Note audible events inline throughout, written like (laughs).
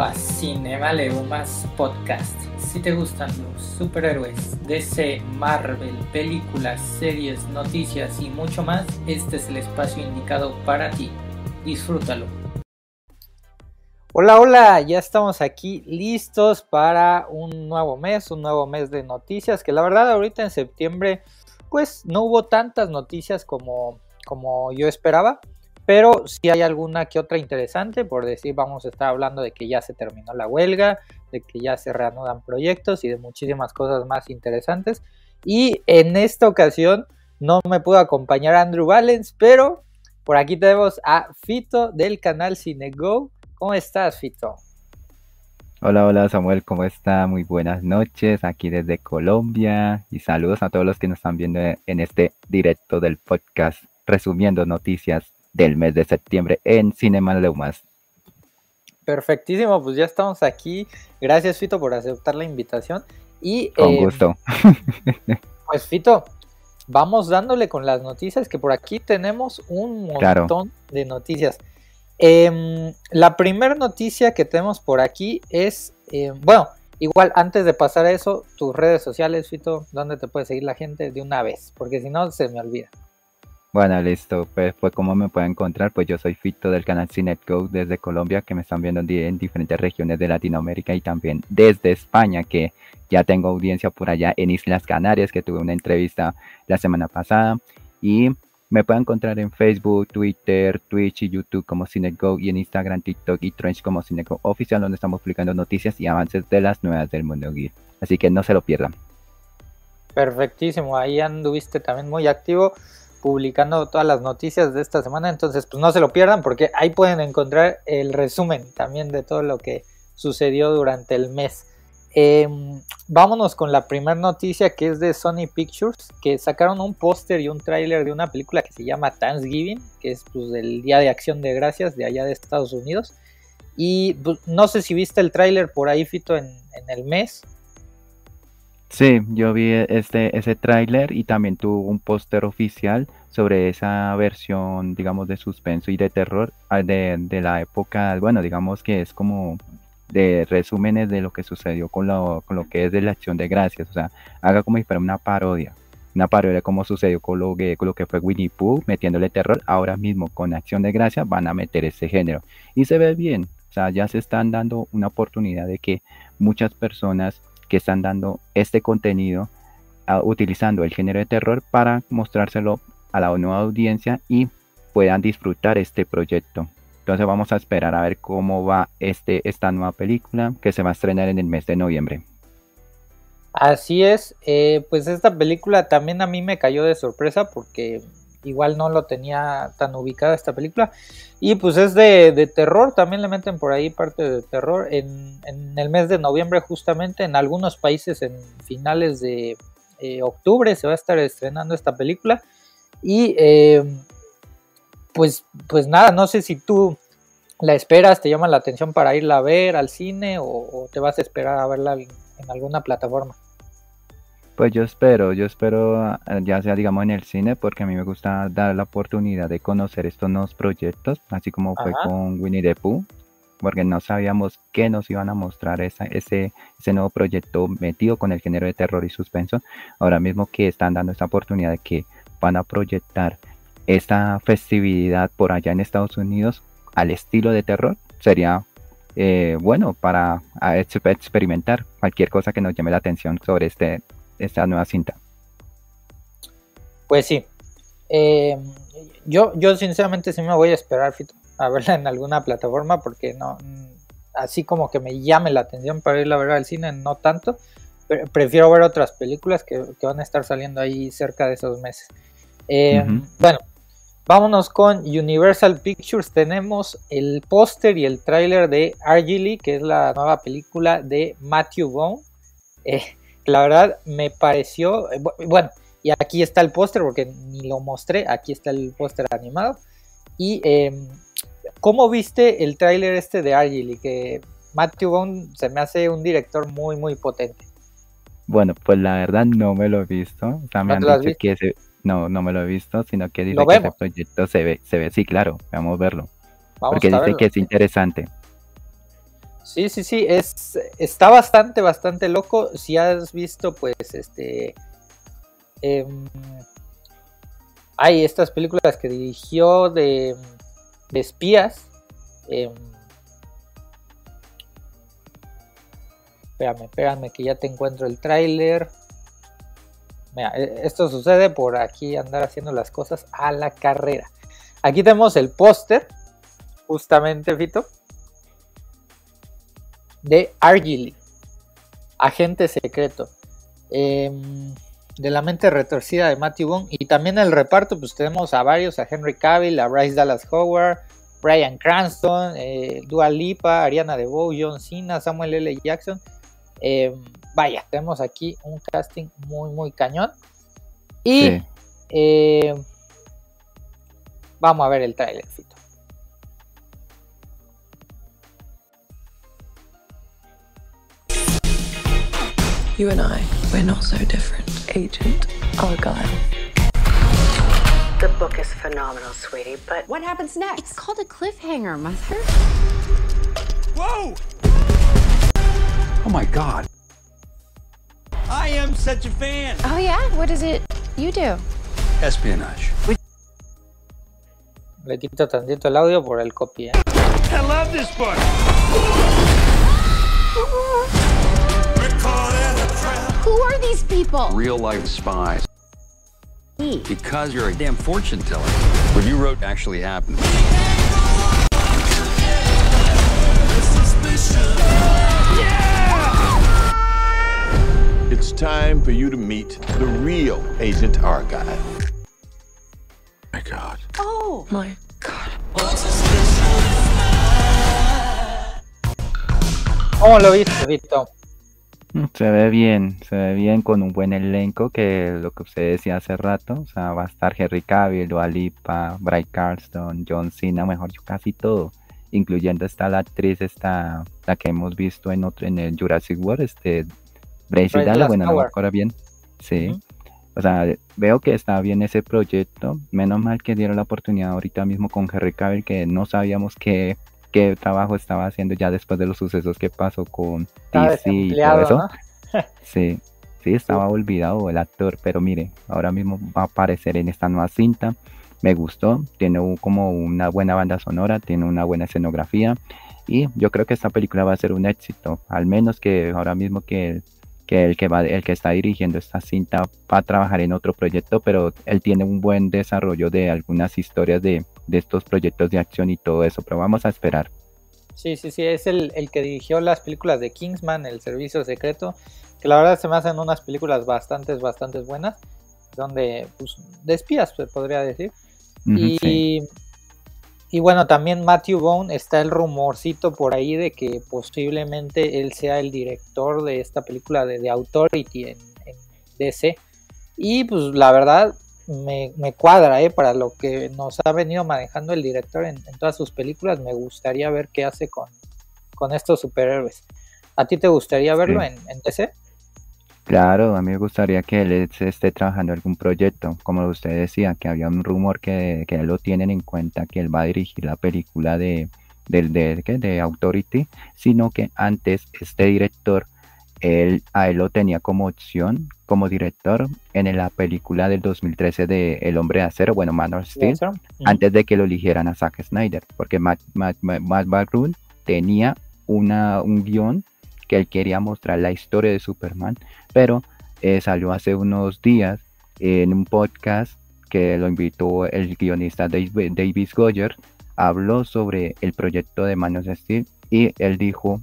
a Cinema Leumas Podcast. Si te gustan los superhéroes, DC, Marvel, películas, series, noticias y mucho más, este es el espacio indicado para ti. Disfrútalo. Hola, hola, ya estamos aquí listos para un nuevo mes, un nuevo mes de noticias, que la verdad ahorita en septiembre pues no hubo tantas noticias como, como yo esperaba, pero si hay alguna que otra interesante, por decir, vamos a estar hablando de que ya se terminó la huelga, de que ya se reanudan proyectos y de muchísimas cosas más interesantes. Y en esta ocasión no me pudo acompañar Andrew Valens, pero por aquí tenemos a Fito del canal CineGo. ¿Cómo estás, Fito? Hola, hola Samuel, ¿cómo está? Muy buenas noches aquí desde Colombia y saludos a todos los que nos están viendo en este directo del podcast resumiendo noticias del mes de septiembre en Cinema Leumas. Perfectísimo, pues ya estamos aquí. Gracias Fito por aceptar la invitación. Y, con eh, gusto. (laughs) Pues Fito, vamos dándole con las noticias, que por aquí tenemos un montón de noticias. Em, la primera noticia que tenemos por aquí es, em, bueno, igual antes de pasar a eso, tus redes sociales, Fito, ¿dónde te puede seguir la gente de una vez? Porque si no, se me olvida. Bueno, listo. Pues, pues como me pueden encontrar, pues yo soy Fito del canal CineGo desde Colombia, que me están viendo en, diferentes regiones de Latinoamérica y también desde España, que ya tengo audiencia por allá en Islas Canarias, que tuve una entrevista la semana pasada. Y me pueden encontrar en Facebook, Twitter, Twitch y YouTube como CineGo y en Instagram, TikTok y Trench como CineGo Oficial, donde estamos publicando noticias y avances de las nuevas del mundo geek. Así que no se lo pierdan. Perfectísimo, ahí anduviste también muy activo publicando todas las noticias de esta semana, entonces pues no se lo pierdan porque ahí pueden encontrar el resumen también de todo lo que sucedió durante el mes. Em, vámonos con la primera noticia que es de Sony Pictures, que sacaron un póster y un tráiler de una película que se llama Thanksgiving, que es pues del Día de Acción de Gracias de allá de Estados Unidos. Y pues, no sé si viste el tráiler por ahí, Fito, en, en el mes. Sí, yo vi este, ese tráiler y también tuvo un póster oficial sobre esa versión, digamos, de suspenso y de terror ah, de, de, la época, bueno, digamos que es como de resúmenes de lo que sucedió con lo, con lo que es de la acción de gracias, o sea, haga como si fuera una parodia, una parodia de cómo sucedió con lo que, con lo que fue Winnie Pooh metiéndole terror, ahora mismo con acción de gracia van a meter ese género. Y se ve bien, o sea, ya se están dando una oportunidad de que muchas personas que están dando este contenido ah, utilizando el género de terror para mostrárselo a la nueva audiencia y puedan disfrutar este proyecto. Entonces vamos a esperar a ver cómo va este, esta nueva película que se va a estrenar en el mes de noviembre. Así es, eh, pues esta película también a mí me cayó de sorpresa porque igual no lo tenía tan ubicada esta película. Y pues es de, terror, también le meten por ahí parte de terror. En, el mes de noviembre justamente, en algunos países en finales de eh, octubre se va a estar estrenando esta película. Y em, pues, pues nada, no sé si tú la esperas, te llama la atención para irla a ver al cine o te vas a esperar a verla en alguna plataforma. Pues yo espero, yo espero eh, ya sea digamos en el cine porque a mí me gusta dar la oportunidad de conocer estos nuevos proyectos, así como fue con Winnie the Pooh, porque no sabíamos qué nos iban a mostrar ese, ese nuevo proyecto metido con el género de terror y suspenso. Ahora mismo que están dando esta oportunidad de que van a proyectar esta festividad por allá en Estados Unidos al estilo de terror, sería eh, bueno para experimentar cualquier cosa que nos llame la atención sobre este esta nueva cinta. Pues sí. Eh, yo, yo sinceramente sí me voy a esperar a verla en alguna plataforma porque no, así como que me llame la atención para ir a ver al cine, no tanto. prefiero ver otras películas que, van a estar saliendo ahí cerca de esos meses. Eh, bueno, vámonos con Universal Pictures. Tenemos el póster y el tráiler de Argily, que es la nueva película de Matthew Vaughn. Eh, la verdad me pareció, eh, bueno, y aquí está el póster porque ni lo mostré, aquí está el póster animado. Y eh, ¿cómo viste el tráiler este de y Que Matthew Vaughn se me hace un director muy, muy potente. Bueno, pues la verdad no me lo he visto. O sea, me han dicho que ese, no, no me lo he visto, sino que dice que ese proyecto se ve, se ve, sí, claro, vamos a verlo. porque dice que es interesante. Sí, sí, sí, es, está bastante, bastante loco. Si has visto, pues, este... Em, hay estas películas que dirigió de, espías. Em, espérame, espérame que ya te encuentro el tráiler. E, esto sucede por aquí andar haciendo las cosas a la carrera. Aquí tenemos el póster, justamente, Fito, de Argily, agente secreto. Em, de la mente retorcida de Matthew Bone. Y también el reparto, pues tenemos a varios, a Henry Cavill, a Bryce Dallas Howard, Brian Cranston, eh, Dua Lipa, Ariana DeVoe, John Cena, Samuel L. Jackson. Em, vaya, tenemos aquí un casting muy, muy cañón. Y em, vamos a ver el trailer, Fito. You and I, we're not so different. Agent Argyle. The book is phenomenal, sweetie, but what happens next? It's called a cliffhanger, Mother. Whoa! Oh my god. I am such a fan. Oh, yeah? What is it you do? Espionage. Le quito tantito el audio por el copy. ¿eh? I love this book. Who are these people? Real life spies. Because you're a damn fortune teller. What you wrote actually happened. It's time for you to meet the real Agent Argyle. My God. Oh my God. ¿Cómo lo viste, Vito? Mm, se ve bien, se ve bien con un buen elenco, que lo que usted decía hace rato, o sea, va a estar Henry Cavill, Lipa, Brian Carston, John Cena, mejor dicho, casi todo, incluyendo esta la actriz, esta, la que hemos visto en otro, en el Jurassic World, este, Bryce Dallas, bueno, no me acuerdo bien, sí, o sea, veo que está bien ese proyecto, menos mal que dieron la oportunidad ahorita mismo con Henry Cavill, que no sabíamos que qué trabajo estaba haciendo ya después de los sucesos que pasó con DC y todo eso. (laughs) sí, sí, estaba olvidado el actor, pero mire, ahora mismo va a aparecer en esta nueva cinta. Me gustó, tiene como una buena banda sonora, tiene una buena escenografía y yo creo que esta película va a ser un éxito, al menos que ahora mismo que, que el que va el que está dirigiendo esta cinta va a trabajar en otro proyecto, pero él tiene un buen desarrollo de algunas historias de, de estos proyectos de acción y todo eso, pero vamos a esperar. Sí, sí, sí, es el, el, que dirigió las películas de Kingsman, El Servicio Secreto, que la verdad se me hacen unas películas bastante, bastante buenas, donde, pues, de espías, se podría decir. y, y bueno, también Matthew Bone está el rumorcito por ahí de que posiblemente él sea el director de esta película de The Authority en, en DC. Y pues la verdad, me, cuadra, ¿eh? Para lo que nos ha venido manejando el director en, todas sus películas, me gustaría ver qué hace con, con estos superhéroes. ¿A ti te gustaría verlo en, en DC? Claro, a mí me gustaría que él esté trabajando en algún proyecto, como usted decía, que había un rumor que, que lo tienen en cuenta, que él va a dirigir la película de, de, de, de Authority, sino que antes este director él, a él lo tenía como opción, como director, en la película del 2013 de El Hombre de Acero, bueno, Man of Steel, antes de que lo eligieran a Zack Snyder, porque Matt, Matt, tenía una, un guion que él quería mostrar la historia de Superman, pero eh, salió hace unos días en un podcast que lo invitó el guionista David Goyer, habló sobre el proyecto de Man of Steel y él dijo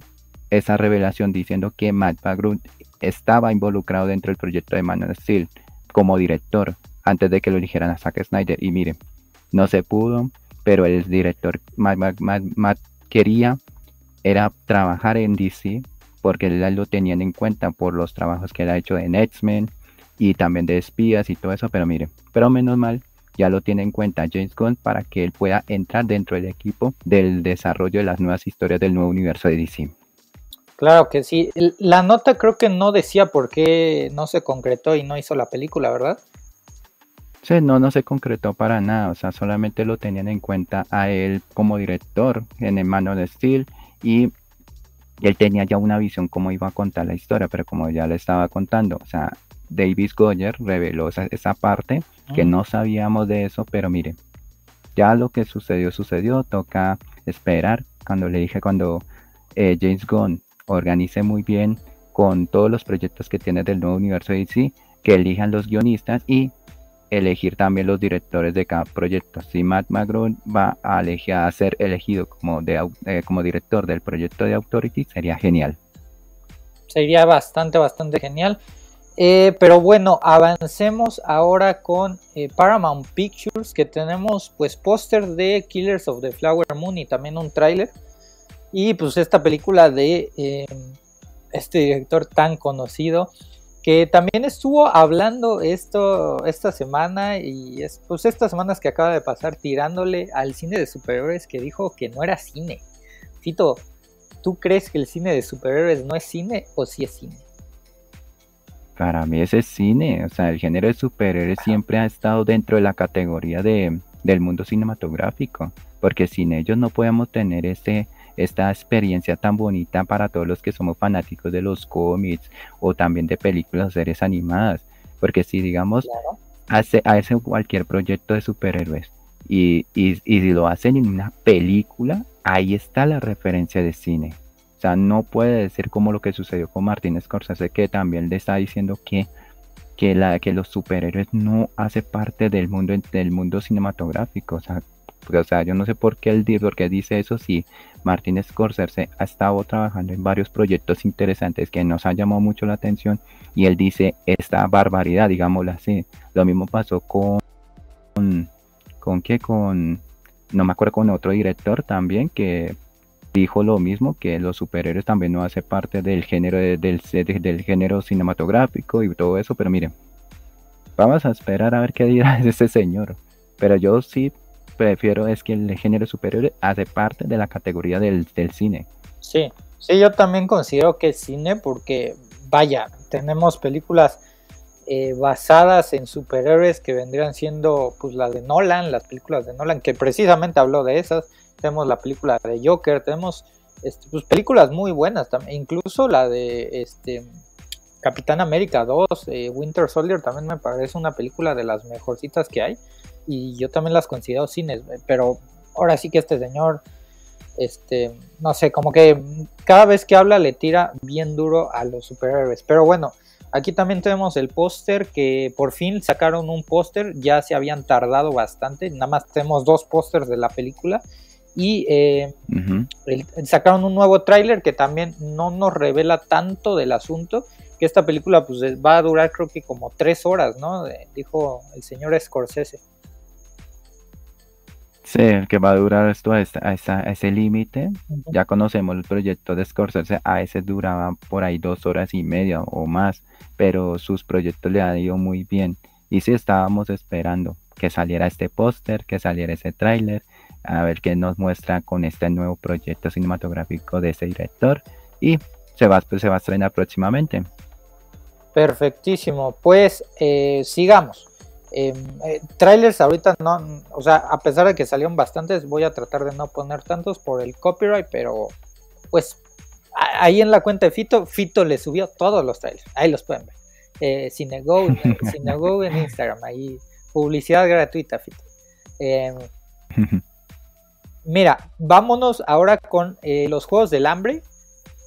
esa revelación diciendo que Matt Bagrun estaba involucrado dentro del proyecto de Man of Steel como director antes de que lo eligieran a Zack Snyder. Y miren, no se pudo, pero el director Matt, quería era trabajar en DC porque él lo tenían en cuenta por los trabajos que él ha hecho en X-Men y también de espías y todo eso, pero mire, pero menos mal ya lo tiene en cuenta James Gunn para que él pueda entrar dentro del equipo del desarrollo de las nuevas historias del nuevo universo de DC. Claro que sí. La nota creo que no decía por qué no se concretó y no hizo la película, ¿verdad? Sí, no, no se concretó para nada. O sea, solamente lo tenían en cuenta a él como director en el mano de Steel y y él tenía ya una visión cómo iba a contar la historia, pero como ya le estaba contando, o sea, Davis Goyer reveló esa, esa parte que no sabíamos de eso, pero mire, ya lo que sucedió, sucedió, toca esperar. Cuando le dije, cuando eh, James Gunn organice muy bien con todos los proyectos que tiene del nuevo universo DC, que elijan los guionistas y elegir también los directores de cada proyecto. Si Matt McGraw va a, ser elegido eh, como director del proyecto de Authority, sería genial. Sería bastante, bastante genial. Eh, pero bueno, avancemos ahora con eh, Paramount Pictures, que tenemos pues póster de Killers of the Flower Moon y también un tráiler. Y pues esta película de este director tan conocido que también estuvo hablando esto esta semana y es, pues estas semanas que acaba de pasar tirándole al cine de superhéroes que dijo que no era cine. Fito, ¿tú crees que el cine de superhéroes no es cine o sí es cine? Para mí ese es cine, o sea, el género de superhéroes siempre ha estado dentro de la categoría de, del mundo cinematográfico, porque sin ellos no podemos tener este esta experiencia tan bonita para todos los que somos fanáticos de los cómics o también de películas o series animadas. Porque si digamos, hace, hace cualquier proyecto de superhéroes y, y, y si lo hacen en una película, ahí está la referencia de cine. O sea, no puede ser como lo que sucedió con Martin Scorsese, que también le está diciendo que, que, la, que los superhéroes no hace parte del mundo, del mundo cinematográfico. O sea, o sea, yo no sé por qué él porque dice eso si Martin Scorsese ha estado trabajando en varios proyectos interesantes que nos han llamado mucho la atención y él dice esta barbaridad, digámoslo así. Lo mismo pasó con con, con qué con no me acuerdo con otro director también que dijo lo mismo que los superhéroes también no hace parte del género del, del género cinematográfico y todo eso, pero miren, vamos a esperar a ver qué dirá (laughs) ese señor. Pero yo sí prefiero es que el género superior hace parte de la categoría del, cine. Sí, sí, yo también considero que es cine porque, vaya, tenemos películas eh, basadas en superhéroes que vendrían siendo pues las de Nolan, las películas de Nolan, que precisamente habló de esas. Tenemos la película de Joker, tenemos este, pues, películas muy buenas incluso la de este Capitán América 2, eh, Winter Soldier también me parece una película de las mejorcitas que hay y yo también las considero cines, pero ahora sí que este señor, este, no sé, como que cada vez que habla le tira bien duro a los superhéroes. Pero bueno, aquí también tenemos el póster que por fin sacaron un póster, ya se habían tardado bastante, nada más tenemos dos pósters de la película. Y eh, sacaron un nuevo tráiler que también no nos revela tanto del asunto, que esta película pues va a durar creo que como tres horas, ¿no? Dijo el señor Scorsese. Sí, que va a durar esto a, ese límite. Ya conocemos el proyecto de Scorsese, a ese duraba por ahí dos horas y media o más, pero sus proyectos le han ido muy bien. Y sí estábamos esperando que saliera este póster, que saliera ese tráiler, a ver qué nos muestra con este nuevo proyecto cinematográfico de ese director. Y se va, pues, se va a estrenar próximamente. Perfectísimo. Pues eh, sigamos. Em, eh, trailers ahorita no, o sea, a pesar de que salieron bastantes, voy a tratar de no poner tantos por el copyright, pero pues ahí en la cuenta de Fito, Fito le subió todos los trailers, ahí los pueden ver. Eh, Cinego, (laughs) Cinego en Instagram, ahí publicidad gratuita, Fito. Em, (laughs) mira, vámonos ahora con eh, los Juegos del Hambre.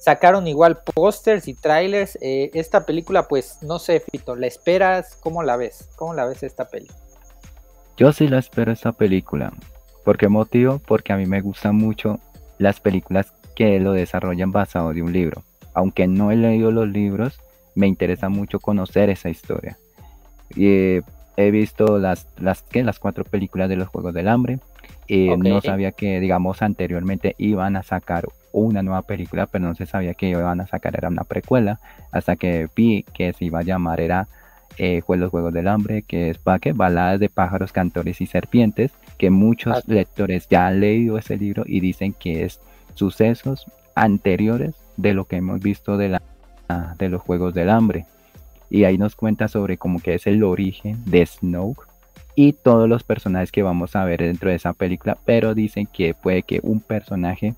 Sacaron igual pósters y trailers. Eh, esta película, pues no sé, Fito, ¿la esperas? ¿Cómo la ves? ¿Cómo la ves esta peli? Yo sí la espero esta película. ¿Por qué motivo? Porque a mí me gustan mucho las películas que lo desarrollan basado de un libro. Aunque no he leído los libros, me interesa mucho conocer esa historia. Y eh, he visto las, las, las cuatro películas de los Juegos del Hambre. Y eh, No sabía que, digamos, anteriormente iban a sacar una nueva película, pero no se sabía que iban a sacar era una precuela, hasta que vi que se iba a llamar era eh, Los Juegos del Hambre, que es para que baladas de pájaros, cantores y serpientes, que muchos ah. lectores ya han leído ese libro y dicen que es sucesos anteriores de lo que hemos visto de, la, de los Juegos del Hambre. Y ahí nos cuenta sobre cómo que es el origen de Snoke y todos los personajes que vamos a ver dentro de esa película, pero dicen que puede que un personaje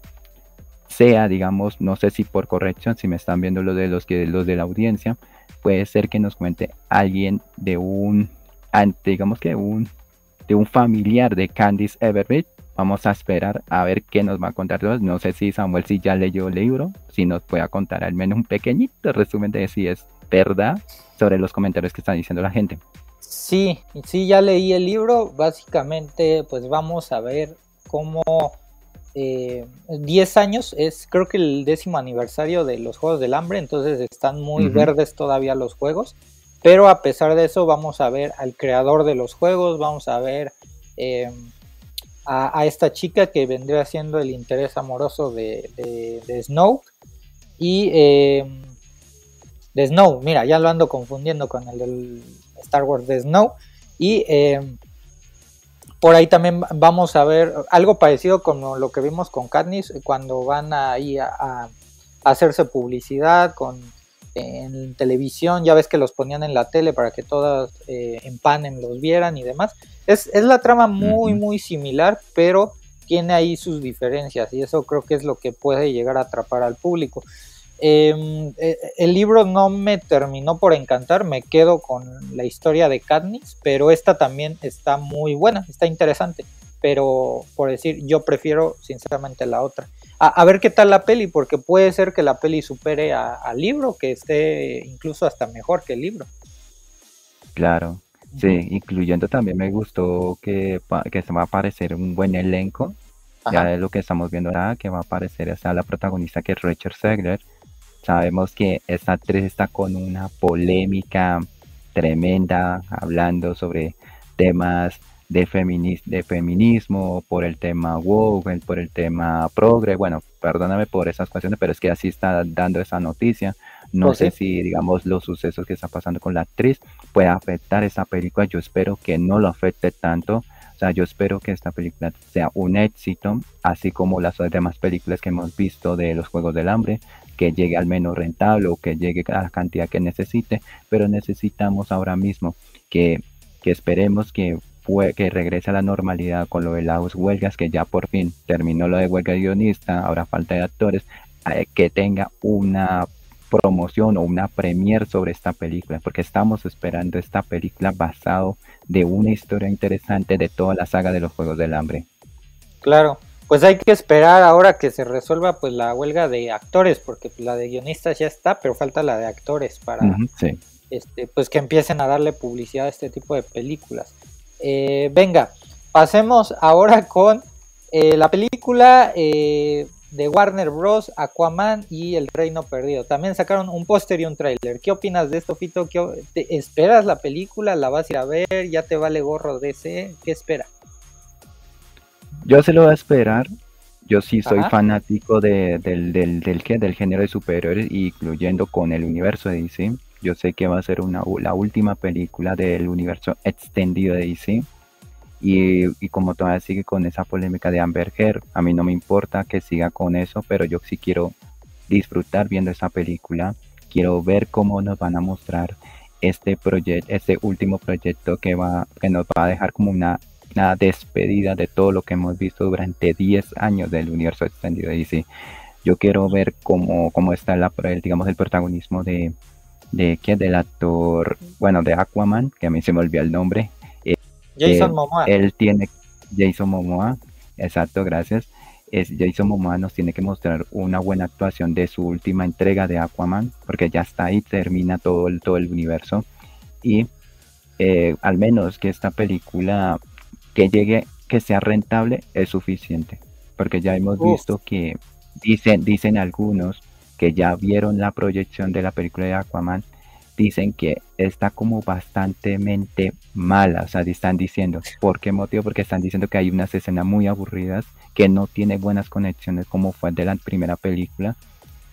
sea, digamos, no sé si por corrección, si me están viendo los de los que los de la audiencia, puede ser que nos cuente alguien de un, digamos que un, de un familiar de Candice Everett. Vamos a esperar a ver qué nos va a contar. No sé si Samuel si ya leyó el libro, si nos puede contar al menos un pequeñito resumen de si es verdad sobre los comentarios que está diciendo la gente. Sí, sí, ya leí el libro. Básicamente, pues vamos a ver cómo 10 eh, años es creo que el décimo aniversario de los Juegos del Hambre, entonces están muy verdes todavía los juegos, pero a pesar de eso vamos a ver al creador de los juegos, vamos a ver eh, a, esta chica que vendría siendo el interés amoroso de, de, Snow y eh, de Snow, mira, ya lo ando confundiendo con el del Star Wars de Snow y por ahí también vamos a ver algo parecido como lo que vimos con Katniss cuando van ahí a, hacerse publicidad con en televisión, ya ves que los ponían en la tele para que todas eh, en panem los vieran y demás. Es, la trama muy, muy similar, pero tiene ahí sus diferencias y eso creo que es lo que puede llegar a atrapar al público. Em, eh, el libro no me terminó por encantar, me quedo con la historia de Katniss, pero esta también está muy buena, está interesante, pero por decir, yo prefiero sinceramente la otra. A, ver qué tal la peli, porque puede ser que la peli supere al libro, que esté incluso hasta mejor que el libro. Claro, sí, incluyendo también me gustó que, que se va a aparecer un buen elenco, ya de lo que estamos viendo ahora, que va a aparecer esa la protagonista que es Richard Segler, Sabemos que esta actriz está con una polémica tremenda hablando sobre temas de, de feminismo, por el tema woke, por el tema progre. Bueno, perdóname por esas cuestiones, pero es que así está dando esa noticia. No pues sé si, digamos, los sucesos que están pasando con la actriz puede afectar esa película. Yo espero que no lo afecte tanto. O sea, yo espero que esta película sea un éxito, así como las demás películas que hemos visto de los Juegos del Hambre que llegue al menos rentable o que llegue a la cantidad que necesite, pero necesitamos ahora mismo que, esperemos que, que regrese a la normalidad con lo de las huelgas, que ya por fin terminó lo de huelga de guionista, ahora falta de actores, eh, que tenga una promoción o una premier sobre esta película, porque estamos esperando esta película basado de una historia interesante de toda la saga de los Juegos del Hambre. Claro, pues hay que esperar ahora que se resuelva pues la huelga de actores, porque la de guionistas ya está, pero falta la de actores para este, pues que empiecen a darle publicidad a este tipo de películas. Eh, venga, pasemos ahora con eh, la película eh, de Warner Bros. Aquaman y El Reino Perdido. También sacaron un póster y un tráiler. ¿Qué opinas de esto, Fito? ¿Te ¿Esperas la película? ¿La vas a ir a ver? ¿Ya te vale gorro ese? ¿Qué esperas? Yo se lo voy a esperar. Yo sí soy fanático de, del, del, del, del género de superhéroes, incluyendo con el universo de DC. Yo sé que va a ser una, la última película del universo extendido de DC. Y, y, como todavía sigue con esa polémica de Amber Heard, a mí no me importa que siga con eso, pero yo sí quiero disfrutar viendo esa película. Quiero ver cómo nos van a mostrar este proyecto, este último proyecto que va, que nos va a dejar como una una despedida de todo lo que hemos visto durante 10 años del universo extendido de DC. Yo quiero ver cómo, cómo está la, el, digamos, el protagonismo de, de ¿qué? del actor, bueno, de Aquaman, que a mí se me olvidó el nombre. Eh, Jason Momoa. Él tiene, Jason Momoa, exacto, gracias. Es, Jason Momoa nos tiene que mostrar una buena actuación de su última entrega de Aquaman, porque ya está ahí, termina todo el, todo el universo. Y eh, al menos que esta película que llegue, que sea rentable es suficiente, porque ya hemos visto que dicen, dicen algunos que ya vieron la proyección de la película de Aquaman, dicen que está como bastante mala, o sea, están diciendo, ¿por qué motivo? Porque están diciendo que hay unas escenas muy aburridas, que no tiene buenas conexiones como fue de la primera película,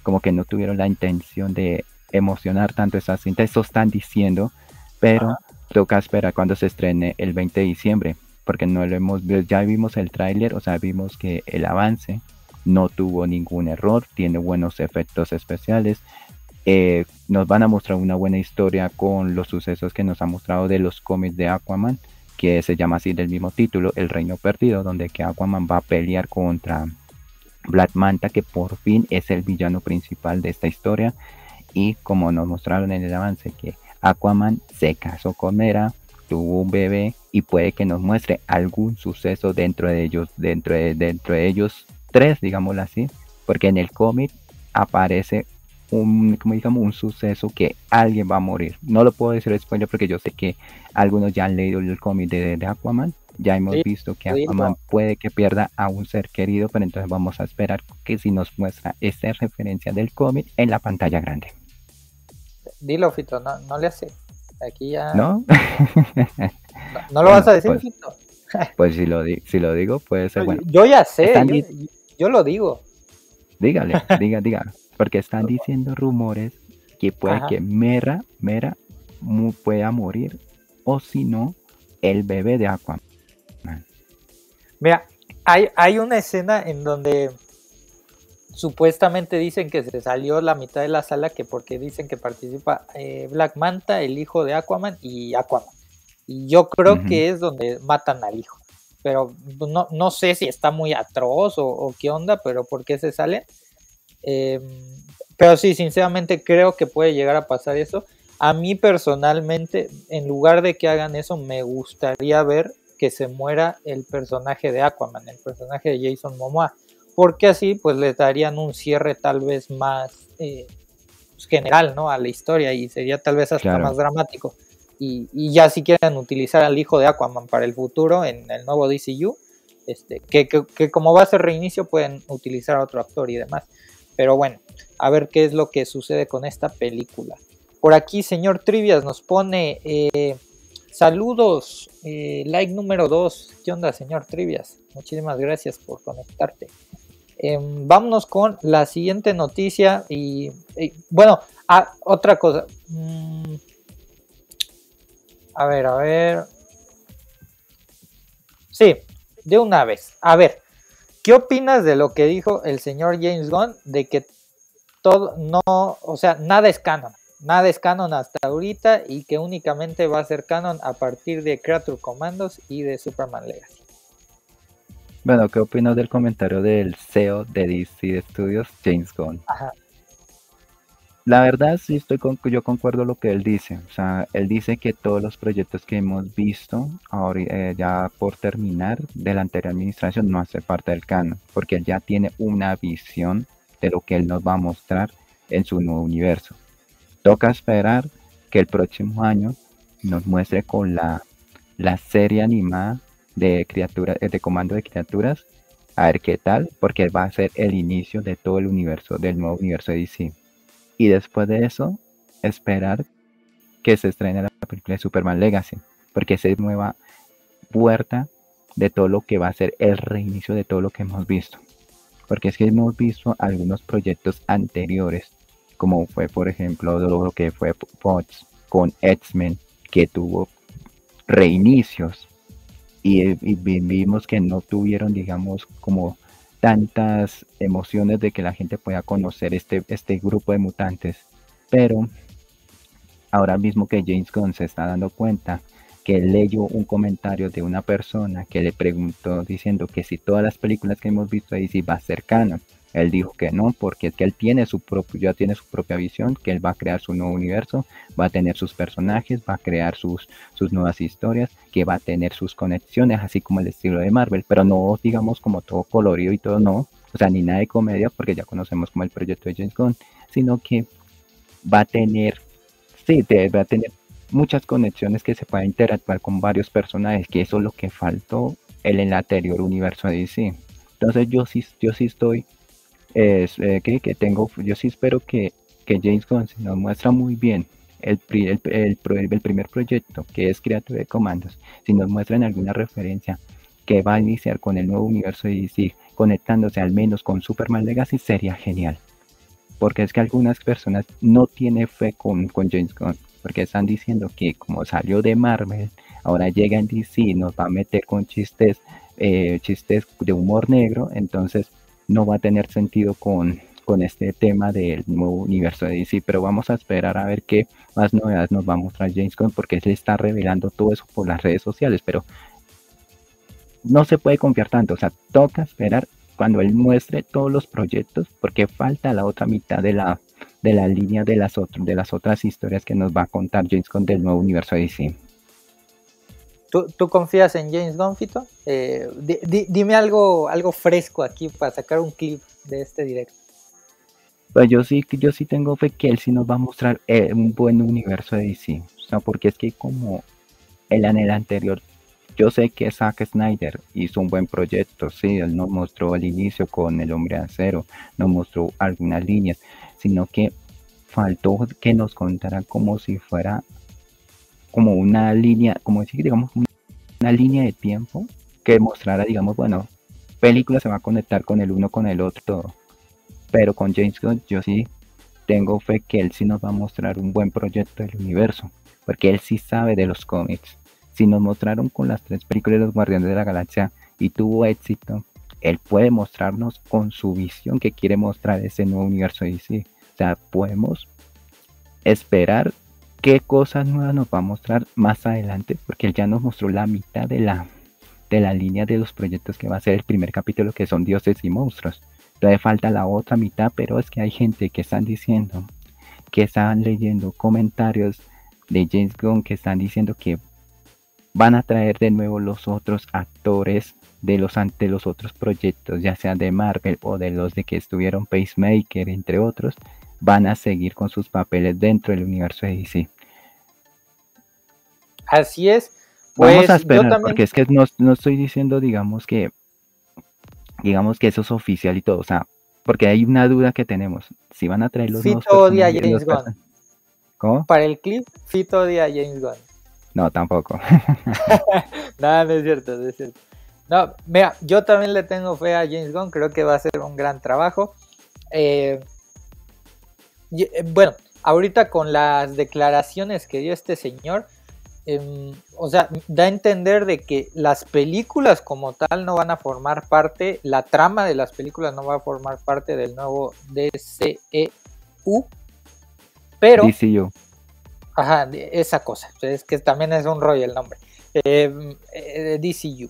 como que no tuvieron la intención de emocionar tanto esa cinta, eso están diciendo, pero toca esperar cuando se estrene el 20 de diciembre, porque no lo hemos ya vimos el tráiler, o sea, vimos que el avance no tuvo ningún error, tiene buenos efectos especiales, eh, nos van a mostrar una buena historia con los sucesos que nos ha mostrado de los cómics de Aquaman, que se llama así del mismo título, El Reino Perdido, donde que Aquaman va a pelear contra Black Manta, que por fin es el villano principal de esta historia. Y como nos mostraron en el avance, que Aquaman se casó con Mera, tuvo un bebé y puede que nos muestre algún suceso dentro de ellos, dentro de, dentro de ellos tres, digámoslo así, porque en el cómic aparece un, como digamos, un suceso que alguien va a morir. No lo puedo decir spoiler porque yo sé que algunos ya han leído el cómic de, de Aquaman. Ya hemos visto que Aquaman puede que pierda a un ser querido, pero entonces vamos a esperar que si nos muestra esta referencia del cómic en la pantalla grande. Dilo, Fito, no, no le hace. Aquí ya. ¿No? (laughs) no, lo vas a decir, pues, Fito. (laughs) Pues si lo, si lo digo, puede ser bueno. Yo ya sé, yo, yo, lo digo. Dígale, diga, diga. Porque están diciendo rumores que puede que Mera, Mera pueda morir o si no, el bebé de Aquaman. Mira, hay, hay una escena en donde supuestamente dicen que se salió la mitad de la sala que porque dicen que participa eh, Black Manta, el hijo de Aquaman y Aquaman. Y yo creo que es donde matan al hijo. Pero no, no sé si está muy atroz o, qué onda, pero por qué se sale. Em, pero sí, sinceramente creo que puede llegar a pasar eso. A mí personalmente, en lugar de que hagan eso, me gustaría ver que se muera el personaje de Aquaman, el personaje de Jason Momoa porque así pues le darían un cierre tal vez más eh, pues, general ¿no? a la historia y sería tal vez hasta más dramático. Y, ya si quieren utilizar al hijo de Aquaman para el futuro en el nuevo DCU, este, que, que, como va a ser reinicio pueden utilizar a otro actor y demás. Pero bueno, a ver qué es lo que sucede con esta película. Por aquí, señor Trivias nos pone eh, saludos, eh, like número 2. ¿Qué onda, señor Trivias? Muchísimas gracias por conectarte. Em, vámonos con la siguiente noticia y, bueno, ah, otra cosa. Mm, a ver, a ver. Sí, de una vez. A ver, ¿qué opinas de lo que dijo el señor James Gunn de que todo no, o sea, nada es canon? Nada es canon hasta ahorita y que únicamente va a ser canon a partir de Creature Commandos y de Superman Legacy. Bueno, ¿qué opinas del comentario del CEO de DC Studios, James Gunn? La verdad sí estoy con, yo concuerdo lo que él dice. O sea, él dice que todos los proyectos que hemos visto ahora eh, ya por terminar de la anterior administración no hace parte del canon, porque él ya tiene una visión de lo que él nos va a mostrar en su nuevo universo. Toca esperar que el próximo año nos muestre con la, la serie animada de criaturas, de comando de criaturas, a ver qué tal, porque va a ser el inicio de todo el universo, del nuevo universo de DC. Y después de eso, esperar que se estrene la película de Superman Legacy, porque es nueva puerta de todo lo que va a ser el reinicio de todo lo que hemos visto. Porque es que hemos visto algunos proyectos anteriores, como fue por ejemplo lo que fue Fox con X-Men, que tuvo reinicios y, vimos que no tuvieron, digamos, como tantas emociones de que la gente pueda conocer este, este grupo de mutantes. Pero ahora mismo que James Gunn se está dando cuenta que leyó un comentario de una persona que le preguntó diciendo que si todas las películas que hemos visto ahí sí va a. Él dijo que no, porque es que él tiene su propio, ya tiene su propia visión, que él va a crear su nuevo universo, va a tener sus personajes, va a crear sus, sus nuevas historias, que va a tener sus conexiones, así como el estilo de Marvel, pero no digamos como todo colorido y todo, no, o sea, ni nada de comedia, porque ya conocemos como el proyecto de James Gunn, sino que va a tener, sí, va a tener muchas conexiones que se pueda interactuar con varios personajes, que eso es lo que faltó en el anterior universo de DC. Entonces yo sí, yo sí estoy es, eh, que, que, tengo, yo sí espero que, que James Gunn nos muestra muy bien el, el, el, el, primer proyecto que es Creative de Comandos, si nos muestran alguna referencia que va a iniciar con el nuevo universo de DC, conectándose al menos con Superman Legacy, sería genial. Porque es que algunas personas no tienen fe con, con James Gunn, porque están diciendo que como salió de Marvel, ahora llega en DC y nos va a meter con chistes, eh, chistes de humor negro, entonces no va a tener sentido con, con este tema del nuevo universo de DC, pero vamos a esperar a ver qué más novedades nos va a mostrar James Gunn, porque él está revelando todo eso por las redes sociales, pero no se puede confiar tanto, o sea, toca esperar cuando él muestre todos los proyectos, porque falta la otra mitad de la, de la línea de las, otras de las otras historias que nos va a contar James Gunn del nuevo universo DC. ¿Tú, ¿Tú, confías en James Gunn, Fito? Eh, di, di, dime algo, algo fresco aquí para sacar un clip de este directo. Pues yo sí, yo sí tengo fe que él sí nos va a mostrar eh, un buen universo de DC. O sea, porque es que como él en el anterior, yo sé que Zack Snyder hizo un buen proyecto, sí, él nos mostró al inicio con el hombre acero, nos mostró algunas líneas, sino que faltó que nos contara como si fuera como una línea, como decir, digamos, una línea de tiempo que mostrara, digamos, bueno, película se va a conectar con el uno con el otro. Pero con James Gunn yo sí tengo fe que él sí nos va a mostrar un buen proyecto del universo, porque él sí sabe de los cómics. Si nos mostraron con las tres películas de los Guardianes de la Galaxia y tuvo éxito, él puede mostrarnos con su visión que quiere mostrar ese nuevo universo DC. O sea, podemos esperar qué cosas nuevas nos va a mostrar más adelante, porque él ya nos mostró la mitad de la, de la línea de los proyectos que va a ser el primer capítulo, que son dioses y monstruos. Todavía falta la otra mitad, pero es que hay gente que están diciendo, que están leyendo comentarios de James Gunn que están diciendo que van a traer de nuevo los otros actores de los ante los otros proyectos, ya sea de Marvel o de los de que estuvieron Pacemaker, entre otros, van a seguir con sus papeles dentro del universo de DC. Así es. Pues, Vamos a esperar, también... porque es que no, no, estoy diciendo, digamos que, digamos que eso es oficial y todo, o sea, porque hay una duda que tenemos, si van a traer los Fito odia a James Gunn. ¿Cómo? Para el clip, Fito odia a James Gunn. No, tampoco. (laughs) no, no es cierto, no es cierto. No, mira, yo también le tengo fe a James Gunn, creo que va a ser un gran trabajo. Eh, bueno, ahorita con las declaraciones que dio este señor, eh, o sea, da a entender de que las películas como tal no van a formar parte, la trama de las películas no va a formar parte del nuevo DCEU, pero... DCU. Ajá, esa cosa, es que también es un rollo el nombre. Eh, eh, DCU.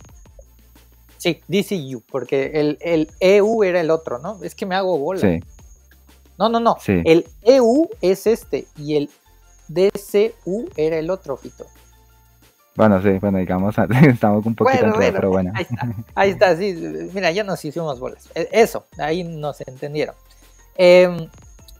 Sí, DCU, porque el, el, EU era el otro, ¿no? Es que me hago bola. Sí. No, no, no. Sí. El EU es este y el DCU era el otro, Fito. Bueno, sí, bueno, digamos, (laughs) estamos un poquito bueno, pero bueno. Ahí está, ahí está, sí. Mira, ya nos hicimos bolas. E, Eso, ahí nos entendieron. Eh,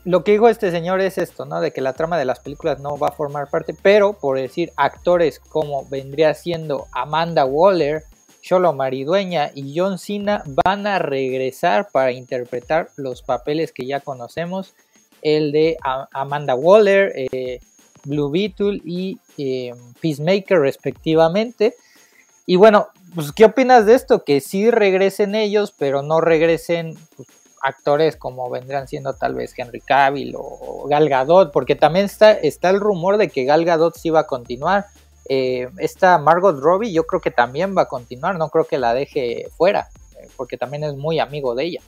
lo que dijo este señor es esto, ¿no? De que la trama de las películas no va a formar parte, pero por decir actores como vendría siendo Amanda Waller, Cholo Maridueña y John Cena van a regresar para interpretar los papeles que ya conocemos, el de Amanda Waller, eh, Blue Beetle y eh, Peacemaker respectivamente. Y bueno, pues ¿qué opinas de esto? Que sí regresen ellos, pero no regresen pues, actores como vendrán siendo tal vez Henry Cavill o Gal Gadot, porque también está, está el rumor de que Gal Gadot sí va a continuar. Eh, esta Margot Robbie yo creo que también va a continuar, no creo que la deje fuera, eh, porque también es muy amigo de ella.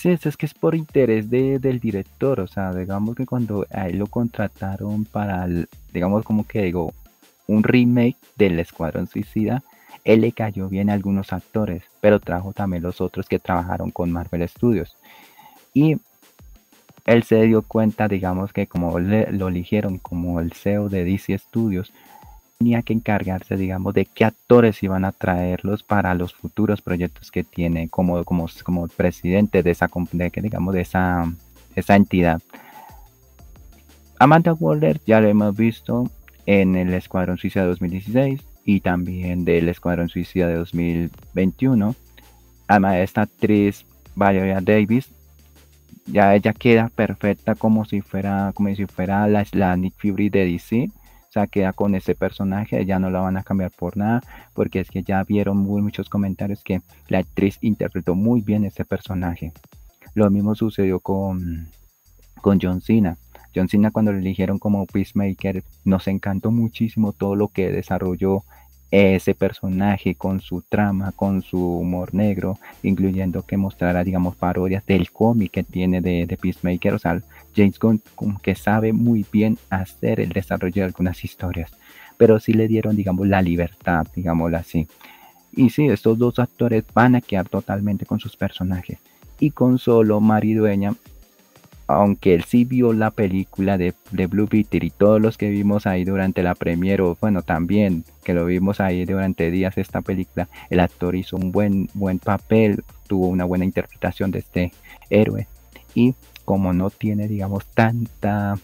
Sí, es que es por interés de, del director, o sea, digamos que cuando a él lo contrataron para, el, digamos como que digo, un remake del Escuadrón Suicida, él le cayó bien a algunos actores, pero trajo también los otros que trabajaron con Marvel Studios. Y él se dio cuenta, digamos que como le, lo eligieron como el CEO de DC Studios, tenía que encargarse, digamos, de qué actores iban a traerlos para los futuros proyectos que tiene como, como, presidente de esa, de, digamos, de esa, esa entidad. Amanda Waller ya lo hemos visto en el Escuadrón Suicida 2016 y también del Escuadrón Suicida de 2021. Además, esta actriz Valeria Davis ya ella queda perfecta como si fuera como si fuera la, la Nick Fury de DC o sea, queda con ese personaje, ya no la van a cambiar por nada, porque es que ya vieron muy, muchos comentarios que la actriz interpretó muy bien ese personaje. Lo mismo sucedió con, con John Cena. John Cena cuando lo eligieron como Peacemaker, nos encantó muchísimo todo lo que desarrolló ese personaje con su trama, con su humor negro, incluyendo que mostrara, digamos, parodias del cómic que tiene de, de, Peacemaker. O sea, James Gunn que sabe muy bien hacer el desarrollo de algunas historias, pero sí le dieron, digamos, la libertad, digámoslo así. Y sí, estos dos actores van a quedar totalmente con sus personajes. Y con solo Maridueña, aunque él sí vio la película de, Blue Beetle y todos los que vimos ahí durante la premiere, o bueno, también que lo vimos ahí durante días esta película, el actor hizo un buen, buen papel, tuvo una buena interpretación de este héroe. Y como no tiene, digamos, tanta,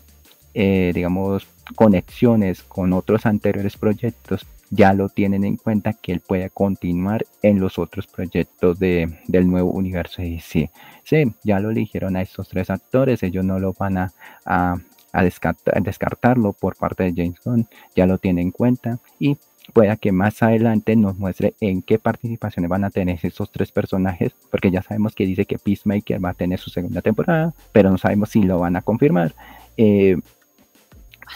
eh, digamos, conexiones con otros anteriores proyectos, ya lo tienen en cuenta que él puede continuar en los otros proyectos de, del nuevo universo de DC. Sí, ya lo eligieron a estos tres actores, ellos no lo van a, a, descartarlo por parte de James Gunn, ya lo tienen en cuenta y pueda que más adelante nos muestre en qué participaciones van a tener estos tres personajes, porque ya sabemos que dice que Peacemaker va a tener su segunda temporada, pero no sabemos si lo van a confirmar. Eh,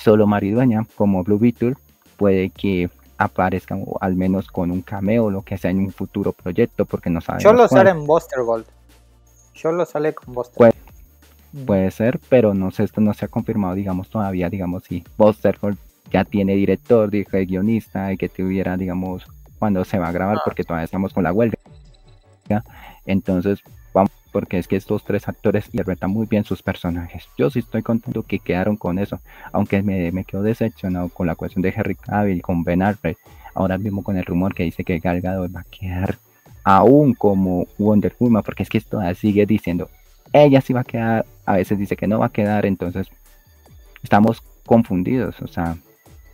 solo Maridueña, como Blue Beetle, puede que aparezcan al menos con un cameo o lo que sea en un futuro proyecto, porque no sabemos. Solo sale en Buster Gold. Solo sale con Buster. Puede, puede ser, pero no sé, esto no se ha confirmado, digamos, todavía, digamos, si Buster Gold ya tiene director, dije, guionista, y que tuviera, digamos, cuando se va a grabar, ah. porque todavía estamos con la huelga. Entonces, vamos, porque es que estos tres actores interpretan muy bien sus personajes. Yo sí estoy contento que quedaron con eso, aunque me, me quedo decepcionado con la cuestión de Henry Cavill, con Ben Affleck, ahora mismo con el rumor que dice que Gal Gadot va a quedar aún como Wonder Woman, porque es que esto sigue diciendo, ella sí va a quedar, a veces dice que no va a quedar, entonces estamos confundidos, o sea,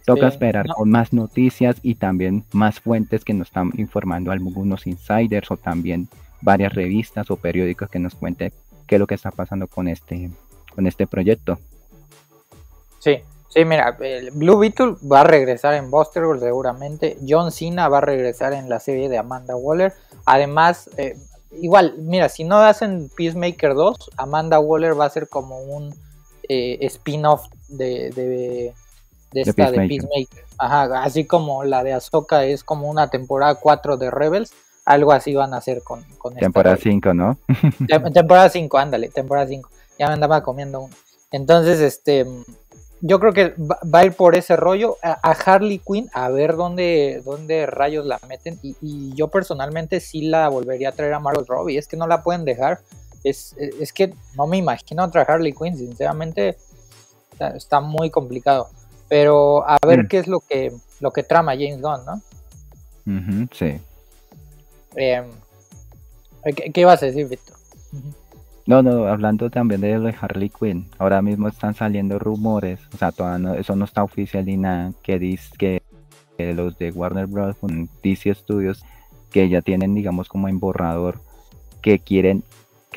Toca esperar con más noticias y también más fuentes que nos están informando algunos insiders o también varias revistas o periódicos que nos cuenten qué es lo que está pasando con este, con este proyecto. Sí, sí, mira, Blue Beetle va a regresar en Buster seguramente. John Cena va a regresar en la serie de Amanda Waller. Además, eh, igual, mira, si no hacen Peacemaker 2, Amanda Waller va a ser como un eh, spin-off de de esta de Peacemaker. Ajá, así como la de Ahsoka es como una temporada 4 de Rebels, algo así van a hacer con, con Temporada 5, ¿no? (laughs) temporada 5, ándale, temporada 5. Ya me andaba comiendo uno. Entonces, este, yo creo que va, a ir por ese rollo a, Harley Quinn a ver dónde, dónde rayos la meten. Y, yo personalmente sí la volvería a traer a Margot Robbie. Es que no la pueden dejar. Es, es que no me imagino otra Harley Quinn, sinceramente. está muy complicado. Pero a ver mm. qué es lo que, lo que trama James Gunn, ¿no? sí. Em, ¿qué, ibas a decir, Víctor? No, no, hablando también de lo de Harley Quinn, ahora mismo están saliendo rumores, o sea, todavía eso no está oficial ni nada, que dice que, los de Warner Bros. con DC Studios, que ya tienen, digamos, como en borrador, que quieren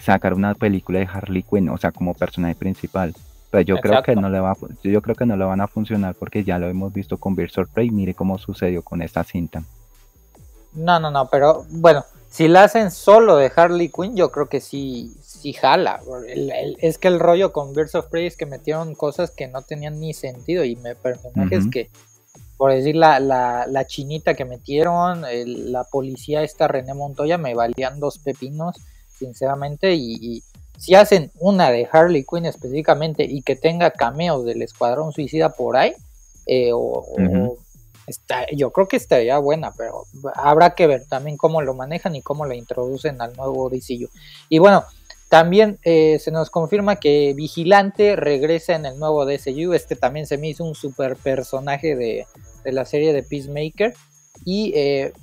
sacar una película de Harley Quinn, o sea, como personaje principal. Pero yo creo que no le va yo creo que no le van a funcionar porque ya lo hemos visto con Birds of Prey, mire cómo sucedió con esta cinta. No, no, no, pero bueno, si la hacen solo de Harley Quinn, yo creo que sí, sí jala. es que el rollo con Birds of Prey es que metieron cosas que no tenían ni sentido y me personajes que, por decir la, la, la chinita que metieron, la policía esta René Montoya me valían dos pepinos, sinceramente, y si hacen una de Harley Quinn específicamente y que tenga cameos del Escuadrón Suicida por ahí, eh, está, yo creo que estaría buena, pero habrá que ver también cómo lo manejan y cómo lo introducen al nuevo DCU. Y bueno, también eh, se nos confirma que Vigilante regresa en el nuevo DCU. Este también se me hizo un super personaje de, de la serie de Peacemaker. Y eh,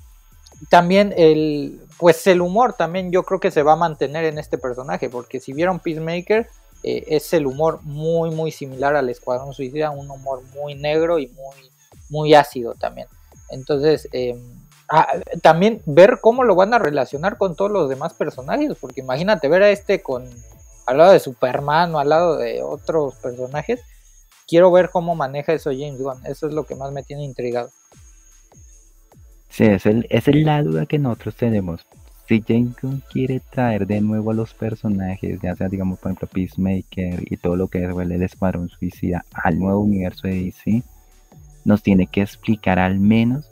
también el, pues el humor también yo creo que se va a mantener en este personaje, porque si vieron Peacemaker, eh, es el humor muy, muy similar al Escuadrón Suicida, un humor muy negro y muy, muy ácido también. Entonces, ah, también ver cómo lo van a relacionar con todos los demás personajes, porque imagínate ver a este con al lado de Superman o al lado de otros personajes. Quiero ver cómo maneja eso James Gunn, eso es lo que más me tiene intrigado. Sí, es, el, es la duda que nosotros tenemos. Si James quiere traer de nuevo a los personajes, ya sea, digamos, por ejemplo, Peacemaker y todo lo que es el Escuadrón Suicida al nuevo universo de DC, nos tiene que explicar al menos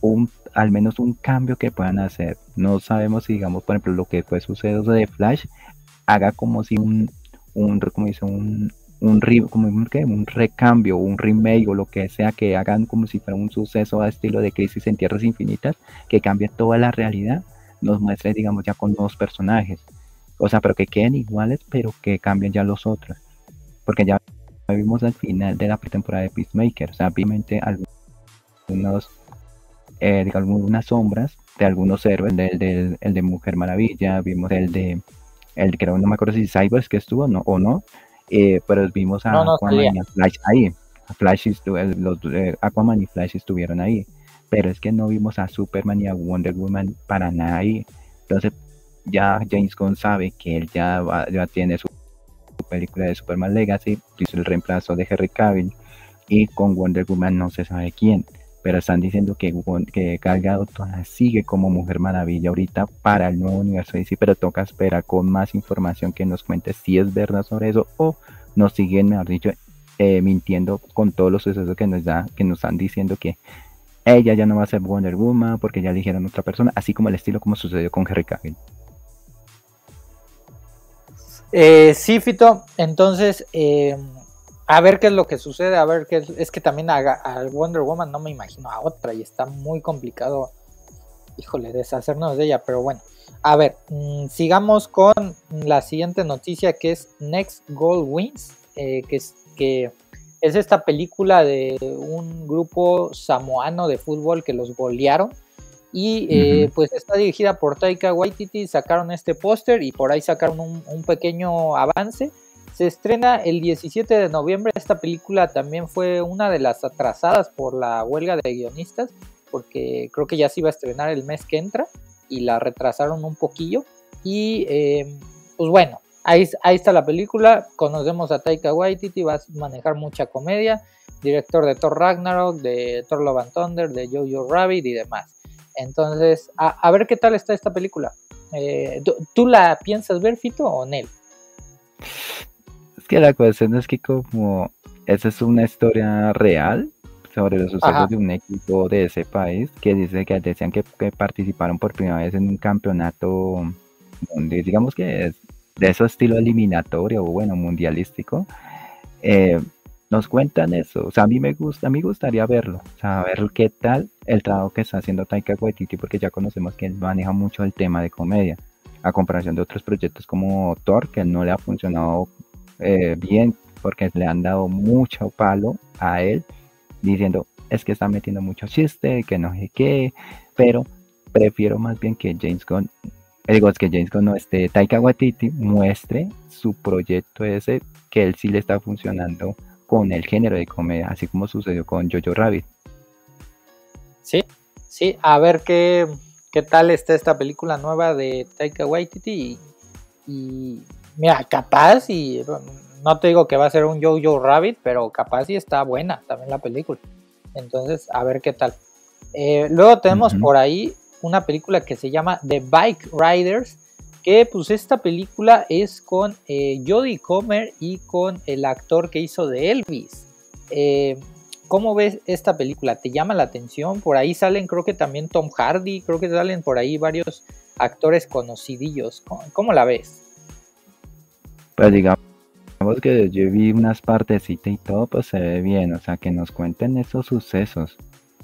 un, al menos un cambio que puedan hacer. No sabemos si, digamos, por ejemplo, lo que fue sucedido de Flash, haga como si un, un como dice, un, un, como un recambio, un remake o lo que sea, que hagan como si fuera un suceso a estilo de Crisis en Tierras Infinitas, que cambie toda la realidad, nos muestre, digamos, ya con nuevos personajes. O sea, pero que queden iguales, pero que cambien ya los otros. Porque ya vimos al final de la pretemporada de Peacemaker, o sea, obviamente algunos, eh, digamos, unas sombras de algunos héroes, del, el de Mujer Maravilla, vimos el de, el que no me acuerdo si Cybers que estuvo no, o no, eh, pero vimos a Aquaman y a Flash ahí. Flash los, eh, Aquaman y Flash estuvieron ahí. Pero es que no vimos a Superman y a Wonder Woman para nada ahí. Entonces ya James Gunn sabe que él ya, ya tiene su, película de Superman Legacy, hizo el reemplazo de Henry Cavill y con Wonder Woman no se sabe quién pero están diciendo que, que Gal sigue como Mujer Maravilla ahorita para el nuevo universo DC, pero toca esperar con más información que nos cuente si es verdad sobre eso o nos siguen, mejor dicho, eh, mintiendo con todos los sucesos que nos da, que nos están diciendo que ella ya no va a ser Wonder Woman porque ya eligieron otra persona, así como el estilo como sucedió con Henry Cavill. Eh, sí, Fito, entonces eh, a ver qué es lo que sucede, a ver qué es, es que también a, Wonder Woman no me imagino a otra y está muy complicado, híjole, deshacernos de ella, pero bueno, a ver, mm, sigamos con la siguiente noticia que es Next Goal Wins, eh, que, es, que es esta película de un grupo samoano de fútbol que los golearon y eh, pues está dirigida por Taika Waititi, sacaron este póster y por ahí sacaron un pequeño avance se estrena el 17 de noviembre. Esta película también fue una de las atrasadas por la huelga de guionistas, porque creo que ya se iba a estrenar el mes que entra y la retrasaron un poquillo. Y eh, pues bueno, ahí, está la película. Conocemos a Taika Waititi, va a manejar mucha comedia. Director de Thor Ragnarok, de Thor Love and Thunder, de Jojo Rabbit y demás. Entonces, a, ver qué tal está esta película. Eh, ¿tú, la piensas ver, Fito, o Nel? Que la cuestión es que como esa es una historia real sobre los sucesos de un equipo de ese país que dice que decían que, participaron por primera vez en un campeonato donde digamos que es de ese estilo eliminatorio o bueno mundialístico eh, nos cuentan eso. O sea a mí me gusta a mí gustaría verlo o sea ver qué tal el trabajo que está haciendo Taika Waititi porque ya conocemos que él maneja mucho el tema de comedia a comparación de otros proyectos como Thor que no le ha funcionado eh, bien porque le han dado mucho palo a él diciendo es que está metiendo mucho chiste, que no sé qué, pero prefiero más bien que James Gunn, digo, es que James Gunn no esté, Taika Waititi muestre su proyecto ese que él sí le está funcionando con el género de comedia, así como sucedió con Jojo Rabbit. Sí, sí, a ver qué, qué tal está esta película nueva de Taika Waititi y mira, capaz y no te digo que va a ser un Jojo Rabbit, pero capaz y está buena también la película. Entonces, a ver qué tal. Eh, luego tenemos por ahí una película que se llama The Bike Riders, que pues esta película es con eh, Jodie Comer y con el actor que hizo de Elvis. Eh, ¿Cómo ves esta película? ¿Te llama la atención? Por ahí salen, creo que también Tom Hardy, creo que salen por ahí varios actores conocidillos. cómo la ves? Pues digamos que yo vi unas partecitas y todo, pues se ve bien, o sea, que nos cuenten esos sucesos,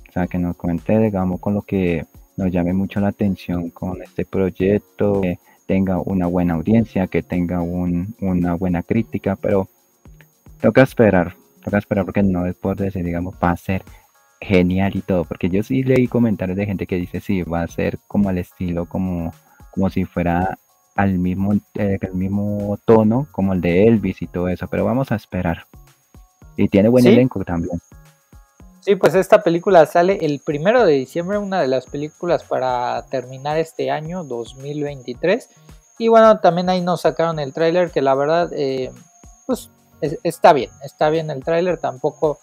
o sea, que nos cuente, digamos, con lo que nos llame mucho la atención con este proyecto, que tenga una buena audiencia, que tenga una buena crítica, pero toca esperar, toca esperar porque no es por decir, digamos, va a ser genial y todo, porque yo sí leí comentarios de gente que dice, sí, va a ser como el estilo, como, como si fuera al mismo, eh, el mismo tono como el de Elvis y todo eso, pero vamos a esperar. Y tiene buen elenco también. Sí, pues esta película sale el primero de diciembre, una de las películas para terminar este año 2023. Y bueno, también ahí nos sacaron el tráiler que la verdad, eh, pues está bien, está bien el tráiler, tampoco,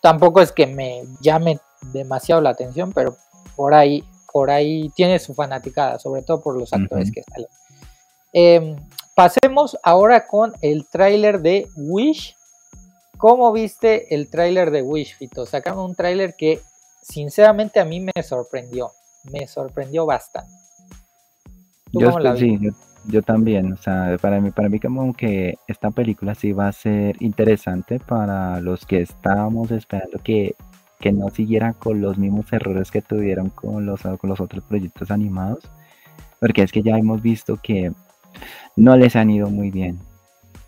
tampoco es que me llame demasiado la atención, pero por ahí, por ahí tiene su fanaticada, sobre todo por los actores que salen. Em, pasemos ahora con el tráiler de Wish. ¿Cómo viste el tráiler de Wish, Fito? Sacaron un tráiler que sinceramente a mí me sorprendió. Me sorprendió bastante. yo, sí, yo también, o sea, para mí, para mí como que esta película sí va a ser interesante para los que estábamos esperando que, que no siguieran con los mismos errores que tuvieron con los, con los otros proyectos animados, porque es que ya hemos visto que no les han ido muy bien.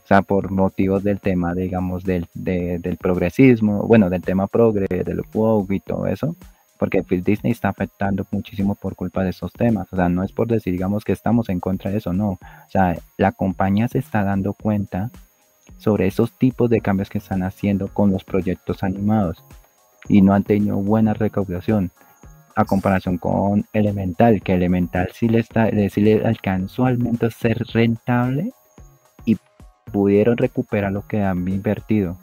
O sea, por motivos del tema, digamos, del, del progresismo, bueno, del tema progre, del woke y todo eso, porque pues, Disney está afectando muchísimo por culpa de esos temas. O sea, no es por decir, digamos, que estamos en contra de eso, no. O sea, la compañía se está dando cuenta sobre esos tipos de cambios que están haciendo con los proyectos animados y no han tenido buena recaudación a comparación con Elemental, que Elemental sí le, está, sí le alcanzó al menos ser rentable y pudieron recuperar lo que han invertido.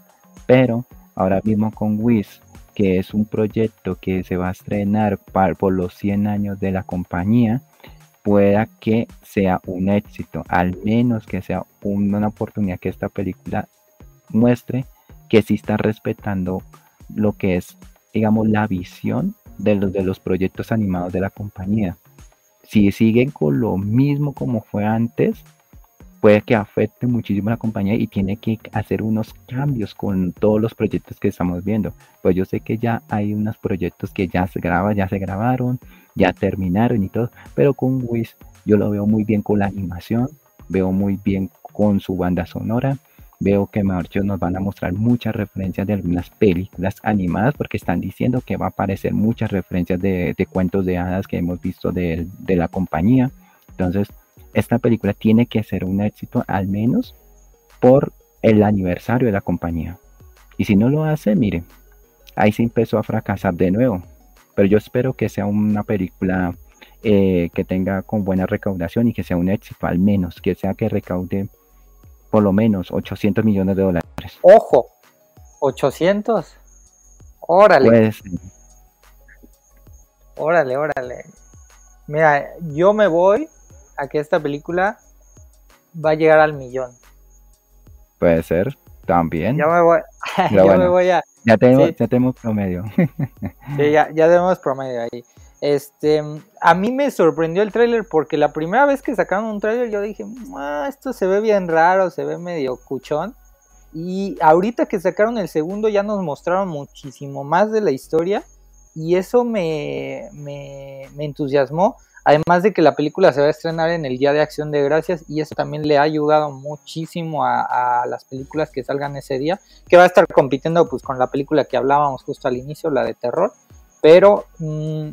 Pero ahora mismo con Wiz, que es un proyecto que se va a estrenar por los 100 años de la compañía, pueda que sea un éxito, al menos que sea una oportunidad que esta película muestre que sí está respetando lo que es, digamos, la visión de los, de los proyectos animados de la compañía. Si siguen con lo mismo como fue antes, puede que afecte muchísimo a la compañía y tiene que hacer unos cambios con todos los proyectos que estamos viendo. Pues yo sé que ya hay unos proyectos que ya se graban, ya se grabaron, ya terminaron y todo, pero con Wish yo lo veo muy bien con la animación, veo muy bien con su banda sonora, veo que mejor nos van a mostrar muchas referencias de algunas películas animadas porque están diciendo que va a aparecer muchas referencias de, cuentos de hadas que hemos visto de, la compañía. Entonces, esta película tiene que ser un éxito al menos por el aniversario de la compañía. Y si no lo hace, mire, ahí se empezó a fracasar de nuevo. Pero yo espero que sea una película eh, que tenga con buena recaudación y que sea un éxito al menos, que sea que recaude por lo menos 800 millones de dólares. Ojo, 800. Órale. Pues, órale, órale. Mira, yo me voy a que esta película va a llegar al millón. Puede ser, también. Ya me voy, (laughs) ya me voy a... Ya tenemos, ya tenemos promedio. (laughs) sí, ya, ya tenemos promedio ahí. Este, a mí me sorprendió el tráiler porque la primera vez que sacaron un tráiler yo dije, ah, esto se ve bien raro, se ve medio cuchón. Y ahorita que sacaron el segundo ya nos mostraron muchísimo más de la historia y eso me, me, entusiasmó. Además de que la película se va a estrenar en el Día de Acción de Gracias y eso también le ha ayudado muchísimo a, las películas que salgan ese día, que va a estar compitiendo pues con la película que hablábamos justo al inicio, la de terror. Pero mm,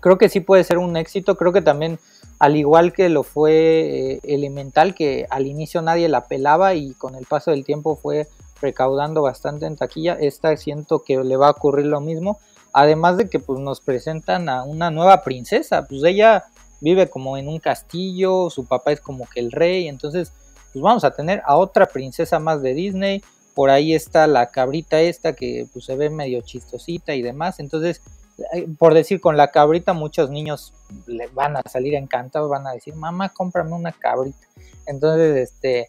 creo que sí puede ser un éxito. Creo que también, al igual que lo fue eh, Elemental, que al inicio nadie la pelaba y con el paso del tiempo fue recaudando bastante en taquilla, esta siento que le va a ocurrir lo mismo. Además de que pues, nos presentan a una nueva princesa, pues ella vive como en un castillo, su papá es como que el rey, entonces pues vamos a tener a otra princesa más de Disney, por ahí está la cabrita esta que pues se ve medio chistosita y demás, entonces por decir, con la cabrita muchos niños le van a salir encantados, van a decir, mamá, cómprame una cabrita. Entonces, este,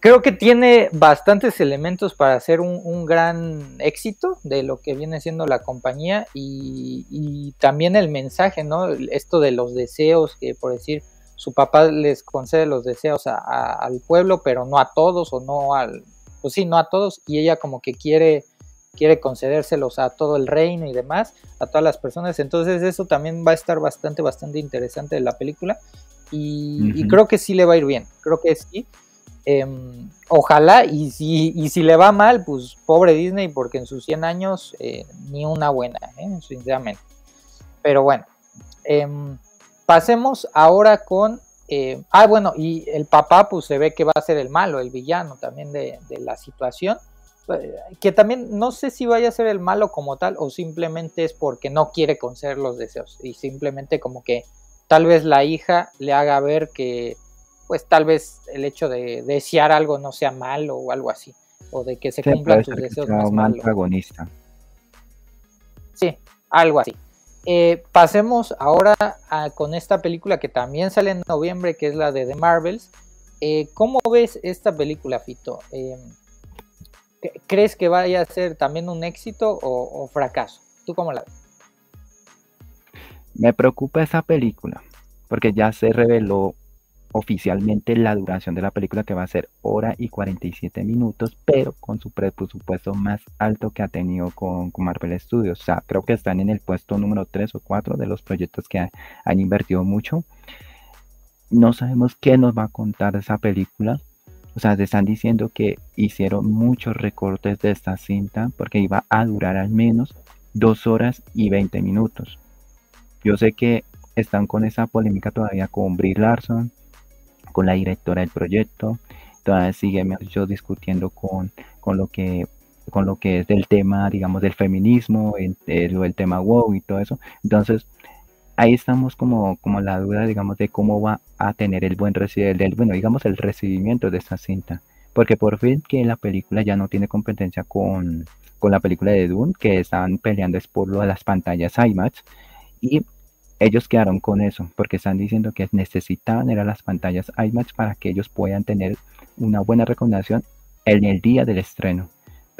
creo que tiene bastantes elementos para hacer un, gran éxito de lo que viene siendo la compañía y, también el mensaje, ¿no? Esto de los deseos, que por decir, su papá les concede los deseos al pueblo, pero no a todos o no al, pues sí, no a todos y ella como que quiere quiere concedérselos a todo el reino y demás, a todas las personas. Entonces eso también va a estar bastante, bastante interesante de la película. Y, creo que sí le va a ir bien, creo que sí. Em, ojalá, y si, y si le va mal, pues pobre Disney, porque en sus 100 años eh, ni una buena, ¿eh? sinceramente. Pero bueno, em, pasemos ahora con... Eh, ah, bueno, y el papá pues se ve que va a ser el malo, el villano también de, de la situación que también no sé si vaya a ser el malo como tal o simplemente es porque no quiere conceder los deseos y simplemente como que tal vez la hija le haga ver que pues tal vez el hecho de desear algo no sea malo o algo así o de que se cumplan sus deseos no es malo. Sí, algo así. Eh, pasemos ahora con esta película que también sale en noviembre, que es la de The Marvels. Eh, ¿Cómo ves esta película, Fito? Eh, ¿Crees que vaya a ser también un éxito o, fracaso? ¿Tú cómo la ves? Me preocupa esa película, porque ya se reveló oficialmente la duración de la película que va a ser hora y 47 minutos, pero con su presupuesto más alto que ha tenido con, Marvel Studios. O sea, creo que están en el puesto número 3 o 4 de los proyectos que han invertido mucho. No sabemos qué nos va a contar esa película. O sea, te están diciendo que hicieron muchos recortes de esta cinta porque iba a durar al menos 2 horas y 20 minutos. Yo sé que están con esa polémica todavía con Brie Larson, con la directora del proyecto, todavía sigue yo discutiendo con, con lo que con lo que es del tema, digamos, del feminismo, el, el, tema wow y todo eso. Entonces, ahí estamos como, como la duda, digamos, de cómo va a tener el buen recibimiento, bueno, digamos, el recibimiento de esta cinta. Porque por fin que la película ya no tiene competencia con, con la película de Dune, que estaban peleando es por las pantallas IMAX. Y ellos quedaron con eso, porque están diciendo que necesitaban era las pantallas IMAX para que ellos puedan tener una buena recomendación en el día del estreno.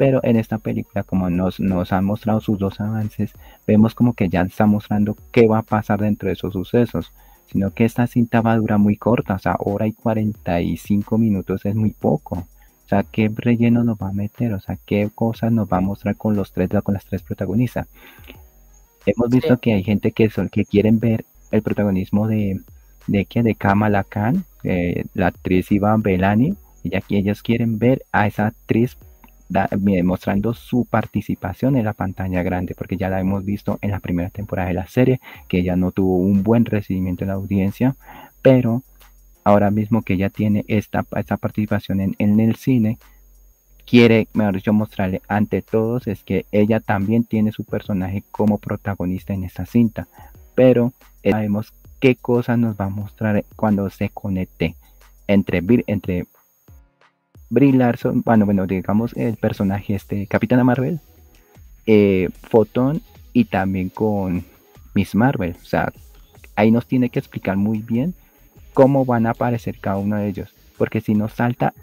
Pero en esta película, como nos, nos han mostrado sus dos avances, vemos como que ya está mostrando qué va a pasar dentro de esos sucesos. Sino que esta cinta va a durar muy corta, o sea, hora y 45 minutos es muy poco. O sea, qué relleno nos va a meter, o sea, qué cosas nos va a mostrar con los tres, con las tres protagonistas. Hemos visto que hay gente que, son, que quieren ver el protagonismo de, de, de Kamala Khan, eh, la actriz Ivan Belani, y aquí ellos quieren ver a esa actriz mostrando su participación en la pantalla grande, porque ya la hemos visto en la primera temporada de la serie, que ella no tuvo un buen recibimiento en la audiencia, pero ahora mismo que ella tiene esta, esta participación en, en el cine, quiere, mejor dicho, mostrarle ante todos es que ella también tiene su personaje como protagonista en esta cinta, pero sabemos qué cosas nos va a mostrar cuando se conecte entre, entre Brie Larson, bueno, bueno, digamos el personaje este, Capitana Marvel, eh, y también con Miss Marvel, o sea, ahí nos tiene que explicar muy bien cómo van a aparecer cada uno de ellos, porque si nos salta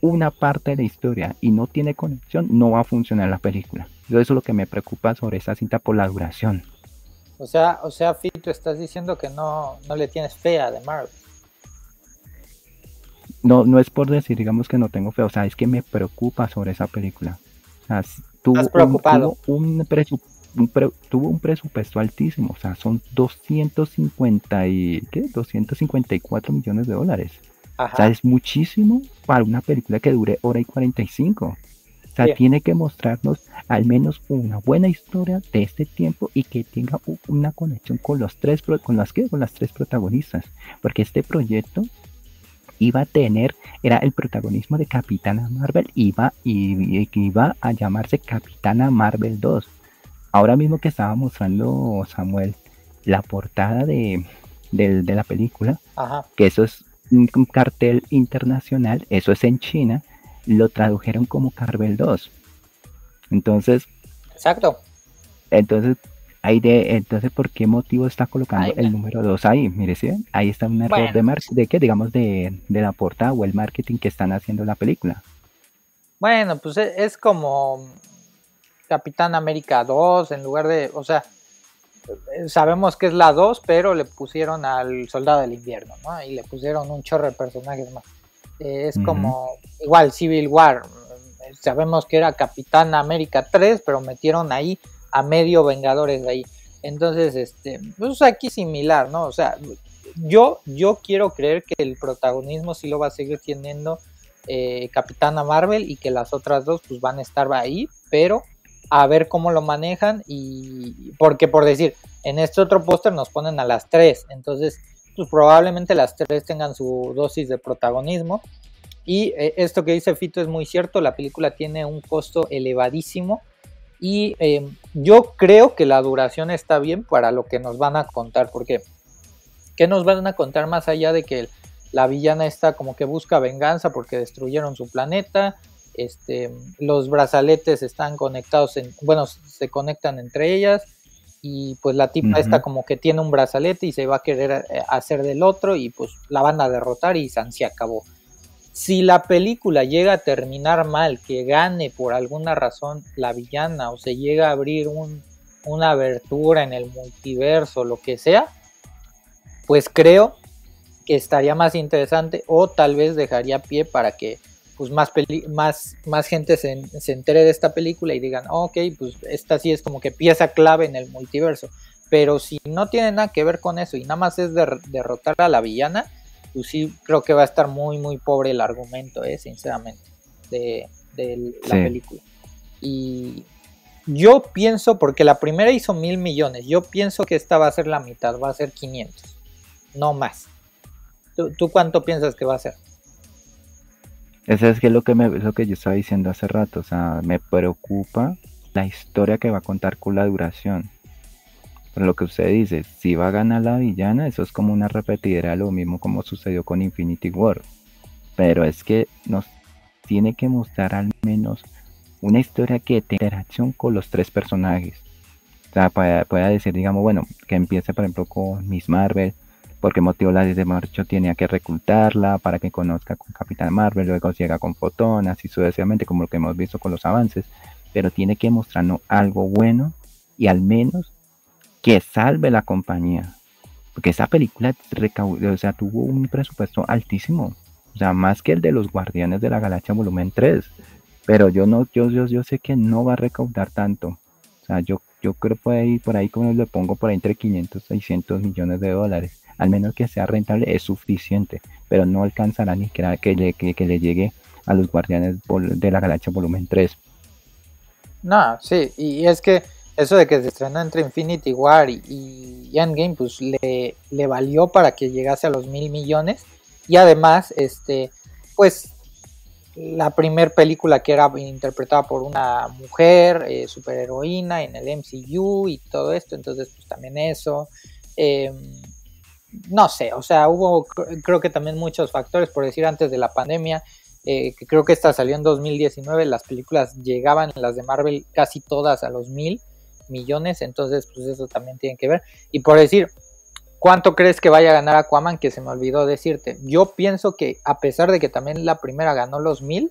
una parte de la historia y no tiene conexión, no va a funcionar la película. Eso es lo que me preocupa sobre esa cinta por la duración. O sea, o sea, Fito, estás diciendo que no, no le tienes fe a The Marvel. No, no es por decir, digamos que no tengo fe, o sea, es que me preocupa sobre esa película. O sea, tuvo, preocupado? Un, tuvo un presupuesto altísimo, o sea, son 250 y, ¿qué? 254 millones de dólares. O sea, es muchísimo para una película que dure hora y 45. O sea, tiene que mostrarnos al menos una buena historia de este tiempo y que tenga una conexión con los tres con las que con las tres protagonistas, porque este proyecto iba a tener era el protagonismo de Capitana Marvel iba y, iba a llamarse Capitana Marvel 2. Ahora mismo que estaba mostrando Samuel la portada de, de la película, que eso es un, cartel internacional, eso es en China, lo tradujeron como Carvel 2. Entonces, exacto. Entonces, ahí de, entonces, ¿por qué motivo está colocando el número 2 ahí? Mire, ¿sí? ahí está un error de mar de qué, digamos, de, de, la portada o el marketing que están haciendo la película. Bueno, pues e, es como Capitán América 2 en lugar de, o sea, sabemos que es la 2, pero le pusieron al Soldado del Invierno, ¿no? Y le pusieron un chorro de personajes más. Eh, es como, igual, Civil War. Sabemos que era Capitán América 3, pero metieron ahí a medio Vengadores ahí. Entonces, este, pues aquí similar, ¿no? O sea, yo, yo quiero creer que el protagonismo sí lo va a seguir teniendo eh, Capitana Marvel y que las otras dos pues van a estar ahí, pero a ver cómo lo manejan y porque por decir, en este otro póster nos ponen a las tres, entonces pues probablemente las tres tengan su dosis de protagonismo y eh, esto que dice Fito es muy cierto, la película tiene un costo elevadísimo y em, yo creo que la duración está bien para lo que nos van a contar, porque ¿qué nos van a contar más allá de que la villana está como que busca venganza porque destruyeron su planeta? este, los brazaletes están conectados, en, bueno, se conectan entre ellas y pues la tipa está como que tiene un brazalete y se va a querer eh, hacer del otro y pues la van a derrotar y se acabó. Si la película llega a terminar mal, que gane por alguna razón la villana o se llega a abrir un, una abertura en el multiverso, lo que sea, pues creo que estaría más interesante o tal vez dejaría pie para que pues más, más, más gente se, se, entere de esta película y digan, ok, pues esta sí es como que pieza clave en el multiverso. Pero si no tiene nada que ver con eso y nada más es derrotar a la villana, pues sí creo que va a estar muy, muy pobre el argumento, eh, sinceramente, de, de la película. Y yo pienso, porque la primera hizo mil millones, yo pienso que esta va a ser la mitad, va a ser 500, no más. ¿Tú, cuánto piensas que va a ser? Eso es que lo que, me, lo que yo estaba diciendo hace rato, o sea, me preocupa la historia que va a contar con la duración. Pero lo que usted dice, si va a ganar la villana, eso es como una repetidera, lo mismo como sucedió con Infinity War. Pero es que nos tiene que mostrar al menos una historia que tenga interacción con los tres personajes. O sea, pueda, decir, digamos, bueno, que empiece por ejemplo con Miss Marvel, porque motivo la de Marcho tenía que reclutarla para que conozca con Capitán Marvel, luego llega con Fotón, así sucesivamente, como lo que hemos visto con los avances, pero tiene que mostrarnos algo bueno y al menos que salve la compañía. Porque esa película o sea, tuvo un presupuesto altísimo, o sea, más que el de los Guardianes de la Galaxia volumen 3. Pero yo no, yo, yo, yo sé que no va a recaudar tanto. O sea, yo, yo creo por ahí, por ahí como le pongo por ahí entre 500 y 600 millones de dólares. Al menos que sea rentable es suficiente, pero no alcanzará ni que, que, le, que, le llegue a los Guardianes de la Galaxia volumen 3. No, sí, y es que eso de que se estrenó entre Infinity War y, Endgame, pues le, valió para que llegase a los mil millones. Y además, este, pues la primera película que era interpretada por una mujer eh, superheroína en el MCU y todo esto, entonces pues también eso. Em, no sé, o sea, hubo creo que también muchos factores, por decir antes de la pandemia, eh, que creo que esta salió en 2019, las películas llegaban, las de Marvel, casi todas a los mil millones, entonces pues eso también tiene que ver. Y por decir, ¿Cuánto crees que vaya a ganar Aquaman? Que se me olvidó decirte. Yo pienso que a pesar de que también la primera ganó los mil,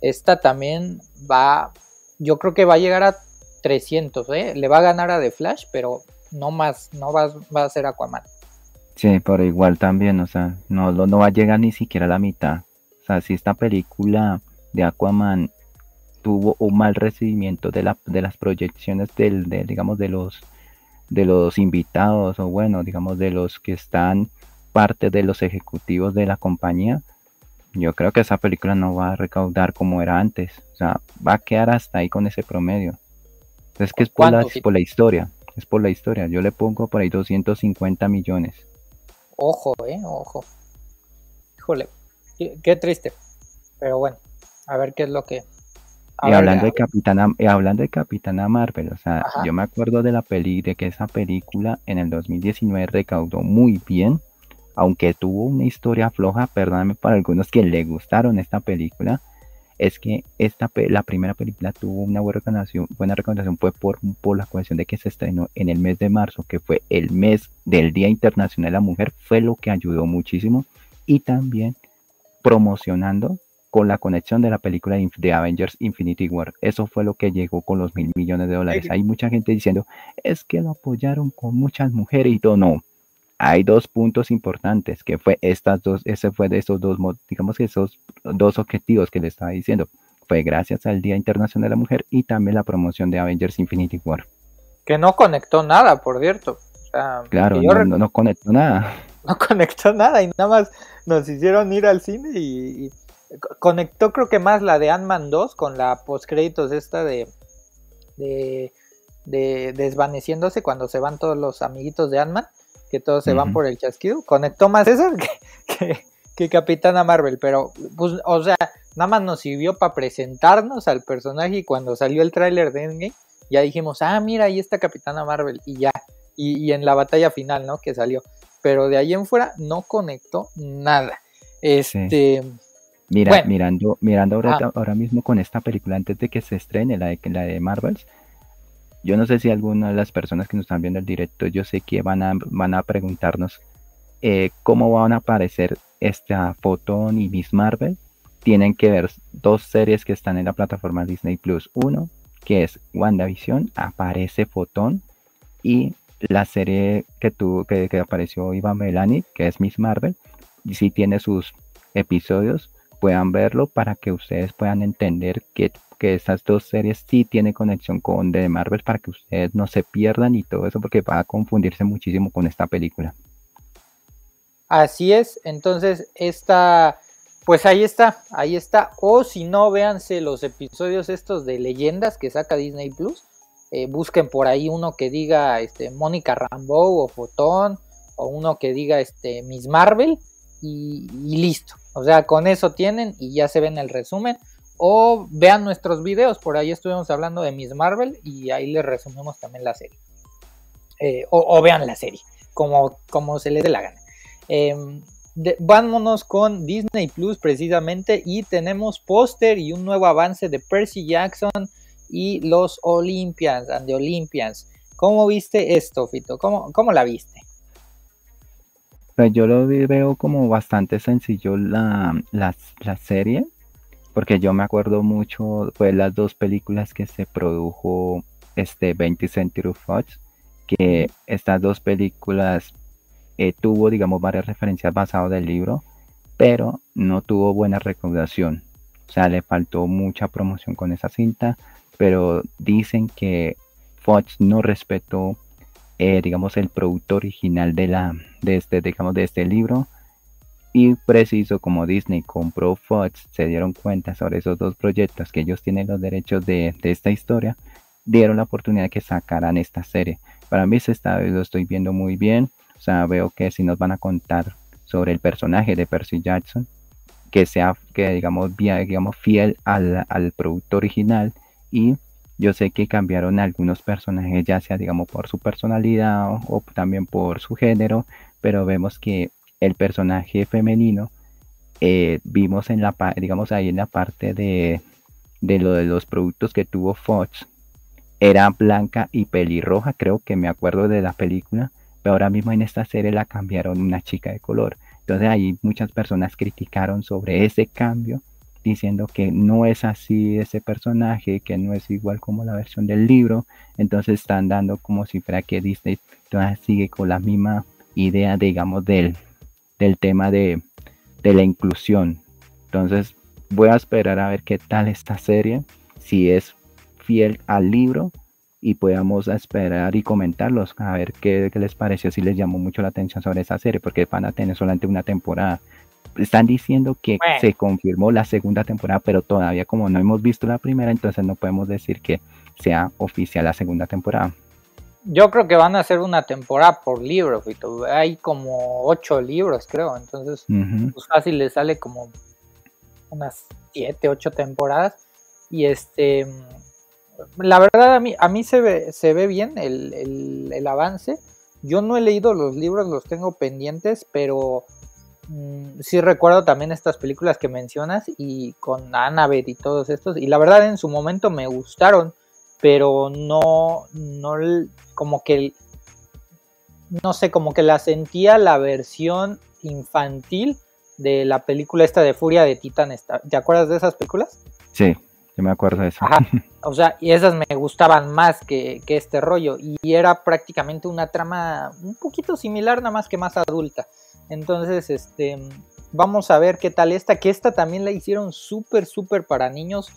esta también va, yo creo que va a llegar a 300, ¿eh? Le va a ganar a The Flash, pero no más, no va, va a ser Aquaman. Sí, pero igual también, o sea, no, no va a llegar ni siquiera a la mitad. O sea, si esta película de Aquaman tuvo un mal recibimiento de, la, de las proyecciones del, de, digamos, de los de los invitados o bueno, digamos de los que están parte de los ejecutivos de la compañía, yo creo que esa película no va a recaudar como era antes. O sea, va a quedar hasta ahí con ese promedio. Es que es por la, por la historia. Es por la historia. Yo le pongo por ahí 250 millones. Ojo, eh, ojo. Híjole, qué triste. Pero bueno, a ver qué es lo que, y hablando de Capitana, hablando de Capitana Marvel, o sea, yo me acuerdo de la peli, de que esa película en el 2019 recaudó muy bien, aunque tuvo una historia floja, perdóname para algunos que le gustaron esta película, es que esta la primera película tuvo una buena recaudación, buena recaudación fue por, por la cuestión de que se estrenó en el mes de marzo, que fue el mes del Día Internacional de la Mujer, fue lo que ayudó muchísimo y también promocionando con la conexión de la película de Avengers Infinity War. Eso fue lo que llegó con los mil millones de dólares. Hay mucha gente diciendo, es que lo apoyaron con muchas mujeres y todo. No, hay dos puntos importantes, que fue estas dos, ese fue de esos dos, digamos que esos dos objetivos que le estaba diciendo. Fue gracias al Día Internacional de la Mujer y también la promoción de Avengers Infinity War. Que no conectó nada, por cierto. claro, no, no, conectó nada. (laughs) No conectó nada y nada más nos hicieron ir al cine y conectó creo que más la de Ant-Man 2 con la postcréditos esta de, de, desvaneciéndose cuando se van todos los amiguitos de Ant-Man, que todos se van por el chasquido. Conectó más eso (laughs) que, que, Capitana Marvel, pero pues, o sea, nada más nos sirvió para presentarnos al personaje y cuando salió el tráiler de Endgame, ya dijimos, ah, mira, ahí está Capitana Marvel y ya. Y, en la batalla final, ¿no? Que salió. Pero de ahí en fuera no conectó nada. Este. Mira, mirando, mirando ahora, ah. ahora, mismo con esta película, antes de que se estrene la de, la de Marvels, yo no sé si alguna de las personas que nos están viendo el directo, yo sé que van a, van a preguntarnos eh, cómo van a aparecer esta Photon y Miss Marvel. Tienen que ver dos series que están en la plataforma Disney Plus. Uno, que es WandaVision, aparece Photon, y la serie que, tuvo, que, que apareció Iván Melani, que es Miss Marvel, sí tiene sus episodios, puedan verlo para que ustedes puedan entender que, que estas dos series sí tienen conexión con The Marvel para que ustedes no se pierdan y todo eso porque va a confundirse muchísimo con esta película. Así es, entonces esta, pues ahí está, ahí está. O si no, véanse los episodios estos de leyendas que saca Disney Plus. Eh, busquen por ahí uno que diga este, Mónica Rambeau o Fotón, o uno que diga este, Miss Marvel, y, listo. O sea, con eso tienen y ya se ven el resumen. O vean nuestros videos, por ahí estuvimos hablando de Miss Marvel y ahí les resumimos también la serie. Eh, o, vean la serie, como, como se les dé la gana. Em, vámonos con Disney Plus precisamente y tenemos póster y un nuevo avance de Percy Jackson y los Olympians and the Olympians. ¿Cómo viste esto, Fito? ¿Cómo, cómo la viste? Pues yo lo veo como bastante sencillo la, la, la, serie, porque yo me acuerdo mucho pues las dos películas que se produjo este 20 Century Fox, que estas dos películas eh, tuvo, digamos, varias referencias basadas del libro, pero no tuvo buena recaudación. O sea, le faltó mucha promoción con esa cinta, pero dicen que Fox no respetó, eh, digamos, el producto original de, la, de, este, digamos, de este libro. Y preciso como Disney compró Fox, se dieron cuenta sobre esos dos proyectos que ellos tienen los derechos de, de esta historia, dieron la oportunidad de que sacaran esta serie. Para mí está, lo estoy viendo muy bien. O sea, veo que si nos van a contar sobre el personaje de Percy Jackson, que sea, que digamos, digamos fiel al, al producto original y yo sé que cambiaron algunos personajes, ya sea digamos por su personalidad o, también por su género, pero vemos que el personaje femenino eh, vimos en la digamos ahí en la parte de, de lo de los productos que tuvo Fox era blanca y pelirroja, creo que me acuerdo de la película, pero ahora mismo en esta serie la cambiaron una chica de color. Entonces ahí muchas personas criticaron sobre ese cambio, diciendo que no es así ese personaje, que no es igual como la versión del libro. Entonces están dando como si fuera que Disney todavía sigue con la misma idea, digamos, del, del tema de, de la inclusión. Entonces voy a esperar a ver qué tal esta serie, si es fiel al libro y podamos esperar y comentarlos, a ver qué, les pareció, si les llamó mucho la atención sobre esa serie, porque van a tener solamente una temporada. Están diciendo que se confirmó la segunda temporada, pero todavía como no hemos visto la primera, entonces no podemos decir que sea oficial la segunda temporada. Yo creo que van a hacer una temporada por libro, Hay como ocho libros, creo. Entonces, pues fácil le sale como unas siete, ocho temporadas. Y este, la verdad a mí, a mí se, ve, se ve bien el, avance. Yo no he leído los libros, los tengo pendientes, pero sí recuerdo también estas películas que mencionas y con Annabeth y todos estos. Y la verdad en su momento me gustaron, pero no, no como que, no sé, como que la sentía la versión infantil de la película esta de Furia de Titán. ¿Te acuerdas de esas películas? Sí me acuerdo de eso. (laughs) O sea, y esas me gustaban más que, este rollo. Y era prácticamente una trama un poquito similar, nada más que más adulta. Entonces, este, vamos a ver qué tal esta. Que esta también la hicieron súper, súper para niños.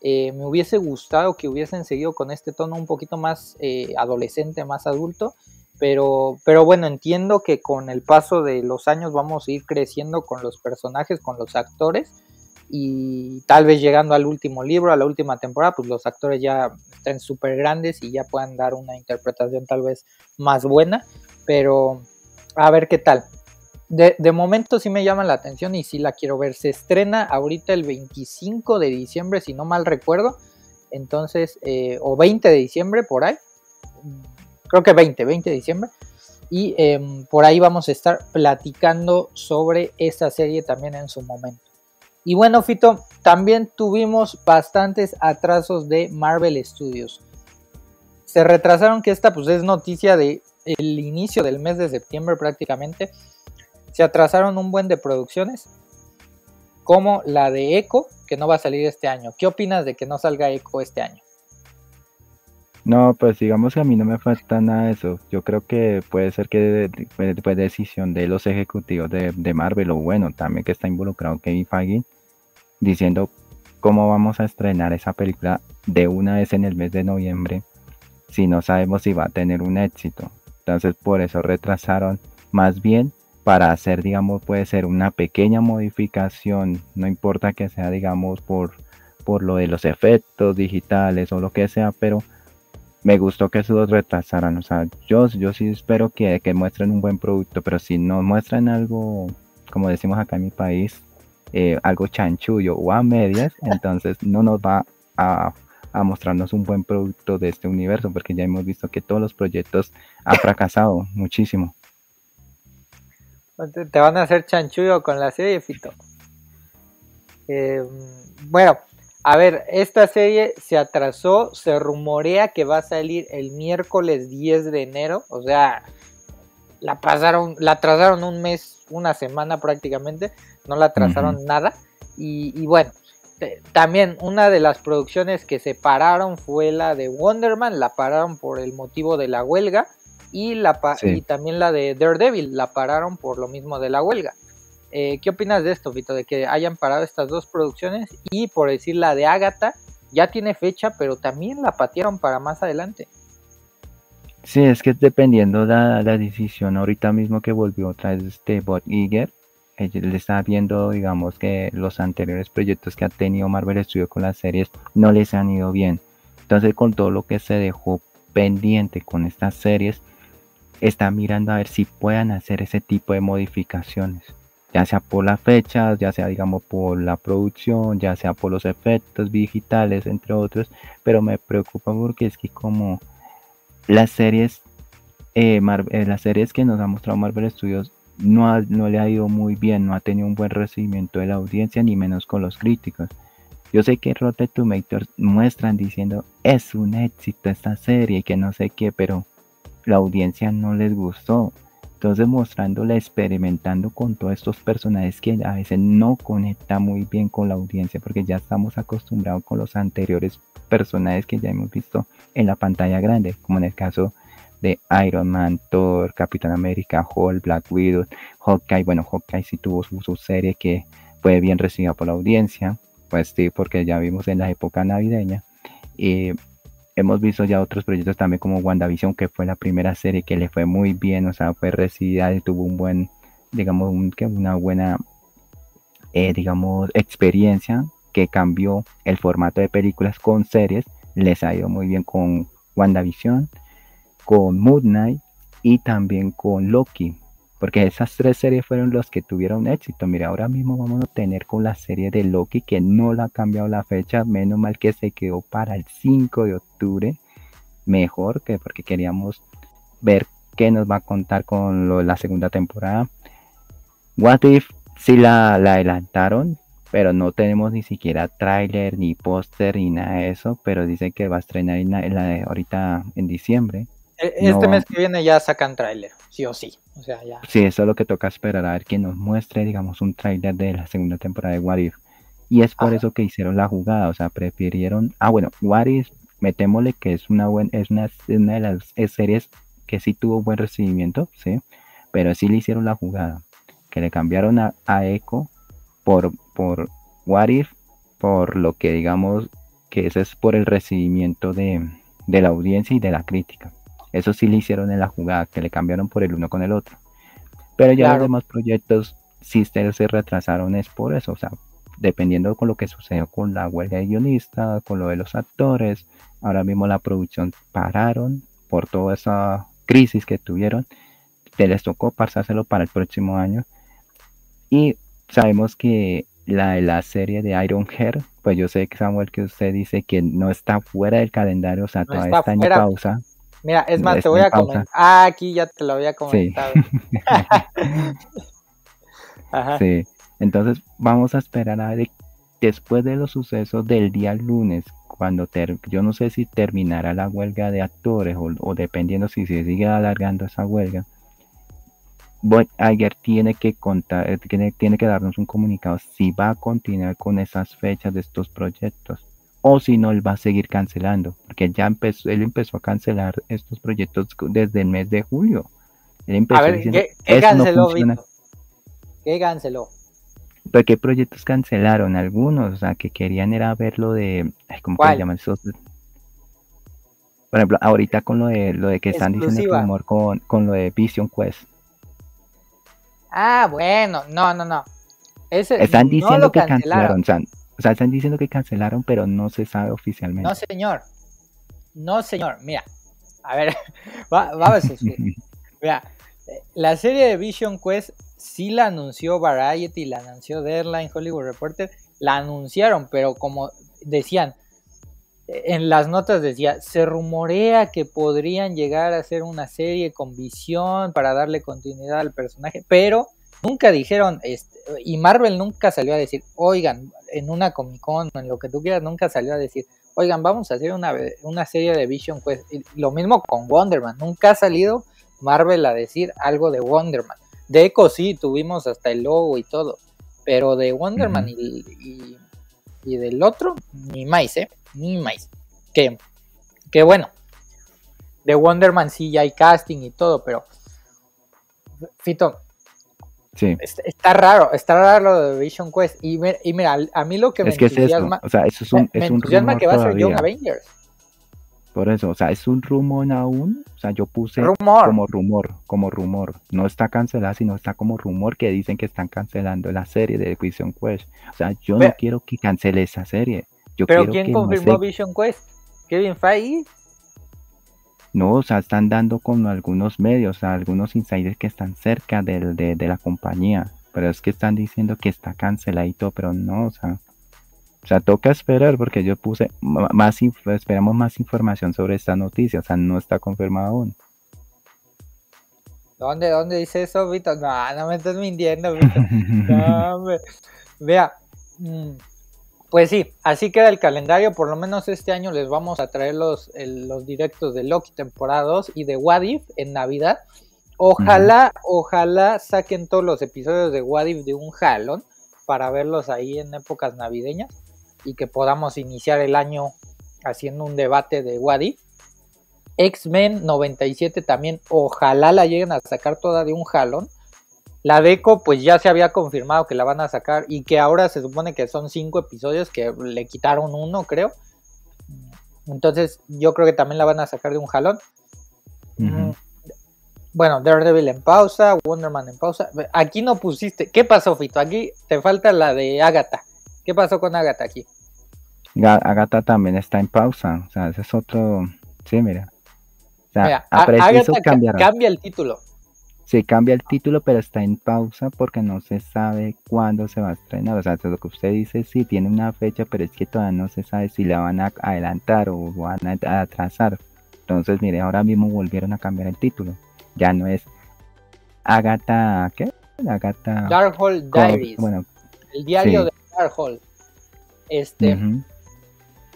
Eh, me hubiese gustado que hubiesen seguido con este tono un poquito más eh, adolescente, más adulto. Pero, pero bueno, entiendo que con el paso de los años vamos a ir creciendo con los personajes, con los actores y tal vez llegando al último libro, a la última temporada, pues los actores ya estén súper grandes y ya puedan dar una interpretación tal vez más buena, pero a ver qué tal. De, momento sí me llama la atención y sí la quiero ver. Se estrena ahorita el 25 de diciembre, si no mal recuerdo. Entonces, eh, o 20 de diciembre por ahí. Creo que 20, 20 de diciembre. Y em, por ahí vamos a estar platicando sobre esta serie también en su momento. Y bueno, Fito, también tuvimos bastantes atrasos de Marvel Studios. Se retrasaron, que esta pues es noticia de el inicio del mes de septiembre prácticamente. Se atrasaron un buen de producciones, como la de Echo, que no va a salir este año. ¿Qué opinas de que no salga Echo este año? No, pues digamos que a mí no me falta nada de eso. Yo creo que puede ser que fue decisión de los ejecutivos de, Marvel o bueno, también que está involucrado Kevin Feige diciendo cómo vamos a estrenar esa película de una vez en el mes de noviembre si no sabemos si va a tener un éxito. Entonces por eso retrasaron más bien para hacer, digamos, puede ser una pequeña modificación, no importa que sea, digamos, por, por lo de los efectos digitales o lo que sea, pero me gustó que se los retrasaran. O sea, yo, yo sí espero que, que muestren un buen producto, pero si no muestran algo, como decimos acá en mi país, eh, algo chanchullo o a medias, (laughs) entonces no nos va a, a, mostrarnos un buen producto de este universo, porque ya hemos visto que todos los proyectos han fracasado muchísimo. Te van a hacer chanchullo con la serie, Fito. Eh, bueno, a ver, esta serie se atrasó, se rumorea que va a salir el miércoles 10 de enero, o sea, la pasaron, la atrasaron un mes, una semana prácticamente, no la atrasaron nada. Y, bueno, también una de las producciones que se pararon fue la de Wonderman, la pararon por el motivo de la huelga y, la y también la de Daredevil la pararon por lo mismo de la huelga. Eh, ¿Qué opinas de esto, Vito? De que hayan parado estas dos producciones y por decir la de Agatha ya tiene fecha, pero también la patearon para más adelante. Sí, es que dependiendo la, la decisión, ahorita mismo que volvió otra vez este Bob Iger, le está viendo, digamos, que los anteriores proyectos que ha tenido Marvel Studios con las series no les han ido bien. Entonces, con todo lo que se dejó pendiente con estas series, está mirando a ver si puedan hacer ese tipo de modificaciones, ya sea por las fechas, ya sea digamos por la producción, ya sea por los efectos digitales, entre otros, pero me preocupa porque es que como las series, eh, eh, las series que nos ha mostrado Marvel Studios no, no le ha ido muy bien, no ha tenido un buen recibimiento de la audiencia, ni menos con los críticos. Yo sé que Rotten Tomatoes muestran diciendo es un éxito esta serie que no sé qué, pero la audiencia no les gustó. Entonces mostrándola, experimentando con todos estos personajes que a veces no conecta muy bien con la audiencia porque ya estamos acostumbrados con los anteriores personajes que ya hemos visto en la pantalla grande, como en el caso Iron Man, Thor, Capitán América, Hulk, Black Widow, Hawkeye. Bueno, Hawkeye sí tuvo su, serie que fue bien recibida por la audiencia, pues sí, porque ya vimos en la época navideña. Y hemos visto ya otros proyectos también como WandaVision, que fue la primera serie que le fue muy bien, o sea, fue recibida y tuvo un buen, digamos, que una buena, eh, digamos, experiencia que cambió el formato de películas con series. Les ha ido muy bien con WandaVision, con Moon Knight y también con Loki. Porque esas tres series fueron los que tuvieron éxito. Mira, ahora mismo vamos a tener con la serie de Loki que no la ha cambiado la fecha. Menos mal que se quedó para el 5 de octubre. Mejor que porque queríamos ver qué nos va a contar con la segunda temporada. What If sí la, adelantaron, pero no tenemos ni siquiera tráiler, ni póster, ni nada de eso. Pero dicen que va a estrenar ahorita en diciembre. E, este mes que viene ya sacan tráiler, sí o sí. O sea, ya. Sí, eso es lo que toca esperar a ver que nos muestre, digamos, un tráiler de la segunda temporada de What If. Y es por eso que hicieron la jugada, o sea, prefirieron. Ah, bueno, What If, metémosle que es una buena, es una, una de las series que sí tuvo buen recibimiento, sí, pero sí le hicieron la jugada, que le cambiaron a, a Echo por, por What If, por lo que digamos que ese es por el recibimiento de, de la audiencia y de la crítica. Eso sí le hicieron en la jugada, que le cambiaron por el uno con el otro. Pero ya los demás proyectos sí se retrasaron es por eso, o sea, dependiendo con lo que sucedió con la huelga de guionistas, con lo de los actores, ahora mismo la producción pararon por toda esa crisis que tuvieron, que les tocó pasárselo para el próximo año. Y sabemos que la, la serie de Iron Hair, pues yo sé que Samuel que usted dice que no está fuera del calendario, o sea, todavía está, en pausa. Mira, es más, te voy a comentar. Ah, aquí ya te lo había comentado. (laughs) Sí. Entonces vamos a esperar a ver después de los sucesos del día lunes, cuando ter yo no sé si terminará la huelga de actores o, dependiendo si se sigue alargando esa huelga. Iger tiene que contar, eh, tiene, tiene que darnos un comunicado si va a continuar con esas fechas de estos proyectos o si no, él va a seguir cancelando, porque ya empezó, él empezó a cancelar estos proyectos desde el mes de julio. Él empezó A ver, diciendo, ¿qué, qué "Eso no canceló, funciona". Vito? ¿Qué canceló? ¿Pero qué proyectos cancelaron? Algunos, o sea, que querían era ver lo de, ay, ¿cómo se llama eso? Por ejemplo, ahorita con lo de lo de que están diciendo el rumor con, con lo de Vision Quest. Ah, bueno, no, no, no. Ese, Están no diciendo que cancelaron, cancelaron. o sea, o sea, están diciendo que cancelaron, pero no se sabe oficialmente. No, señor. No, señor. Mira, a ver, (laughs) va- vamos a. (laughs) Mira, la serie de Vision Quest sí la anunció Variety, la anunció Deadline, Hollywood Reporter, la anunciaron, pero como decían, en las notas decía, se rumorea que podrían llegar a hacer una serie con visión para darle continuidad al personaje, pero nunca dijeron, este, y Marvel nunca salió a decir, oigan, en una Comic Con o en lo que tú quieras, nunca salió a decir, oigan, vamos a hacer una, una serie de Vision Quest. Y lo mismo con Wonder Man, nunca ha salido Marvel a decir algo de Wonder Man. De Echo sí, tuvimos hasta el logo y todo, pero de Wonder Man y- y del otro, ni más, ¿eh? Ni más. Que, que bueno, de Wonder Man sí ya hay casting y todo, pero Fito, Sí, está, está raro, está raro lo de Vision Quest. Y, mi- y mira, a mí lo que me es que es eso, entusiasma, o sea, eso es un, me es un entusiasma rumor que va a ser Young. Avengers. Por eso, o sea, es un rumor aún, o sea, yo puse Rumor. como rumor, como rumor. No está cancelada, sino está como rumor que dicen que están cancelando la serie de Vision Quest. O sea, yo no quiero que cancele esa serie. Yo Pero ¿quién que no confirmó Vision Quest? Kevin Feige. No, o sea, están dando con algunos medios, algunos insiders que están cerca del- de, de la compañía. Pero es que están diciendo que está canceladito, pero no, o sea. O sea, toca esperar porque yo puse más, esperamos más información sobre esta noticia, o sea, no está confirmado aún. ¿Dónde, dónde dice eso, Vito? No, no me estás mintiendo, Vito. (laughs) No, hombre. Vea, mm, pues sí, así queda el calendario. Por lo menos este año les vamos a traer los, el- los directos de Loki temporada 2 y de What If en Navidad. Ojalá, ojalá saquen todos los episodios de What If de un jalón para verlos ahí en épocas navideñas y que podamos iniciar el año haciendo un debate de What If. X-Men 97 también, ojalá la lleguen a sacar toda de un jalón. La Deco, pues ya se había confirmado que la van a sacar y que ahora se supone que son cinco episodios que le quitaron uno, creo. Entonces, yo creo que también la van a sacar de un jalón. Ujú. Mm, Bueno, Daredevil en pausa, Wonder Man en pausa. Aquí no pusiste. ¿Qué pasó, Fito? Aquí te falta la de Agatha. ¿Qué pasó con Agatha aquí? Ga- Agatha también está en pausa, o sea, ese es otro, sí, mira. O sea, Mira, Agatha cambiará. cambia el título. Se cambia el título, pero está en pausa porque no se sabe cuándo se va a estrenar. O sea, lo que usted dice, sí, tiene una fecha, pero es que todavía no se sabe si la van a adelantar o van a atrasar. Entonces, mire, ahora mismo volvieron a cambiar el título. Ya no es Agatha, ¿qué? Agatha. Darkhold Diaries. Bueno, el diario sí. de Darkhold. Este,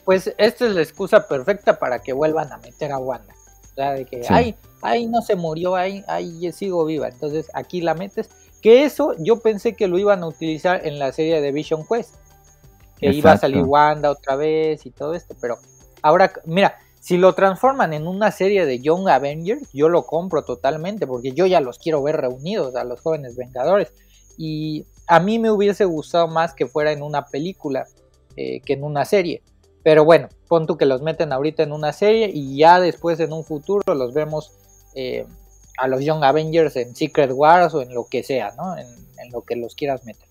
pues esta es la excusa perfecta para que vuelvan a meter a Wanda. O sea, de que, Sí. ay, ay, no se murió, ay, ay, sigo viva. Entonces aquí la metes. Que eso yo pensé que lo iban a utilizar en la serie de Vision Quest. Que iba a salir. Wanda otra vez y todo esto. Pero ahora, mira, si lo transforman en una serie de Young Avengers, yo lo compro totalmente. Porque yo ya los quiero ver reunidos a los jóvenes Vengadores. Y a mí me hubiese gustado más que fuera en una película eh, que en una serie. Pero bueno, pon tú que los meten ahorita en una serie y ya después en un futuro los vemos eh, a los Young Avengers en Secret Wars o en lo que sea, ¿no? En, en lo que los quieras meter.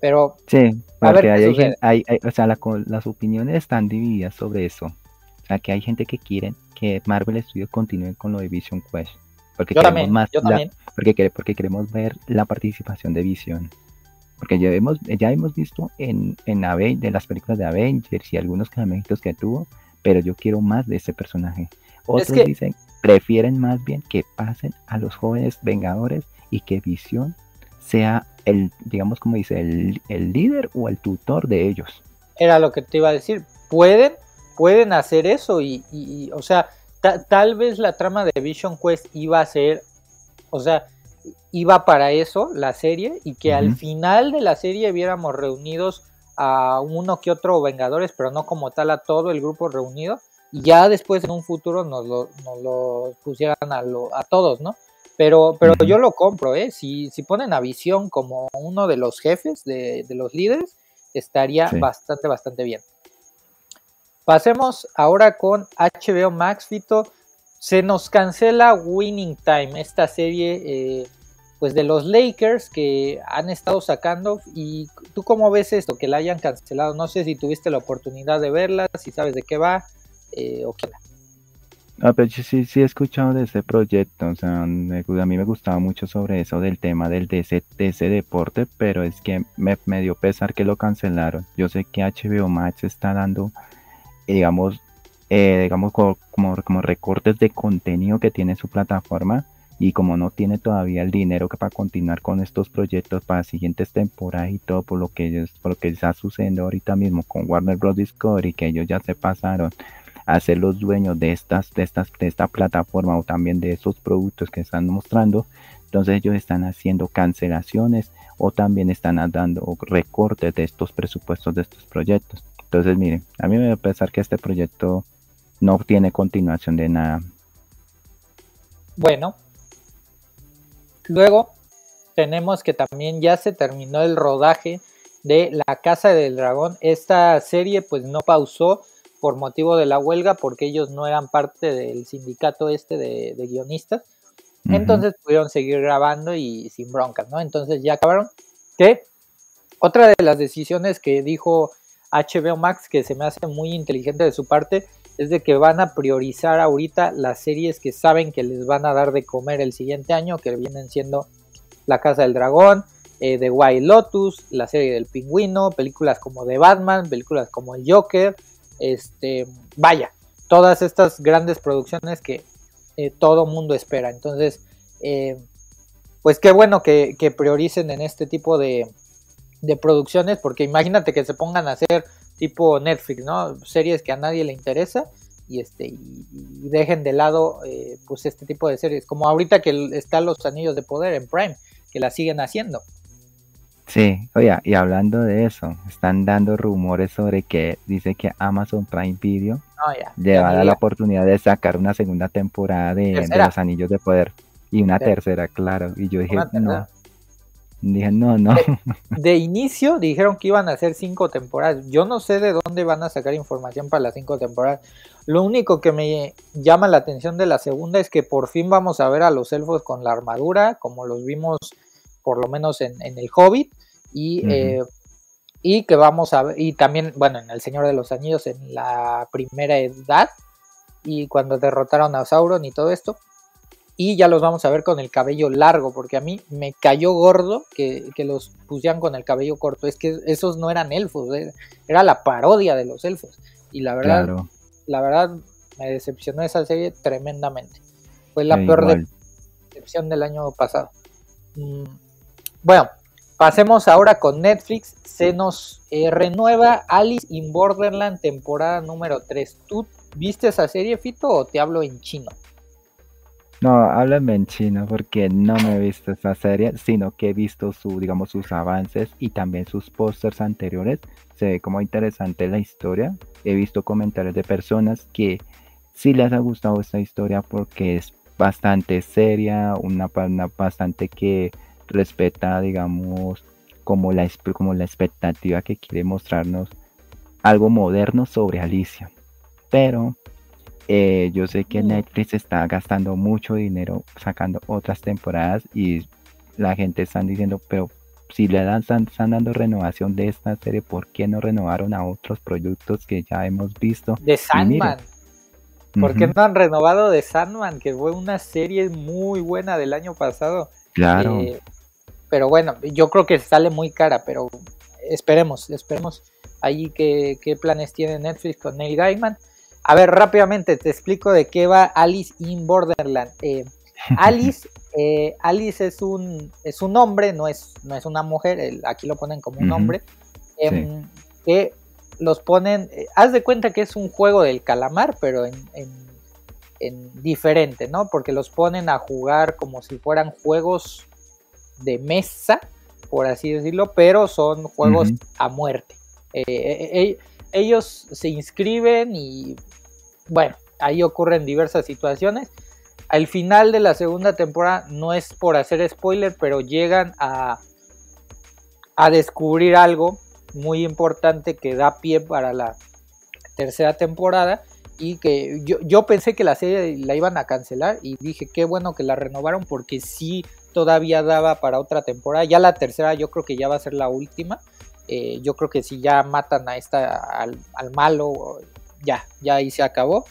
Pero Sí, A ver porque qué hay, hay hay- hay- o sea, la las opiniones están divididas sobre eso. O sea, que hay gente que quiere que Marvel Studios continúe con lo de Vision Quest. Porque yo queremos también, más yo la- también. porque, porque queremos ver la participación de Vision. Porque ya hemos, ya hemos visto en, en de las películas de Avengers y algunos cameos que tuvo, pero yo quiero más de ese personaje. Otros que- dicen, prefieren más bien que pasen a los jóvenes Vengadores y que Vision sea el, digamos como dice, el, el líder o el tutor de ellos. Era lo que te iba a decir. Pueden, pueden hacer eso y, y- y, o sea, ta- tal vez la trama de Vision Quest iba a ser, o sea, iba para eso la serie y que al final de la serie viéramos reunidos a uno que otro Vengadores, pero no como tal a todo el grupo reunido. Y ya después en un futuro nos lo, nos lo pusieran a, lo, a todos, ¿no? Pero, pero yo lo compro, ¿eh? Si, si ponen a Visión como uno de los jefes, de, de los líderes, estaría Sí. bastante, bastante bien. Pasemos ahora con HBO Max, Fito. Se nos cancela Winning Time, esta serie eh, pues de los Lakers que han estado sacando. ¿Y tú cómo ves esto? Que la hayan cancelado. No sé si tuviste la oportunidad de verla, si sabes de qué va eh, o qué. Ah, pero sí, sí he escuchado de ese proyecto, o sea, a mí me gustaba mucho sobre eso del tema del de ese, de ese deporte, pero es que me, me dio pesar que lo cancelaron. Yo sé que HBO Max está dando, eh, digamos, eh, digamos co- como, como recortes de contenido que tiene su plataforma y como no tiene todavía el dinero que para continuar con estos proyectos para siguientes temporadas y todo por lo que ellos, por lo que está sucediendo ahorita mismo con Warner Bros. Discovery, que ellos ya se pasaron a ser los dueños de estas, de estas, de esta plataforma o también de esos productos que están mostrando. Entonces ellos están haciendo cancelaciones o también están dando recortes de estos presupuestos de estos proyectos. Entonces, miren, a mí me da pesar que este proyecto no tiene continuación de nada. Bueno, luego tenemos que también ya se terminó el rodaje de La Casa del Dragón. Esta serie pues no pausó por motivo de la huelga porque ellos no eran parte del sindicato este de, de guionistas. Entonces pudieron seguir grabando y sin broncas, ¿no? Entonces ya acabaron. Que otra de las decisiones que dijo HBO Max que se me hace muy inteligente de su parte es de que van a priorizar ahorita las series que saben que les van a dar de comer el siguiente año, que vienen siendo La Casa del Dragón, eh, The White Lotus, la serie del Pingüino, películas como The Batman, películas como El Joker, este, vaya, todas estas grandes producciones que eh, todo mundo espera. Entonces, eh, pues qué bueno que, que prioricen en este tipo de, de producciones, porque imagínate que se pongan a hacer tipo Netflix, ¿no? Series que a nadie le interesa y este y, y dejen de lado eh, pues este tipo de series, como ahorita que están los Anillos de Poder en Prime, que la siguen haciendo. Sí, oye, y hablando de eso, están dando rumores sobre que dice que Amazon Prime Video ya, le va a dar la oportunidad de sacar una segunda temporada de, los Anillos de Poder y una Sí. tercera, claro. Y yo dije, no. Dije, no, no. (laughs) De inicio dijeron que iban a hacer cinco temporadas. Yo no sé de dónde van a sacar información para las cinco temporadas. Lo único que me llama la atención de la segunda es que por fin vamos a ver a los elfos con la armadura, como los vimos por lo menos en, en el Hobbit. Y, eh, y que vamos a ver, y también, bueno, en El Señor de los Anillos, en la primera edad, y cuando derrotaron a Sauron y todo esto. Y ya los vamos a ver con el cabello largo, porque a mí me cayó gordo que, que los pusieran con el cabello corto. Es que esos no eran elfos, eh, era la parodia de los elfos. Y la verdad, Claro, la verdad, me decepcionó esa serie tremendamente. Fue la peor igual. decepción del año pasado. Mm, Bueno, pasemos ahora con Netflix. Se nos eh, renueva Alice in Borderland temporada número 3. ¿Tú viste esa serie, Fito, o te hablo en chino? No, háblame en chino porque no me he visto esa serie, sino que he visto su, digamos, sus avances y también sus pósters anteriores. Se ve como interesante la historia. He visto comentarios de personas que sí les ha gustado esta historia porque es bastante seria, una, una bastante que respeta, digamos, como la, como la expectativa que quiere mostrarnos algo moderno sobre Alicia. Pero eh, yo sé que Mm. Netflix está gastando mucho dinero sacando otras temporadas y la gente están diciendo, pero si le dan, están, están dando renovación de esta serie, ¿por qué no renovaron a otros productos que ya hemos visto? De Sandman. ¿Por qué no han renovado de Sandman? Que fue una serie muy buena del año pasado. Claro, Eh, pero bueno, yo creo que sale muy cara, pero esperemos, esperemos ahí qué, qué planes tiene Netflix con Neil Gaiman. A ver, rápidamente te explico de qué va Alice in Borderland. Eh, (laughs) Alice, eh, Alice es un, es un hombre, no es, no es una mujer, el- aquí lo ponen como un hombre, em, que los ponen, eh, haz de cuenta que es un juego del calamar, pero en, en- en diferente, ¿no? Porque los ponen a jugar como si fueran juegos de mesa, por así decirlo, pero son juegos a muerte. Eh, eh, eh, ellos se inscriben y bueno, ahí ocurren diversas situaciones. Al final de la segunda temporada, no es por hacer spoiler, pero llegan a, a descubrir algo muy importante que da pie para la tercera temporada y que yo, yo pensé que la serie la iban a cancelar y dije qué bueno que la renovaron porque sí todavía daba para otra temporada. Ya la tercera yo creo que ya va a ser la última. Eh, yo creo que si ya matan a esta al, malo, ya, ya ahí se acabó.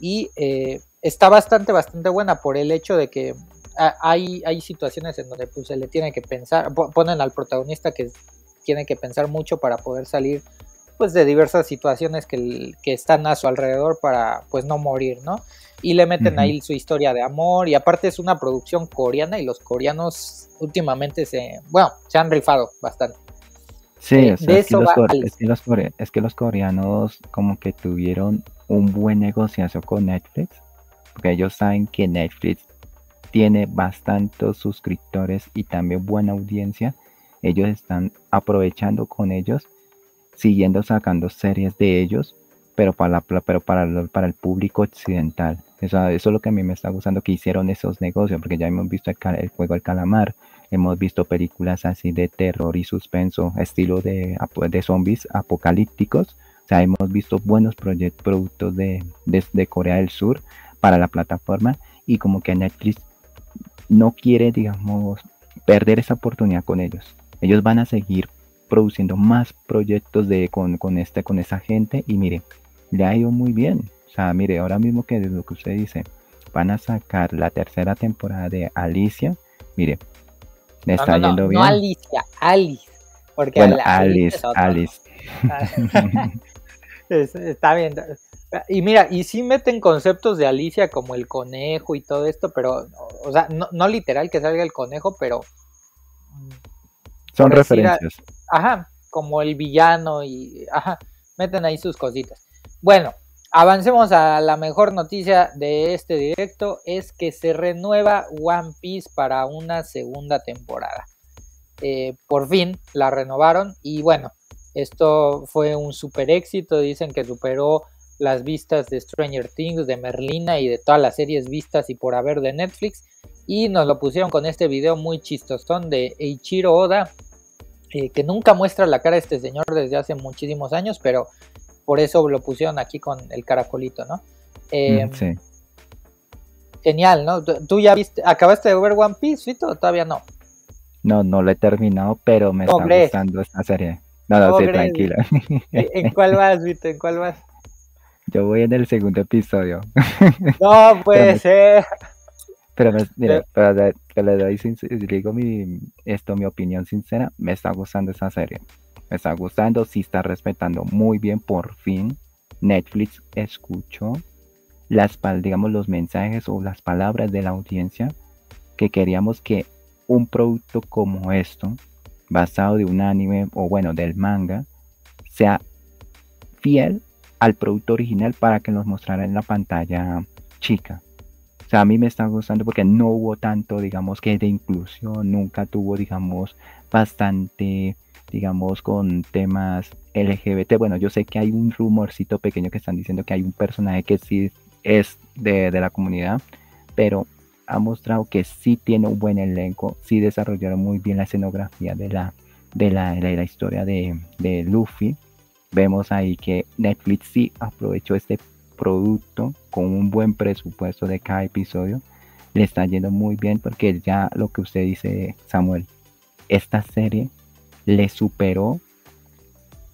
Y eh, está bastante, bastante buena por el hecho de que hay, hay situaciones en donde pues, se le tiene que pensar, ponen al protagonista que tiene que pensar mucho para poder salir pues de diversas situaciones que, que, están a su alrededor para pues no morir, ¿no? Y le meten ahí su historia de amor y aparte es una producción coreana y los coreanos últimamente se, bueno, se han rifado bastante. Sí, eh, es, que los, es, que los coreanos como que tuvieron un buen negociación con Netflix, porque ellos saben que Netflix tiene bastantes suscriptores y también buena audiencia. Ellos están aprovechando con ellos siguiendo sacando series de ellos, pero para, la, pero para, para el público occidental. Eso, eso, es lo que a mí me está gustando que hicieron esos negocios, porque ya hemos visto el, juego del calamar, hemos visto películas así de terror y suspenso, estilo de, de zombies apocalípticos. O sea, hemos visto buenos proyectos, productos de, de, Corea del Sur para la plataforma y como que Netflix no quiere, digamos, perder esa oportunidad con ellos. Ellos van a seguir produciendo más proyectos de, con, con, este, con esa gente y mire, le ha ido muy bien. O sea, mire, ahora mismo que lo que usted dice, van a sacar la tercera temporada de Alicia, mire, le está yendo bien. No Alicia, Alice. Porque bueno, Alice, Alice. (laughs) está bien. Y mira, y sí meten conceptos de Alicia como el conejo y todo esto, pero, o sea, no, no literal que salga el conejo, pero son referencias. ajá, como el villano y ajá, meten ahí sus cositas. Bueno, avancemos a la mejor noticia de este directo, es que se renueva One Piece para una segunda temporada. Eh, por fin la renovaron y bueno, esto fue un super éxito, dicen que superó las vistas de Stranger Things, de Merlina y de todas las series vistas y por haber de Netflix. Y nos lo pusieron con este video muy chistosón de Eiichiro Oda, eh, que nunca muestra la cara de este señor desde hace muchísimos años, pero por eso lo pusieron aquí con el caracolito, ¿no? Eh, sí. Genial, ¿no? ¿Tú ya viste, acabaste de ver One Piece, Fito? ¿Todavía no? No, no lo he terminado, pero me está gustando esta serie. No, no, sí, tranquila. ¿En cuál vas, Vito? ¿En cuál vas? Yo voy en el segundo episodio. (laughs) No puede ser. Pero, mira, pero le, doy, digo mi, esto, mi opinión sincera, me está gustando esa serie. Me está gustando, sí está respetando muy bien, por fin. Netflix escuchó las, digamos, los mensajes o las palabras de la audiencia que queríamos que un producto como esto, basado de un anime o bueno, del manga, sea fiel al producto original para que nos mostrara en la pantalla chica. O sea, a mí me está gustando porque no hubo tanto, digamos, que de inclusión, nunca tuvo, digamos, bastante, digamos, con temas LGBT. Bueno, yo sé que hay un rumorcito pequeño que están diciendo que hay un personaje que sí es de, la comunidad, pero ha mostrado que sí tiene un buen elenco, sí desarrollaron muy bien la escenografía de la, de la, de la historia de, de Luffy. Vemos ahí que Netflix sí aprovechó este producto con un buen presupuesto de cada episodio, le está yendo muy bien porque ya lo que usted dice, Samuel, esta serie le superó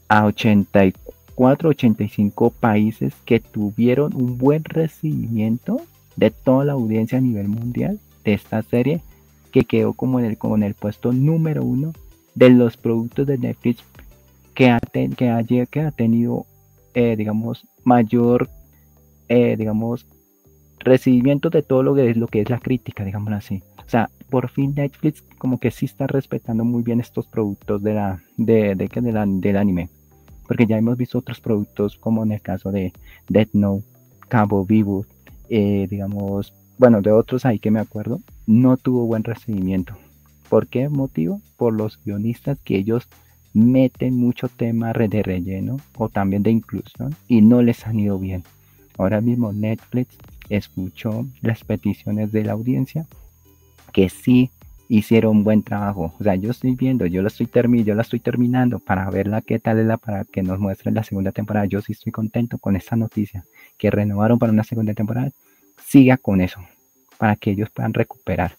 a 84, 85 países que tuvieron un buen recibimiento de toda la audiencia a nivel mundial de esta serie que quedó como en el, como en el puesto número uno de los productos de Netflix que ha, que que ha tenido, eh, digamos, mayor eh, digamos, recibimiento de todo lo que es lo que es la crítica, digamos así. O sea, por fin Netflix como que sí está respetando muy bien estos productos de la, de, de, del anime. Porque ya hemos visto otros productos como en el caso de Death Note, Cabo Vivo, eh, digamos, bueno, de otros ahí que me acuerdo, no tuvo buen recibimiento. ¿Por qué motivo? Por los guionistas que ellos meten mucho tema de relleno o también de inclusión y no les han ido bien. Ahora mismo Netflix escuchó las peticiones de la audiencia que sí hicieron un buen trabajo. O sea, yo estoy viendo, yo lo estoy terminando, yo la estoy terminando para verla qué tal es la para que nos muestren la segunda temporada. Yo sí estoy contento con esta noticia que renovaron para una segunda temporada. Siga con eso para que ellos puedan recuperar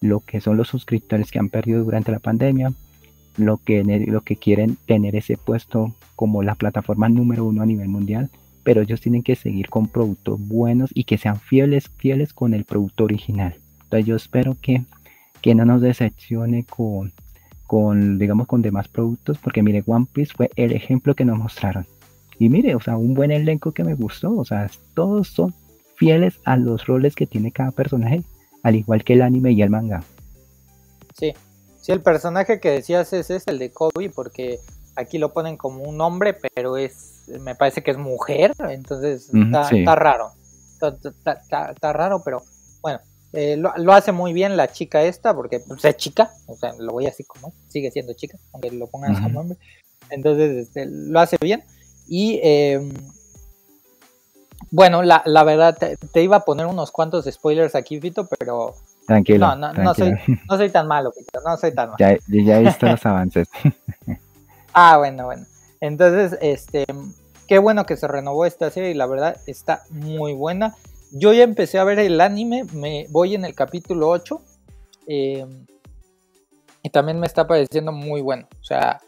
lo que son los suscriptores que han perdido durante la pandemia, lo que, lo que quieren tener ese puesto como la plataforma número uno a nivel mundial, pero ellos tienen que seguir con productos buenos y que sean fieles, fieles con el producto original. Entonces yo espero que, que no nos decepcione con, con, digamos, con demás productos, porque mire, One Piece fue el ejemplo que nos mostraron. Y mire, o sea, un buen elenco que me gustó, o sea, todos son fieles a los roles que tiene cada personaje, al igual que el anime y el manga. Sí, Sí, el personaje que decías es, es el de Kobe, porque aquí lo ponen como un hombre, pero es, me parece que es mujer, entonces está, raro. Está, raro, pero bueno, eh, lo, hace muy bien la chica esta, porque pues, es chica, o sea, lo voy así como sigue siendo chica, aunque lo pongan como hombre. Entonces, este, lo hace bien. Y em, bueno, la, la verdad, te, te, iba a poner unos cuantos spoilers aquí, Fito, pero Tranquilo. No, no, no, soy, (laughs) no soy tan malo, no soy tan malo. Ya, ya he visto los (laughs) avances. (laughs) ah, bueno, bueno. Entonces, este, qué bueno que se renovó esta serie y la verdad está muy buena. Yo ya empecé a ver el anime, me voy en el capítulo 8 eh, y también me está pareciendo muy bueno. O sea,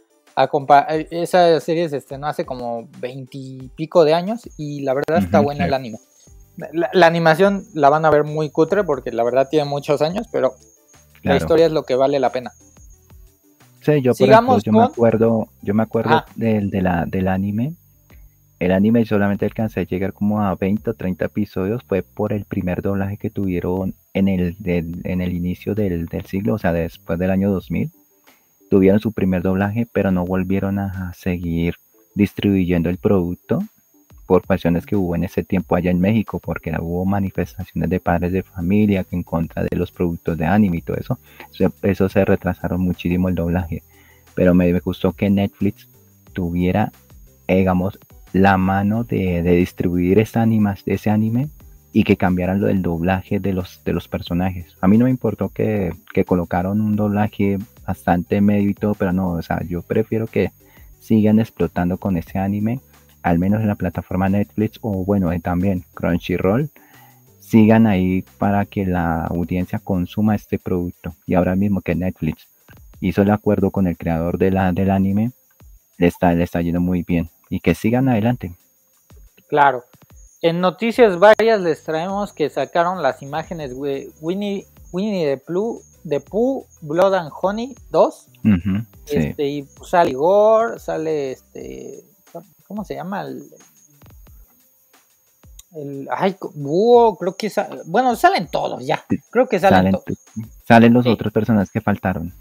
esa serie se estrenó hace como veintipico de años y la verdad está buena el anime. La, animación la van a ver muy cutre porque la verdad tiene muchos años, pero la historia es lo que vale la pena. Sí, yo, por ejemplo, yo me acuerdo, yo me acuerdo ah. del, de la, del anime. El anime solamente alcancé a llegar como a 20 o 30 episodios, fue por el primer doblaje que tuvieron en el, en el inicio del, del, siglo, o sea, después del año 2000. Tuvieron su primer doblaje, pero no volvieron a seguir distribuyendo el producto por pasiones que hubo en ese tiempo allá en México, porque hubo manifestaciones de padres de familia en contra de los productos de anime y todo eso. Eso, se retrasaron muchísimo el doblaje. Pero me, gustó que Netflix tuviera, digamos, la mano de, distribuir ese anime, ese anime y que cambiaran lo del doblaje de los, de los personajes. A mí no me importó que, que colocaron un doblaje bastante medio y todo, pero no, o sea, yo prefiero que sigan explotando con ese anime al menos en la plataforma Netflix o bueno, también Crunchyroll, sigan ahí para que la audiencia consuma este producto. Y ahora mismo que Netflix hizo el acuerdo con el creador de la, del anime, le está, le está yendo muy bien. Y que sigan adelante. Claro. En noticias varias les traemos que sacaron las imágenes de Winnie, Winnie the Pooh, de Pooh, Blood and Honey 2. este, Y pues, sale Igor, sale este ¿Cómo se llama? El, ay, búho, creo que bueno, salen todos ya. Creo que salen, todos. Salen los otros personajes que faltaron.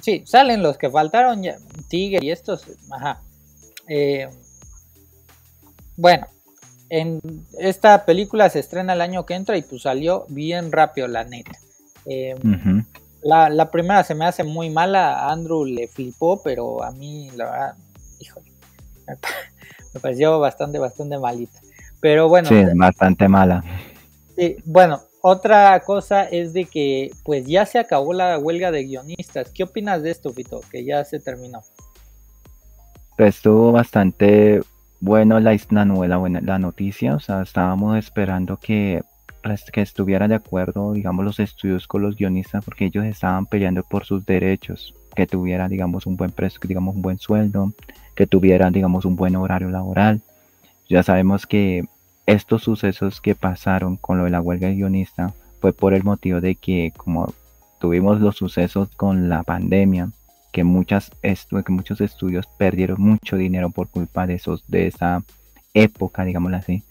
Sí, salen los que faltaron ya. Tigre y estos. Ajá. Eh, bueno, en esta película se estrena el año que entra y pues salió bien rápido, la neta. Eh, la, la, primera se me hace muy mala, a Andrew le flipó, pero a mí la verdad, híjole, (laughs) me pareció bastante, bastante malita. Pero bueno. Sí, bastante mala. Sí, bueno, otra cosa es de que pues ya se acabó la huelga de guionistas. ¿Qué opinas de esto, Fito? Que ya se terminó. Pues estuvo bastante bueno la, la novela, la noticia. O sea, estábamos esperando que, que estuviera de acuerdo, digamos, los estudios con los guionistas, porque ellos estaban peleando por sus derechos, que tuviera, digamos, un buen precio, digamos, un buen sueldo, que tuvieran, digamos, un buen horario laboral. Ya sabemos que estos sucesos que pasaron con lo de la huelga de guionista fue por el motivo de que como tuvimos los sucesos con la pandemia, que, muchas que muchos estudios perdieron mucho dinero por culpa de, esos, de esa época, digámoslo así.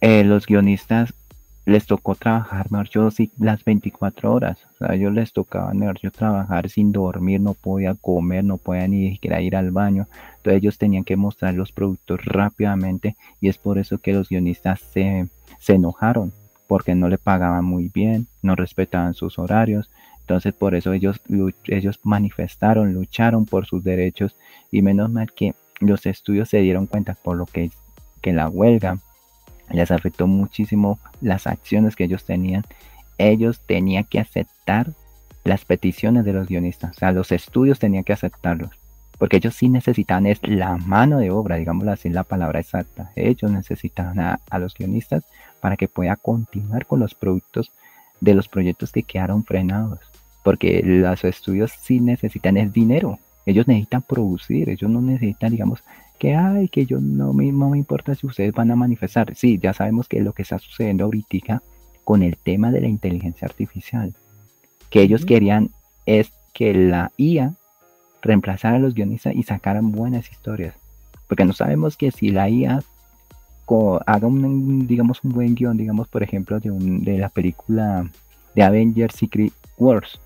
Eh, los guionistas les tocó trabajar, mejor yo sí, las 24 horas. A ellos les tocaba, trabajar sin dormir, no podía comer, no podía ni siquiera ir al baño. Entonces ellos tenían que mostrar los productos rápidamente y es por eso que los guionistas se, se enojaron, porque no le pagaban muy bien, no respetaban sus horarios. Entonces por eso ellos, ellos manifestaron, lucharon por sus derechos y menos mal que los estudios se dieron cuenta por lo que, que la huelga les afectó muchísimo las acciones que ellos tenían. Ellos tenían que aceptar las peticiones de los guionistas, o sea, los estudios tenían que aceptarlos, porque ellos sí necesitaban es la mano de obra, digámoslo así, la palabra exacta. Ellos necesitaban a, a los guionistas para que pueda continuar con los productos de los proyectos que quedaron frenados, porque los estudios sí necesitan es dinero, ellos necesitan producir, ellos no necesitan, digamos, que ay, que yo no me, no me importa si ustedes van a manifestar. Sí, ya sabemos que lo que está sucediendo ahorita con el tema de la inteligencia artificial, que ellos querían es que la IA reemplazara a los guionistas y sacaran buenas historias. Porque no sabemos que si la IA haga un, digamos, un buen guion, digamos, por ejemplo, de, un, de la película de Avengers Secret Wars,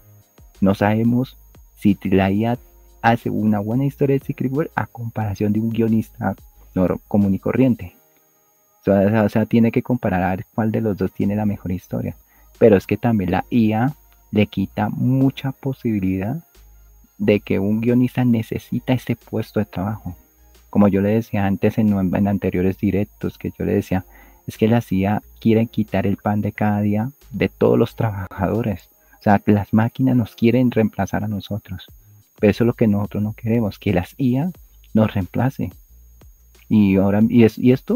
no sabemos si la IA hace una buena historia de Secret Wars a comparación de un guionista común y corriente. O sea, tiene que comparar a ver cuál de los dos tiene la mejor historia. Pero es que también la IA le quita mucha posibilidad de que un guionista necesita ese puesto de trabajo. Como yo le decía antes en, en anteriores directos, que yo le decía, es que la CIA quiere quitar el pan de cada día de todos los trabajadores. O sea, las máquinas nos quieren reemplazar a nosotros. Pero eso es lo que nosotros no queremos, que las IA nos reemplace. Y ahora, y, es, y esto,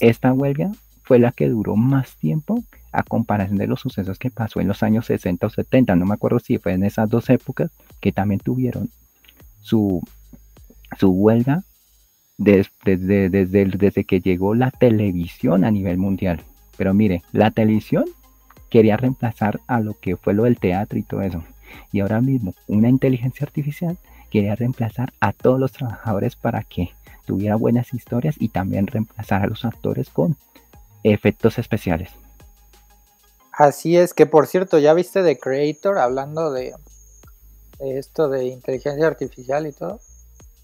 esta huelga fue la que duró más tiempo a comparación de los sucesos que pasó en los años 60 o 70. No me acuerdo si fue en esas dos épocas que también tuvieron su, su huelga desde, desde, desde que llegó la televisión a nivel mundial. Pero mire, la televisión quería reemplazar a lo que fue lo del teatro y todo eso. Y ahora mismo una inteligencia artificial quería reemplazar a todos los trabajadores para que tuviera buenas historias y también reemplazar a los actores con efectos especiales. Así es, que por cierto, ya viste de Creator hablando de, esto de inteligencia artificial y todo.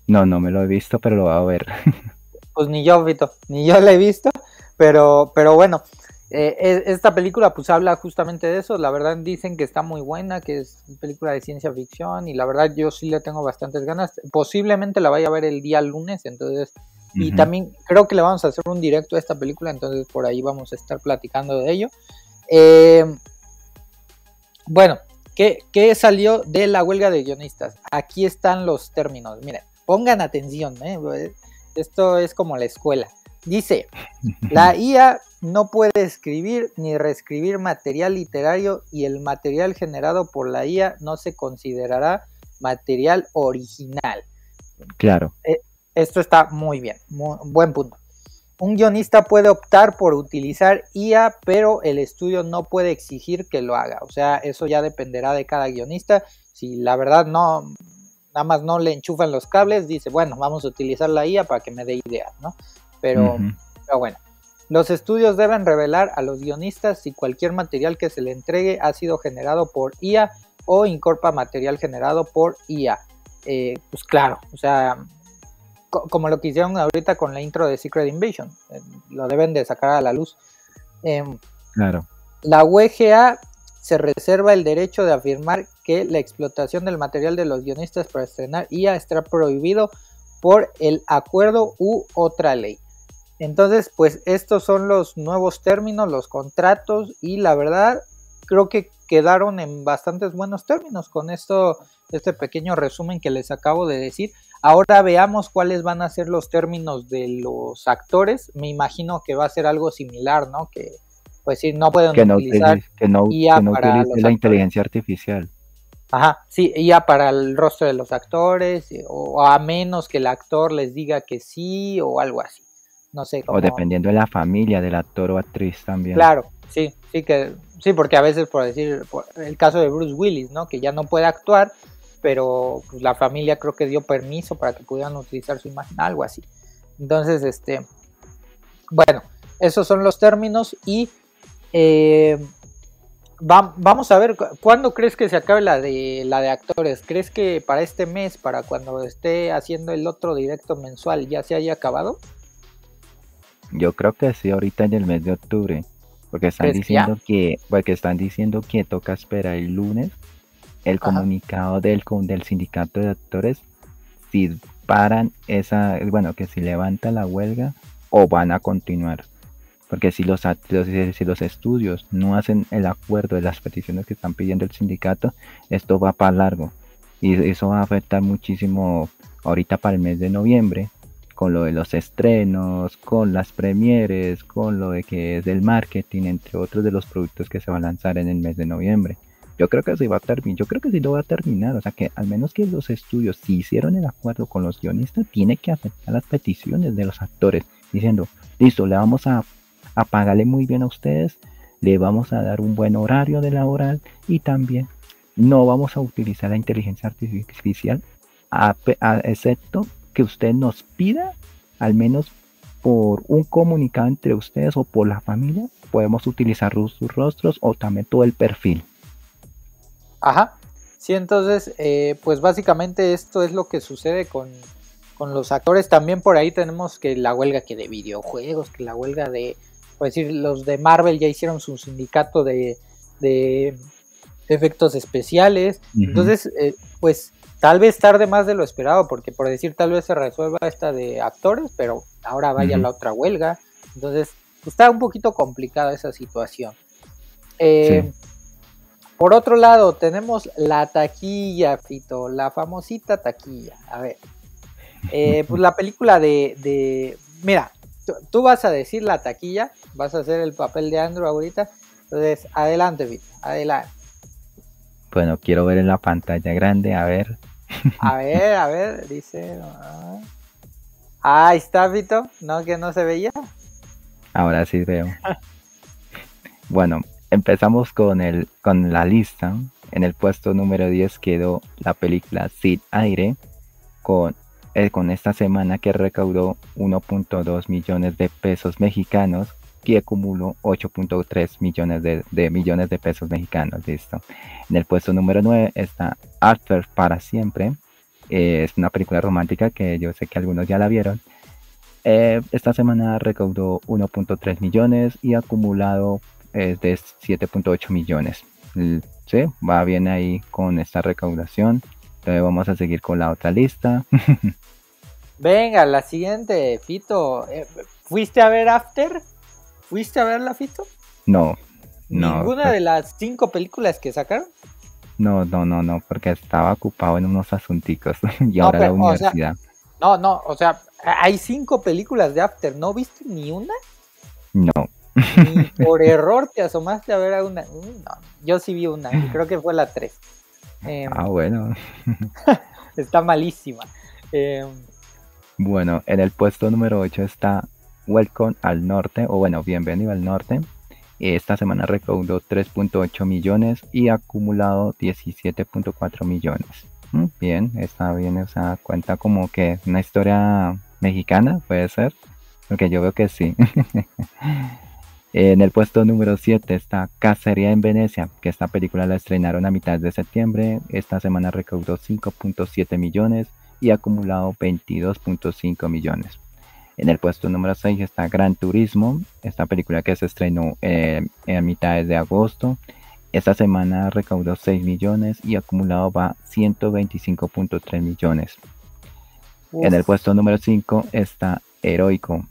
No, no me lo he visto, pero lo voy a ver. (laughs) pues ni yo, Vito, ni yo lo he visto, pero, pero bueno, eh, esta película pues habla justamente de eso, la verdad dicen que está muy buena, que es película de ciencia ficción y la verdad yo sí le tengo bastantes ganas, posiblemente la vaya a ver el día lunes, entonces, y también creo que le vamos a hacer un directo a esta película, entonces por ahí vamos a estar platicando de ello. Eh, bueno, ¿qué, ¿qué, salió de la huelga de guionistas? Aquí están los términos, miren, pongan atención, ¿eh? esto es como la escuela. Dice, (laughs) la IA no puede escribir ni reescribir material literario y el material generado por la IA no se considerará material original. Claro. Eh, esto está muy bien, buen punto. Un guionista puede optar por utilizar IA, pero el estudio no puede exigir que lo haga. O sea, eso ya dependerá de cada guionista. Si la verdad no, nada más no le enchufan los cables, dice, bueno, vamos a utilizar la IA para que me dé ideas, ¿no? Pero, pero bueno. Los estudios deben revelar a los guionistas si cualquier material que se le entregue ha sido generado por IA o incorpora material generado por IA. Eh, pues claro, o sea, como lo que hicieron ahorita con la intro de Secret Invasion, eh, lo deben de sacar a la luz. Em, claro. La UEGA se reserva el derecho de afirmar que la explotación del material de los guionistas para estrenar IA estará prohibido por el acuerdo u otra ley. Entonces, pues estos son los nuevos términos, los contratos y la verdad creo que quedaron en bastantes buenos términos con esto, este pequeño resumen que les acabo de decir. Ahora veamos cuáles van a ser los términos de los actores. Me imagino que va a ser algo similar, ¿no? Que pues sí, no pueden utilizar que no, para la inteligencia artificial. Ajá, sí, IA para el rostro de los actores, o a menos que el actor les diga que sí, o algo así. No sé. O dependiendo de la familia del actor o actriz también. Claro, sí, sí que sí, porque a veces por decir el caso de Bruce Willis, ¿no? Que ya no puede actuar, pero pues, la familia creo que dio permiso para que pudieran utilizar su imagen, algo así. Entonces, este, bueno, esos son los términos y eh, vamos a ver, ¿cuándo crees que se acabe la de la de actores? ¿Crees que para este mes, para cuando esté haciendo el otro directo mensual, ya se haya acabado? Yo creo que sí, ahorita en el mes de octubre. Porque están diciendo que, porque están diciendo que toca esperar el lunes el comunicado del, del sindicato de actores si paran esa, bueno, que si levanta la huelga o van a continuar. Porque si los, si los estudios no hacen el acuerdo de las peticiones que están pidiendo el sindicato, esto va para largo. Y eso va a afectar muchísimo ahorita para el mes de noviembre, con lo de los estrenos, con las premieres, con lo de que es del marketing, entre otros de los productos que se va a lanzar en el mes de noviembre. Yo creo que sí va a terminar, yo creo que sí lo va a terminar, o sea que al menos que los estudios si hicieron el acuerdo con los guionistas, tiene que aceptar las peticiones de los actores, diciendo, listo, le vamos a, a pagarle muy bien a ustedes, le vamos a dar un buen horario de laboral y también no vamos a utilizar la inteligencia artificial excepto que usted nos pida, al menos por un comunicado entre ustedes o por la familia, podemos utilizar sus rostros o también todo el perfil. Ajá. Sí, entonces, eh, pues básicamente esto es lo que sucede con, con, los actores. También por ahí tenemos que la huelga que de videojuegos, que la huelga de, por decir, los de Marvel ya hicieron su sindicato de, de efectos especiales. Entonces, eh, pues tal vez tarde más de lo esperado, porque por decir tal vez se resuelva esta de actores, pero ahora vaya la otra huelga. Entonces, está un poquito complicada esa situación. Eh, por otro lado, tenemos la taquilla, Fito, la famosita taquilla. A ver, eh, pues la película de, de mira, tú vas a decir la taquilla, vas a hacer el papel de Andrew ahorita. Entonces, adelante, Fito, adelante. Bueno, quiero ver en la pantalla grande, a ver. (laughs) A ver, a ver, dice. Ah, ahí está, Vito. ¿No? Que no se veía. Ahora sí veo. bueno, empezamos con, el, con la lista. En el puesto número 10 quedó la película Sid Aire con, eh, con esta semana que recaudó 1.2 millones de pesos mexicanos y acumuló 8.3 millones de, millones de pesos mexicanos. Listo. En el puesto número 9 está After para siempre. Eh, es una película romántica que yo sé que algunos ya la vieron. Eh, esta semana recaudó 1.3 millones y acumulado es de 7.8 millones. Sí, va bien ahí con esta recaudación. Entonces vamos a seguir con la otra lista. (laughs) Venga, la siguiente, Fito. Eh, ¿Fuiste a ver After? ¿Fuiste a verla, Fito? No, no. ¿Ninguna de las cinco películas que sacaron? No, no, no, no, porque estaba ocupado en unos asunticos (laughs) y ahora la universidad. no, no, o sea, hay cinco películas de After, ¿no viste ni una? No. Ni (laughs) por error te asomaste a ver a una. Mm, no, yo sí vi una, creo que fue la tres. Em, ah, bueno. (laughs) está malísima. Em, bueno, en el puesto número 8 está Welcome al Norte, o bueno, bienvenido al Norte. Esta semana recaudó 3.8 millones y acumulado 17.4 millones. Mm, bien, está bien, o sea, cuenta como que una historia mexicana, puede ser, porque yo veo que sí. (laughs) en el puesto número 7 está Cacería en Venecia, que esta película la estrenaron a mitad de septiembre. Esta semana recaudó 5.7 millones y acumulado 22.5 millones. En el puesto número 6 está Gran Turismo, esta película que se estrenó eh, en mitad de agosto. Esta semana recaudó 6 millones y acumulado va 125.3 millones. En el puesto número 5 está Heroico,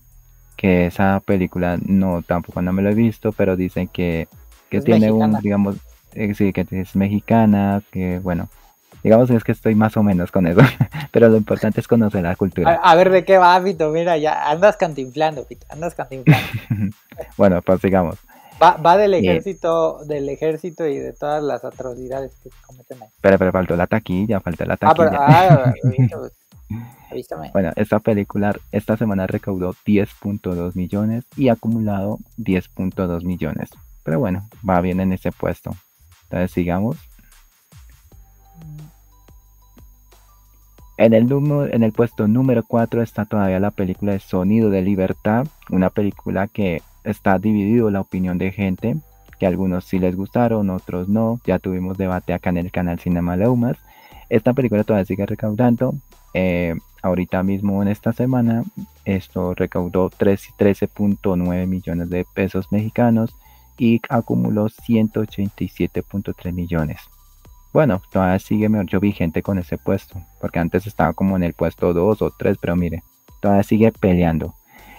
que esa película no tampoco no me lo he visto, pero dicen que, tiene un, digamos, eh, sí, que es mexicana, que bueno, Digamos es que estoy más o menos con eso, (laughs) pero lo importante es conocer la cultura. A, ver de qué va, Pito, mira, ya andas cantinflando, Pito, andas cantinflando. (laughs) bueno, pues sigamos. Va, va del ejército, del ejército y de todas las atrocidades que se cometen ahí. Pero, pero faltó la taquilla, faltó la taquilla. Ah, (laughs) pero, ah, bueno, esta película esta semana recaudó 10.2 millones y acumulado 10.2 millones. Pero bueno, va bien en ese puesto. Entonces sigamos. En el, puesto número 4 está todavía la película de Sonido de Libertad, una película que está dividido la opinión de gente, que algunos sí les gustaron, otros no. Ya tuvimos debate acá en el canal Cinema Leumas. Esta película todavía sigue recaudando. Eh, ahorita mismo en esta semana, esto recaudó 13.9 millones de pesos mexicanos y acumuló 187.3 millones. Bueno, todavía sigue mejor vigente con ese puesto, porque antes estaba como en el puesto 2 o 3, pero mire, todavía sigue peleando.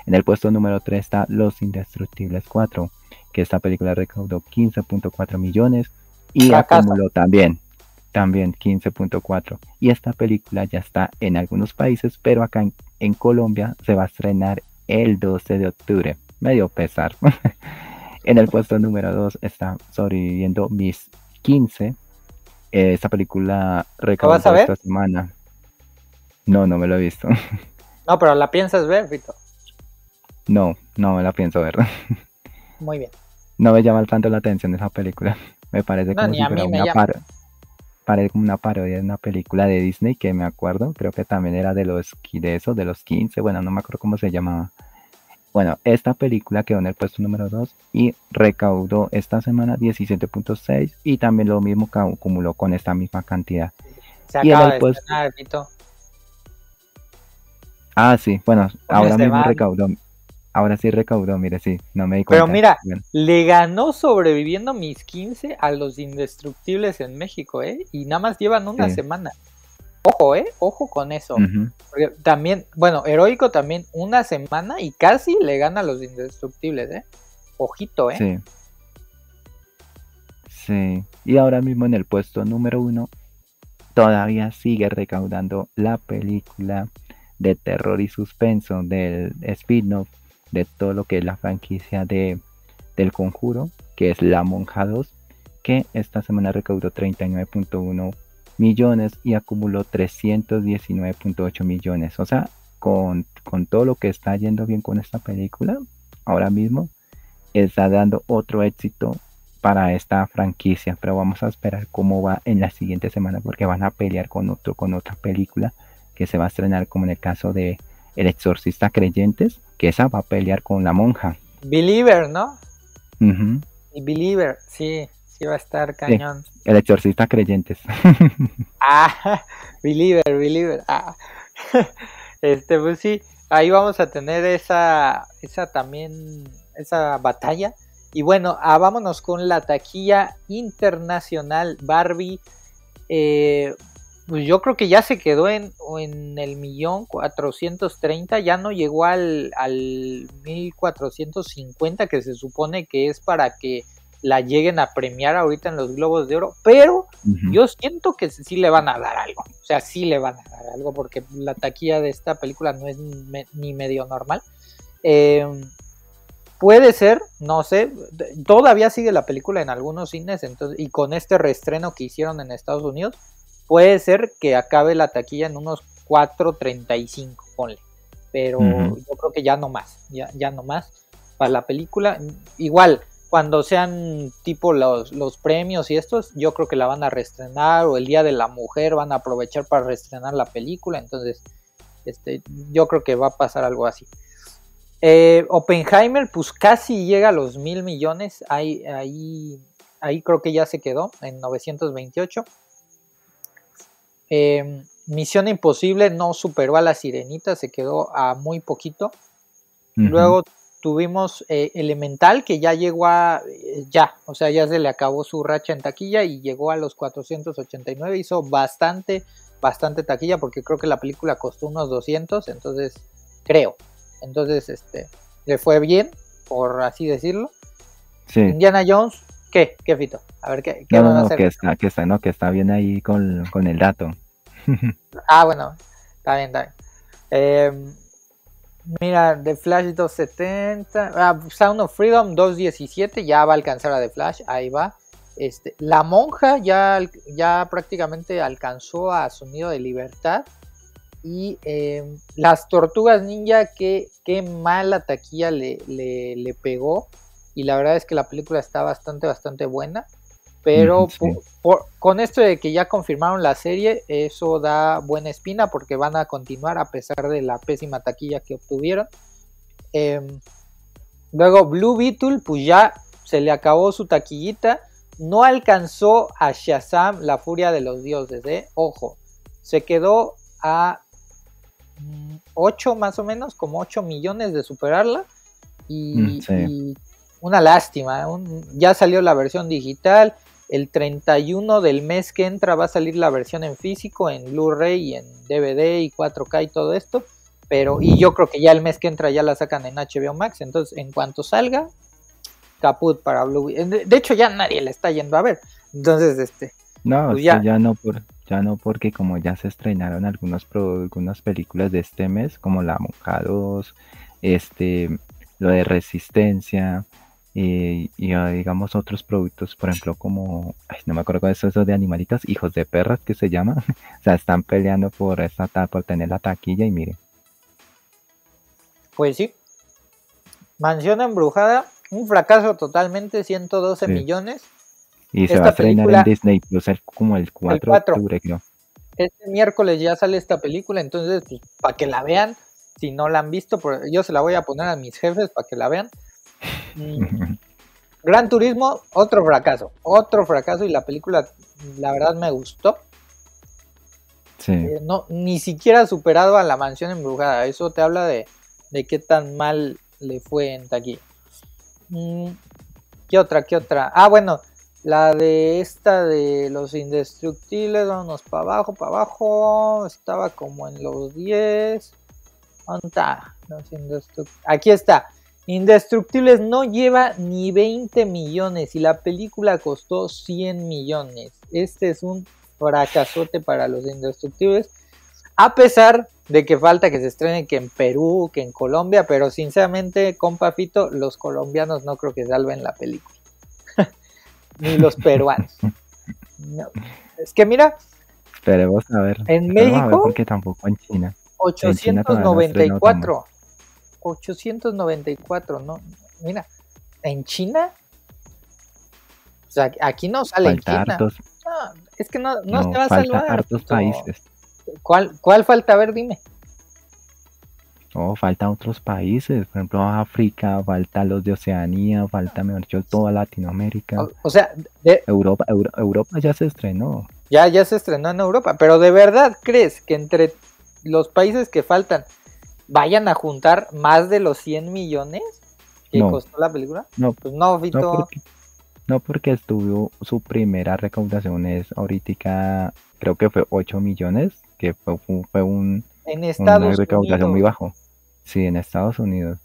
En el puesto número 3 está Los Indestructibles 4, que esta película recaudó 15.4 millones y acumuló también, también 15.4. Y esta película ya está en algunos países, pero acá en, en Colombia se va a estrenar el 12 de octubre. Medio pesar. (laughs) en el puesto número 2 está sobreviviendo Miss 15. Esta película recaudó esta semana. No, no me lo he visto. (laughs) No, pero la piensas ver, Vito. No, no me la pienso ver. (laughs) Muy bien. No me llama tanto la atención esa película. (laughs) Me parece como si fuera una parece como una parodia de una película de Disney que me acuerdo, creo que también era de los de esos, de los 15, bueno, no me acuerdo cómo se llamaba. Bueno, esta película quedó en el puesto número 2 y recaudó esta semana 17.6 y también lo mismo que acumuló con esta misma cantidad. Se y acaba de puesto... Ah, sí, bueno, ahora mismo recaudó. Ahora sí recaudó, mire, sí, no me di cuenta. Pero mira, le ganó sobreviviendo mis 15 a los indestructibles en México, ¿eh? Y nada más llevan una semana. Ojo, ¿eh? Ojo con eso. Porque también, bueno, Heroico también una semana y casi le gana a los indestructibles, ¿eh? Ojito, ¿eh? Sí. Sí. Y ahora mismo en el puesto número uno todavía sigue recaudando la película de terror y suspenso del spin-off de todo lo que es la franquicia de, del conjuro, que es La Monja 2, que esta semana recaudó 39.1 millones y acumuló 319.8 millones. O sea, con, con todo lo que está yendo bien con esta película, ahora mismo está dando otro éxito para esta franquicia. Pero vamos a esperar cómo va en la siguiente semana porque van a pelear con otro, con otra película que se va a estrenar como en el caso de El Exorcista Creyentes, que esa va a pelear con la monja. Believer, ¿no? Y Believer, sí, sí va a estar cañón. el Exorcista Creyentes. (laughs) ah, (laughs) Believer, Believer. Ah. (laughs) Este, pues sí, ahí vamos a tener esa, esa también, esa batalla. Y bueno, ah, vámonos con la taquilla internacional Barbie. Eh, pues yo creo que ya se quedó en, en el millón cuatrocientos treinta, ya no llegó al, al 1450 que se supone que es para que la lleguen a premiar ahorita en los Globos de Oro, pero yo siento que sí le van a dar algo, o sea, sí le van a dar algo porque la taquilla de esta película no es ni medio normal. Em, puede ser, no sé, todavía sigue la película en algunos cines entonces, y con este reestreno que hicieron en Estados Unidos, puede ser que acabe la taquilla en unos 4.35, ponle. Pero yo creo que ya no más, ya, ya no más para la película. Igual, cuando sean tipo los, los premios y estos, yo creo que la van a reestrenar o el Día de la Mujer van a aprovechar para reestrenar la película. Entonces, este, yo creo que va a pasar algo así. Eh, Oppenheimer, pues casi llega a los mil millones. Ahí, ahí, ahí creo que ya se quedó en 928. Em, Misión Imposible no superó a la Sirenita, se quedó a muy poquito. Luego tuvimos eh, Elemental, que ya llegó a. Eh, ya, o sea, ya se le acabó su racha en taquilla y llegó a los 489. Hizo bastante, bastante taquilla, porque creo que la película costó unos 200, entonces, creo. Entonces, este, le fue bien, por así decirlo. Indiana Jones, ¿qué? ¿Qué fito? A ver, ¿qué, van a hacer? Que está, que está, no, que está bien ahí con, con el dato. ah, bueno, está bien, está bien. Eh, mira, The Flash 270, ah, Sound of Freedom 217, ya va a alcanzar a The Flash, ahí va. Este, la monja ya, ya prácticamente alcanzó a Sonido de Libertad. Y em, las tortugas ninja, qué mala taquilla le, le, pegó. Y la verdad es que la película está bastante, bastante buena. Pero con esto de que ya confirmaron la serie, eso da buena espina porque van a continuar a pesar de la pésima taquilla que obtuvieron. Em, luego Blue Beetle, pues ya se le acabó su taquillita. No alcanzó a Shazam, la furia de los dioses, ¿eh? Ojo, se quedó a 8 mm, más o menos, como 8 millones de superarla. Y, mm, una lástima, ya salió la versión digital El 31 del mes que entra va a salir la versión en físico, en Blu-ray y en DVD y 4K y todo esto. Pero, y yo creo que ya el mes que entra ya la sacan en HBO Max. Entonces, en cuanto salga, caput para Blue. De, hecho, ya nadie la está yendo a ver. Entonces, este. No, Pues ya. ya. ya no por, ya no porque como ya se estrenaron algunos pro- algunas películas de este mes, como La Monja 2, este, lo de Resistencia, y, y, digamos otros productos, por ejemplo, como, ay, no me acuerdo cuál es eso de animalitos, hijos de perras que se llama, (laughs) o sea, están peleando por esta ta- por tener la taquilla y miren, Pues sí. Mansión embrujada, un fracaso totalmente, 112 Sí. millones. y se Esta va a estrenar película- en Disney Plus el- como el 4 de cuatro. octubre, creo. Este miércoles ya sale esta película, entonces, pues, para que la vean, si no la han visto, yo se la voy a poner a mis jefes para que la vean. (laughs) Gran Turismo, otro fracaso, otro fracaso y la película, la verdad, me gustó. Sí. Eh, no, ni siquiera ha superado a la mansión embrujada. Eso te habla de, de qué tan mal le fue en taquilla. Mm, ¿Qué otra? ¿Qué otra? Ah, bueno, la de esta de los indestructibles, vámonos para abajo, para abajo. Estaba como en los 10. ¿Dónde está? Los indestruc- Aquí está. Indestructibles no lleva ni 20 millones y la película costó 100 millones. Este es un fracasote para los indestructibles. A pesar de que falta que se estrene que en Perú, que en Colombia, pero sinceramente, compa Fito, los colombianos no creo que salven la película. (laughs) Ni los peruanos. No. Es que mira, Esperemos a ver. En a ver México, porque tampoco en China. En China todavía no ha estrenado 894. 894, ¿no? Mira, en China. O sea, aquí no sale en China. hartos, No, es que no, no, no, se va a salvar. hartos países. ¿Cuál, ¿Cuál falta? A ver, dime. No, falta otros países, por ejemplo África, falta los de Oceanía, falta mejor dicho toda Latinoamérica, O, o sea, de- Europa, Euro- Europa ya se estrenó. ya, ya se estrenó en Europa, pero ¿de verdad crees que entre los países que faltan vayan a juntar más de los 100 millones que No. costó la película? No, Pues no, Fito. no porque, no porque estuvo su primera recaudación es ahorita creo que fue 8 millones, que fue, fue- un, en una Estados recaudación muy Unidos. bajo. Sí, en Estados Unidos.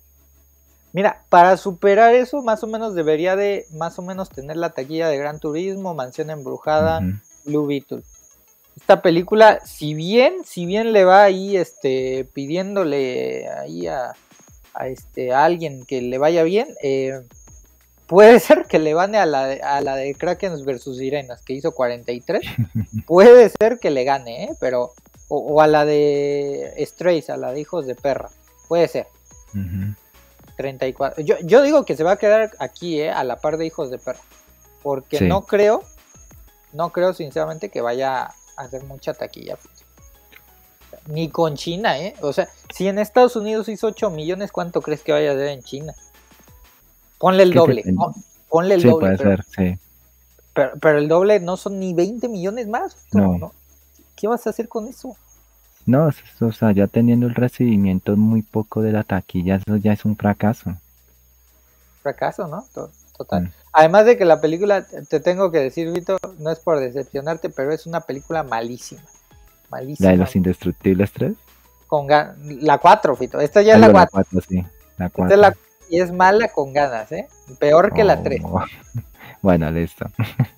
Mira, para superar eso, más o menos debería de más o menos tener la taquilla de Gran Turismo, Mansión Embrujada. Blue Beetle. Esta película, si bien, si bien le va ahí, este, pidiéndole ahí a, a, este, a alguien que le vaya bien, eh, puede (laughs) ser que le gane a la, de- a la de Krakens versus Sirenas, que hizo 43. (laughs) puede ser que le gane, ¿eh? pero o, o a la de Strays, a la de Hijos de Perra, puede ser. Ujú. 34. Yo, yo digo que se va a quedar aquí, ¿eh? A la par de Hijos de Perra. Porque Sí. no creo, no creo sinceramente que vaya hacer mucha taquilla. Ni con China, ¿eh? O sea, si en Estados Unidos hizo 8 millones, ¿cuánto crees que vaya a hacer en China? Ponle el doble. Ponle el Sí, doble. puede pero, ser, sí. pero, pero el doble no son ni 20 millones más. No. ¿Qué vas a hacer con eso? No, o sea, ya teniendo el recibimiento muy poco de la taquilla, eso ya es un fracaso. fracaso, ¿no? To- Total. Mm. Además de que la película, te te tengo que decir, Vito, no es por decepcionarte, pero es una película malísima. Malísima. La de los Indestructibles 3. Con la 4, Fito. Esta ya es la no, 4. cuatro, sí. La Esta es la 4. y es mala con ganas, ¿eh? Peor que la 3. Oh. (laughs) Bueno, listo.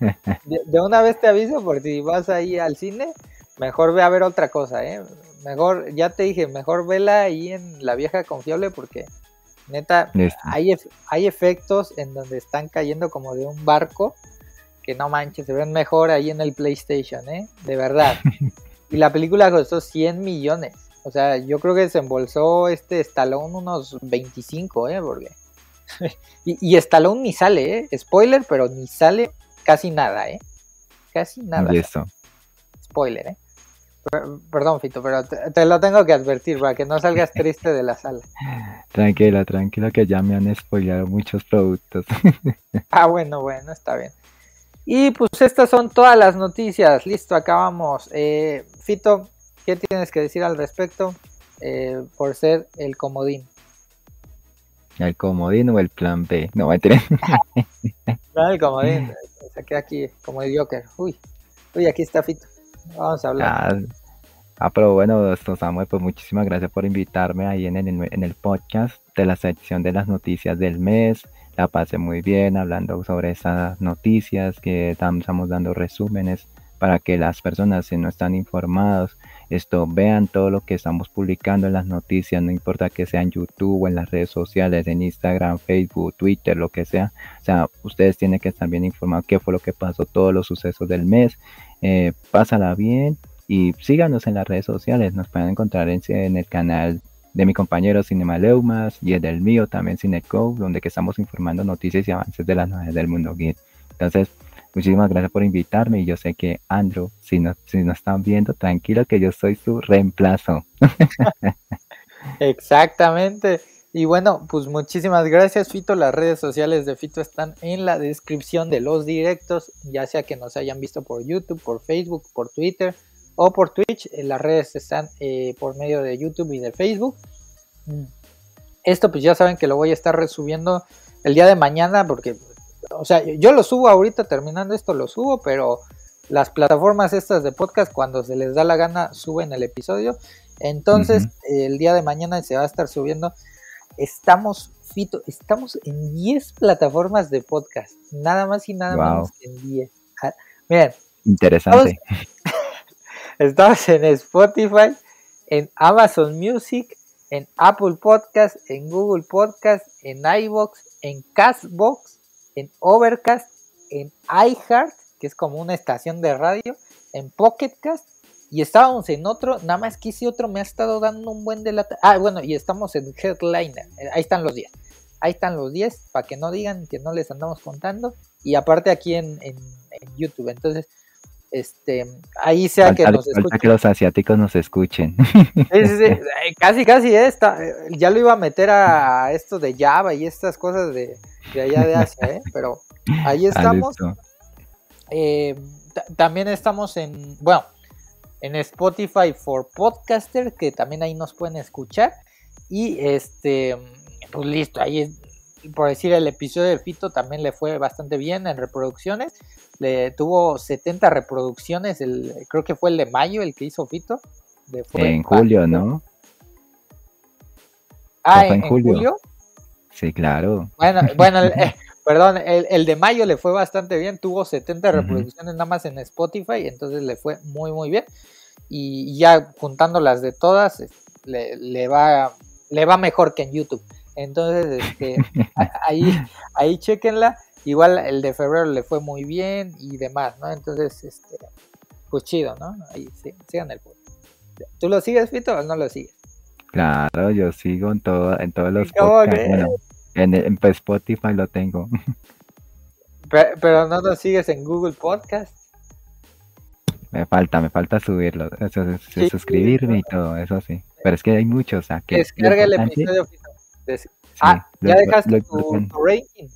(laughs) De, de una vez te aviso, por si vas ahí al cine, mejor ve a ver otra cosa, ¿eh? Mejor, ya te dije, mejor vela ahí en la vieja confiable porque neta, hay, hay efectos en donde están cayendo como de un barco que no manches, se ven mejor ahí en el PlayStation, ¿eh? De verdad. (laughs) y la película costó 100 millones. O sea, yo creo que desembolsó este Stallone unos 25, ¿eh? Porque... (laughs) y, y Stallone ni sale, ¿eh? Spoiler, pero ni sale casi nada, ¿eh? Casi nada. Listo. Spoiler, ¿eh? Per- Perdón, Fito, pero te, te lo tengo que advertir para que no salgas triste de la sala. (laughs) Tranquila, tranquila, que ya me han spoileado muchos productos. (laughs) Ah, bueno, bueno, está bien. Y pues estas son todas las noticias. Listo, acabamos. Eh, Fito, ¿qué tienes que decir al respecto eh, por ser el comodín? el comodín o el plan B. No, mentira. (laughs) No, el comodín. Queda aquí como el Joker. Uy, uy, aquí está Fito. Vamos a hablar. Ah, ah, pero bueno, esto, Samuel, pues muchísimas gracias por invitarme ahí en el, en el podcast de la sección de las noticias del mes. La pasé muy bien hablando sobre esas noticias que estamos dando resúmenes para que las personas si no están informados esto vean todo lo que estamos publicando en las noticias no importa que sea en YouTube o en las redes sociales en Instagram Facebook Twitter lo que sea. O sea ustedes tienen que estar bien informados qué fue lo que pasó todos los sucesos del mes. Eh, pásala bien y síganos en las redes sociales. Nos pueden encontrar en, el canal de mi compañero Cinema Leumas y el del mío también Cineco, donde que estamos informando noticias y avances de las novedades del mundo geek. Entonces, muchísimas gracias por invitarme y yo sé que Andrew, si nos, si nos están viendo, tranquilo que yo soy su reemplazo. (laughs) Exactamente. Y bueno, pues muchísimas gracias Fito. Las redes sociales de Fito están en la descripción de los directos, ya sea que nos hayan visto por YouTube, por Facebook, por Twitter o por Twitch. Eh, las redes están eh, por medio de YouTube y de Facebook. Mm. Esto pues ya saben que lo voy a estar resubiendo el día de mañana porque, o sea, yo lo subo ahorita terminando esto, lo subo, pero las plataformas estas de podcast cuando se les da la gana suben el episodio. Entonces el día de mañana se va a estar subiendo. Estamos, Fito, estamos en 10 plataformas de podcast. Nada más y nada menos que en 10. Ah, miren. Interesante. (laughs) Estamos en Spotify, en Amazon Music, en Apple Podcast, en Google Podcast, en iBox, en Castbox, en Overcast, en iHeart, que es como una estación de radio, en Pocketcast y estábamos en otro, nada más que ese otro me ha estado dando un buen de la... Ah, bueno, y estamos en Headliner, eh, ahí están los 10. Ahí están los 10, para que no digan que no les andamos contando. Y aparte aquí en YouTube. Entonces, este, ahí sea que nos escuchen. que los asiáticos nos escuchen. (laughs) Casi, casi esta. Eh, ya lo iba a meter a esto de Java y estas cosas de, allá de Asia, ¿eh? pero ahí (laughs) ah, estamos. Eh, también estamos en, bueno, en Spotify for Podcaster, que también ahí nos pueden escuchar. Y este, pues listo, ahí por decir el episodio de Fito también le fue bastante bien en reproducciones le tuvo 70 reproducciones, el, creo que fue el de mayo el que hizo Fito. en julio, ¿no? Ah, en, julio? Sí, claro. Bueno, (laughs) bueno eh, perdón, el, de mayo le fue bastante bien, tuvo 70 reproducciones nada más en Spotify, entonces le fue muy, muy bien. Y ya juntando las de todas, le, le va, le va mejor que en YouTube. Entonces, este, (laughs) ahí, ahí chequenla. Igual el de febrero le fue muy bien y demás, ¿no? Entonces, este, pues chido, ¿no? Ahí sí, sigan el punto. ¿Tú lo sigues, Fito, o no lo sigues? Claro, yo sigo en, todo, en todos los podcasts. Bueno, en, Spotify lo tengo. (laughs) Pero, no lo sigues en Google Podcast. Me falta, me falta subirlo, eso, suscribirme y todo, eso sí. Pero es que hay muchos, o sea, que Descarga el episodio. ah, ya dejaste tu ranking.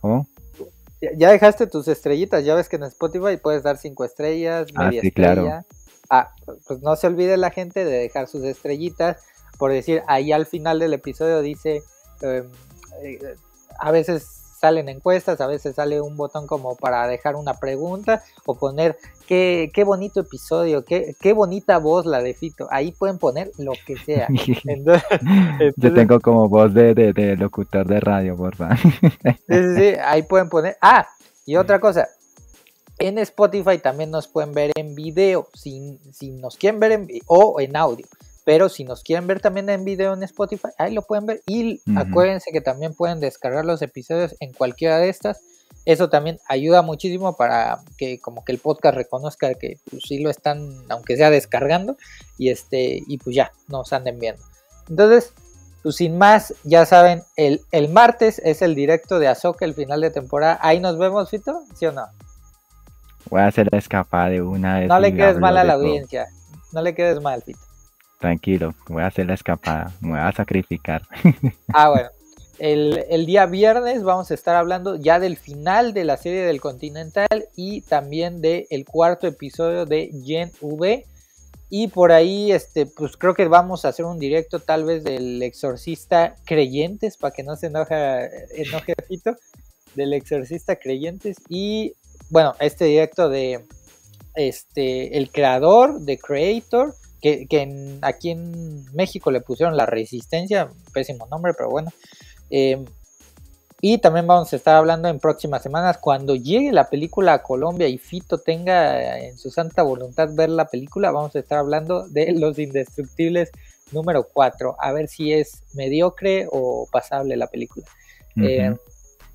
¿Cómo? Ya dejaste tus estrellitas, ya ves que en Spotify puedes dar cinco estrellas, ah, media estrella. Ah, pues no se olvide la gente de dejar sus estrellitas, por decir, ahí al final del episodio dice, em, eh, a veces salen encuestas, a veces sale un botón como para dejar una pregunta o poner qué, qué bonito episodio, qué, qué bonita voz la de Fito. Ahí pueden poner lo que sea. (laughs) Yo tengo como voz de, de, locutor de radio, por favor. sí, sí, ahí pueden poner. Ah, y otra cosa. En Spotify también nos pueden ver en video, si, si nos quieren ver en o en audio. Pero si nos quieren ver también en video en Spotify, ahí lo pueden ver. Y acuérdense que también pueden descargar los episodios en cualquiera de estas. Eso también ayuda muchísimo para que como que el podcast reconozca que pues, sí lo están, aunque sea descargando, y este, y pues ya, nos anden viendo. Entonces, pues sin más, ya saben, el, el martes es el directo de Azoka, el final de temporada. Ahí nos vemos, Fito, ¿sí o no? Voy a hacer la escapada de una vez. No le quedes mal a la audiencia. No le quedes mal, Fito. Tranquilo, voy a hacer la escapada, me voy a sacrificar. (laughs) Ah, bueno. El, día viernes vamos a estar hablando ya del final de la serie del Continental y también del cuarto episodio de Gen V. Y por ahí, este, pues creo que vamos a hacer un directo tal vez del exorcista creyentes para que no se enoje Fito. del Exorcista Creyentes y bueno, este directo de este el creador de Creator que, que aquí en México le pusieron La Resistencia, pésimo nombre, pero bueno. Eh, y también vamos a estar hablando en próximas semanas cuando llegue la película a Colombia y Fito tenga en su santa voluntad ver la película, vamos a estar hablando de Los Indestructibles número 4, a ver si es mediocre o pasable la película. Eh,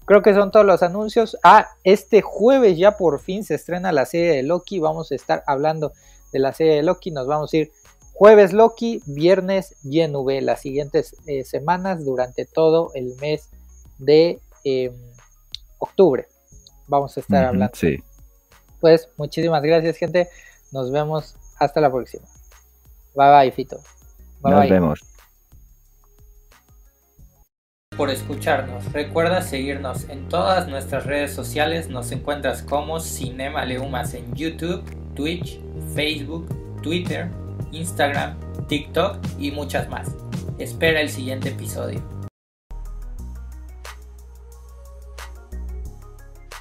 creo que son todos los anuncios. Ah, este jueves ya por fin se estrena la serie de Loki, vamos a estar hablando de la serie de Loki, nos vamos a ir jueves Loki, viernes YNV, las siguientes eh, semanas durante todo el mes de em, octubre. Vamos a estar hablando. Sí. Pues muchísimas gracias, gente. Nos vemos hasta la próxima. Bye bye, Fito. Nos vemos. Por escucharnos. Recuerda seguirnos en todas nuestras redes sociales. Nos encuentras como Cinema Leumas en YouTube, Twitch, Facebook, Twitter, Instagram, TikTok y muchas más. Espera el siguiente episodio.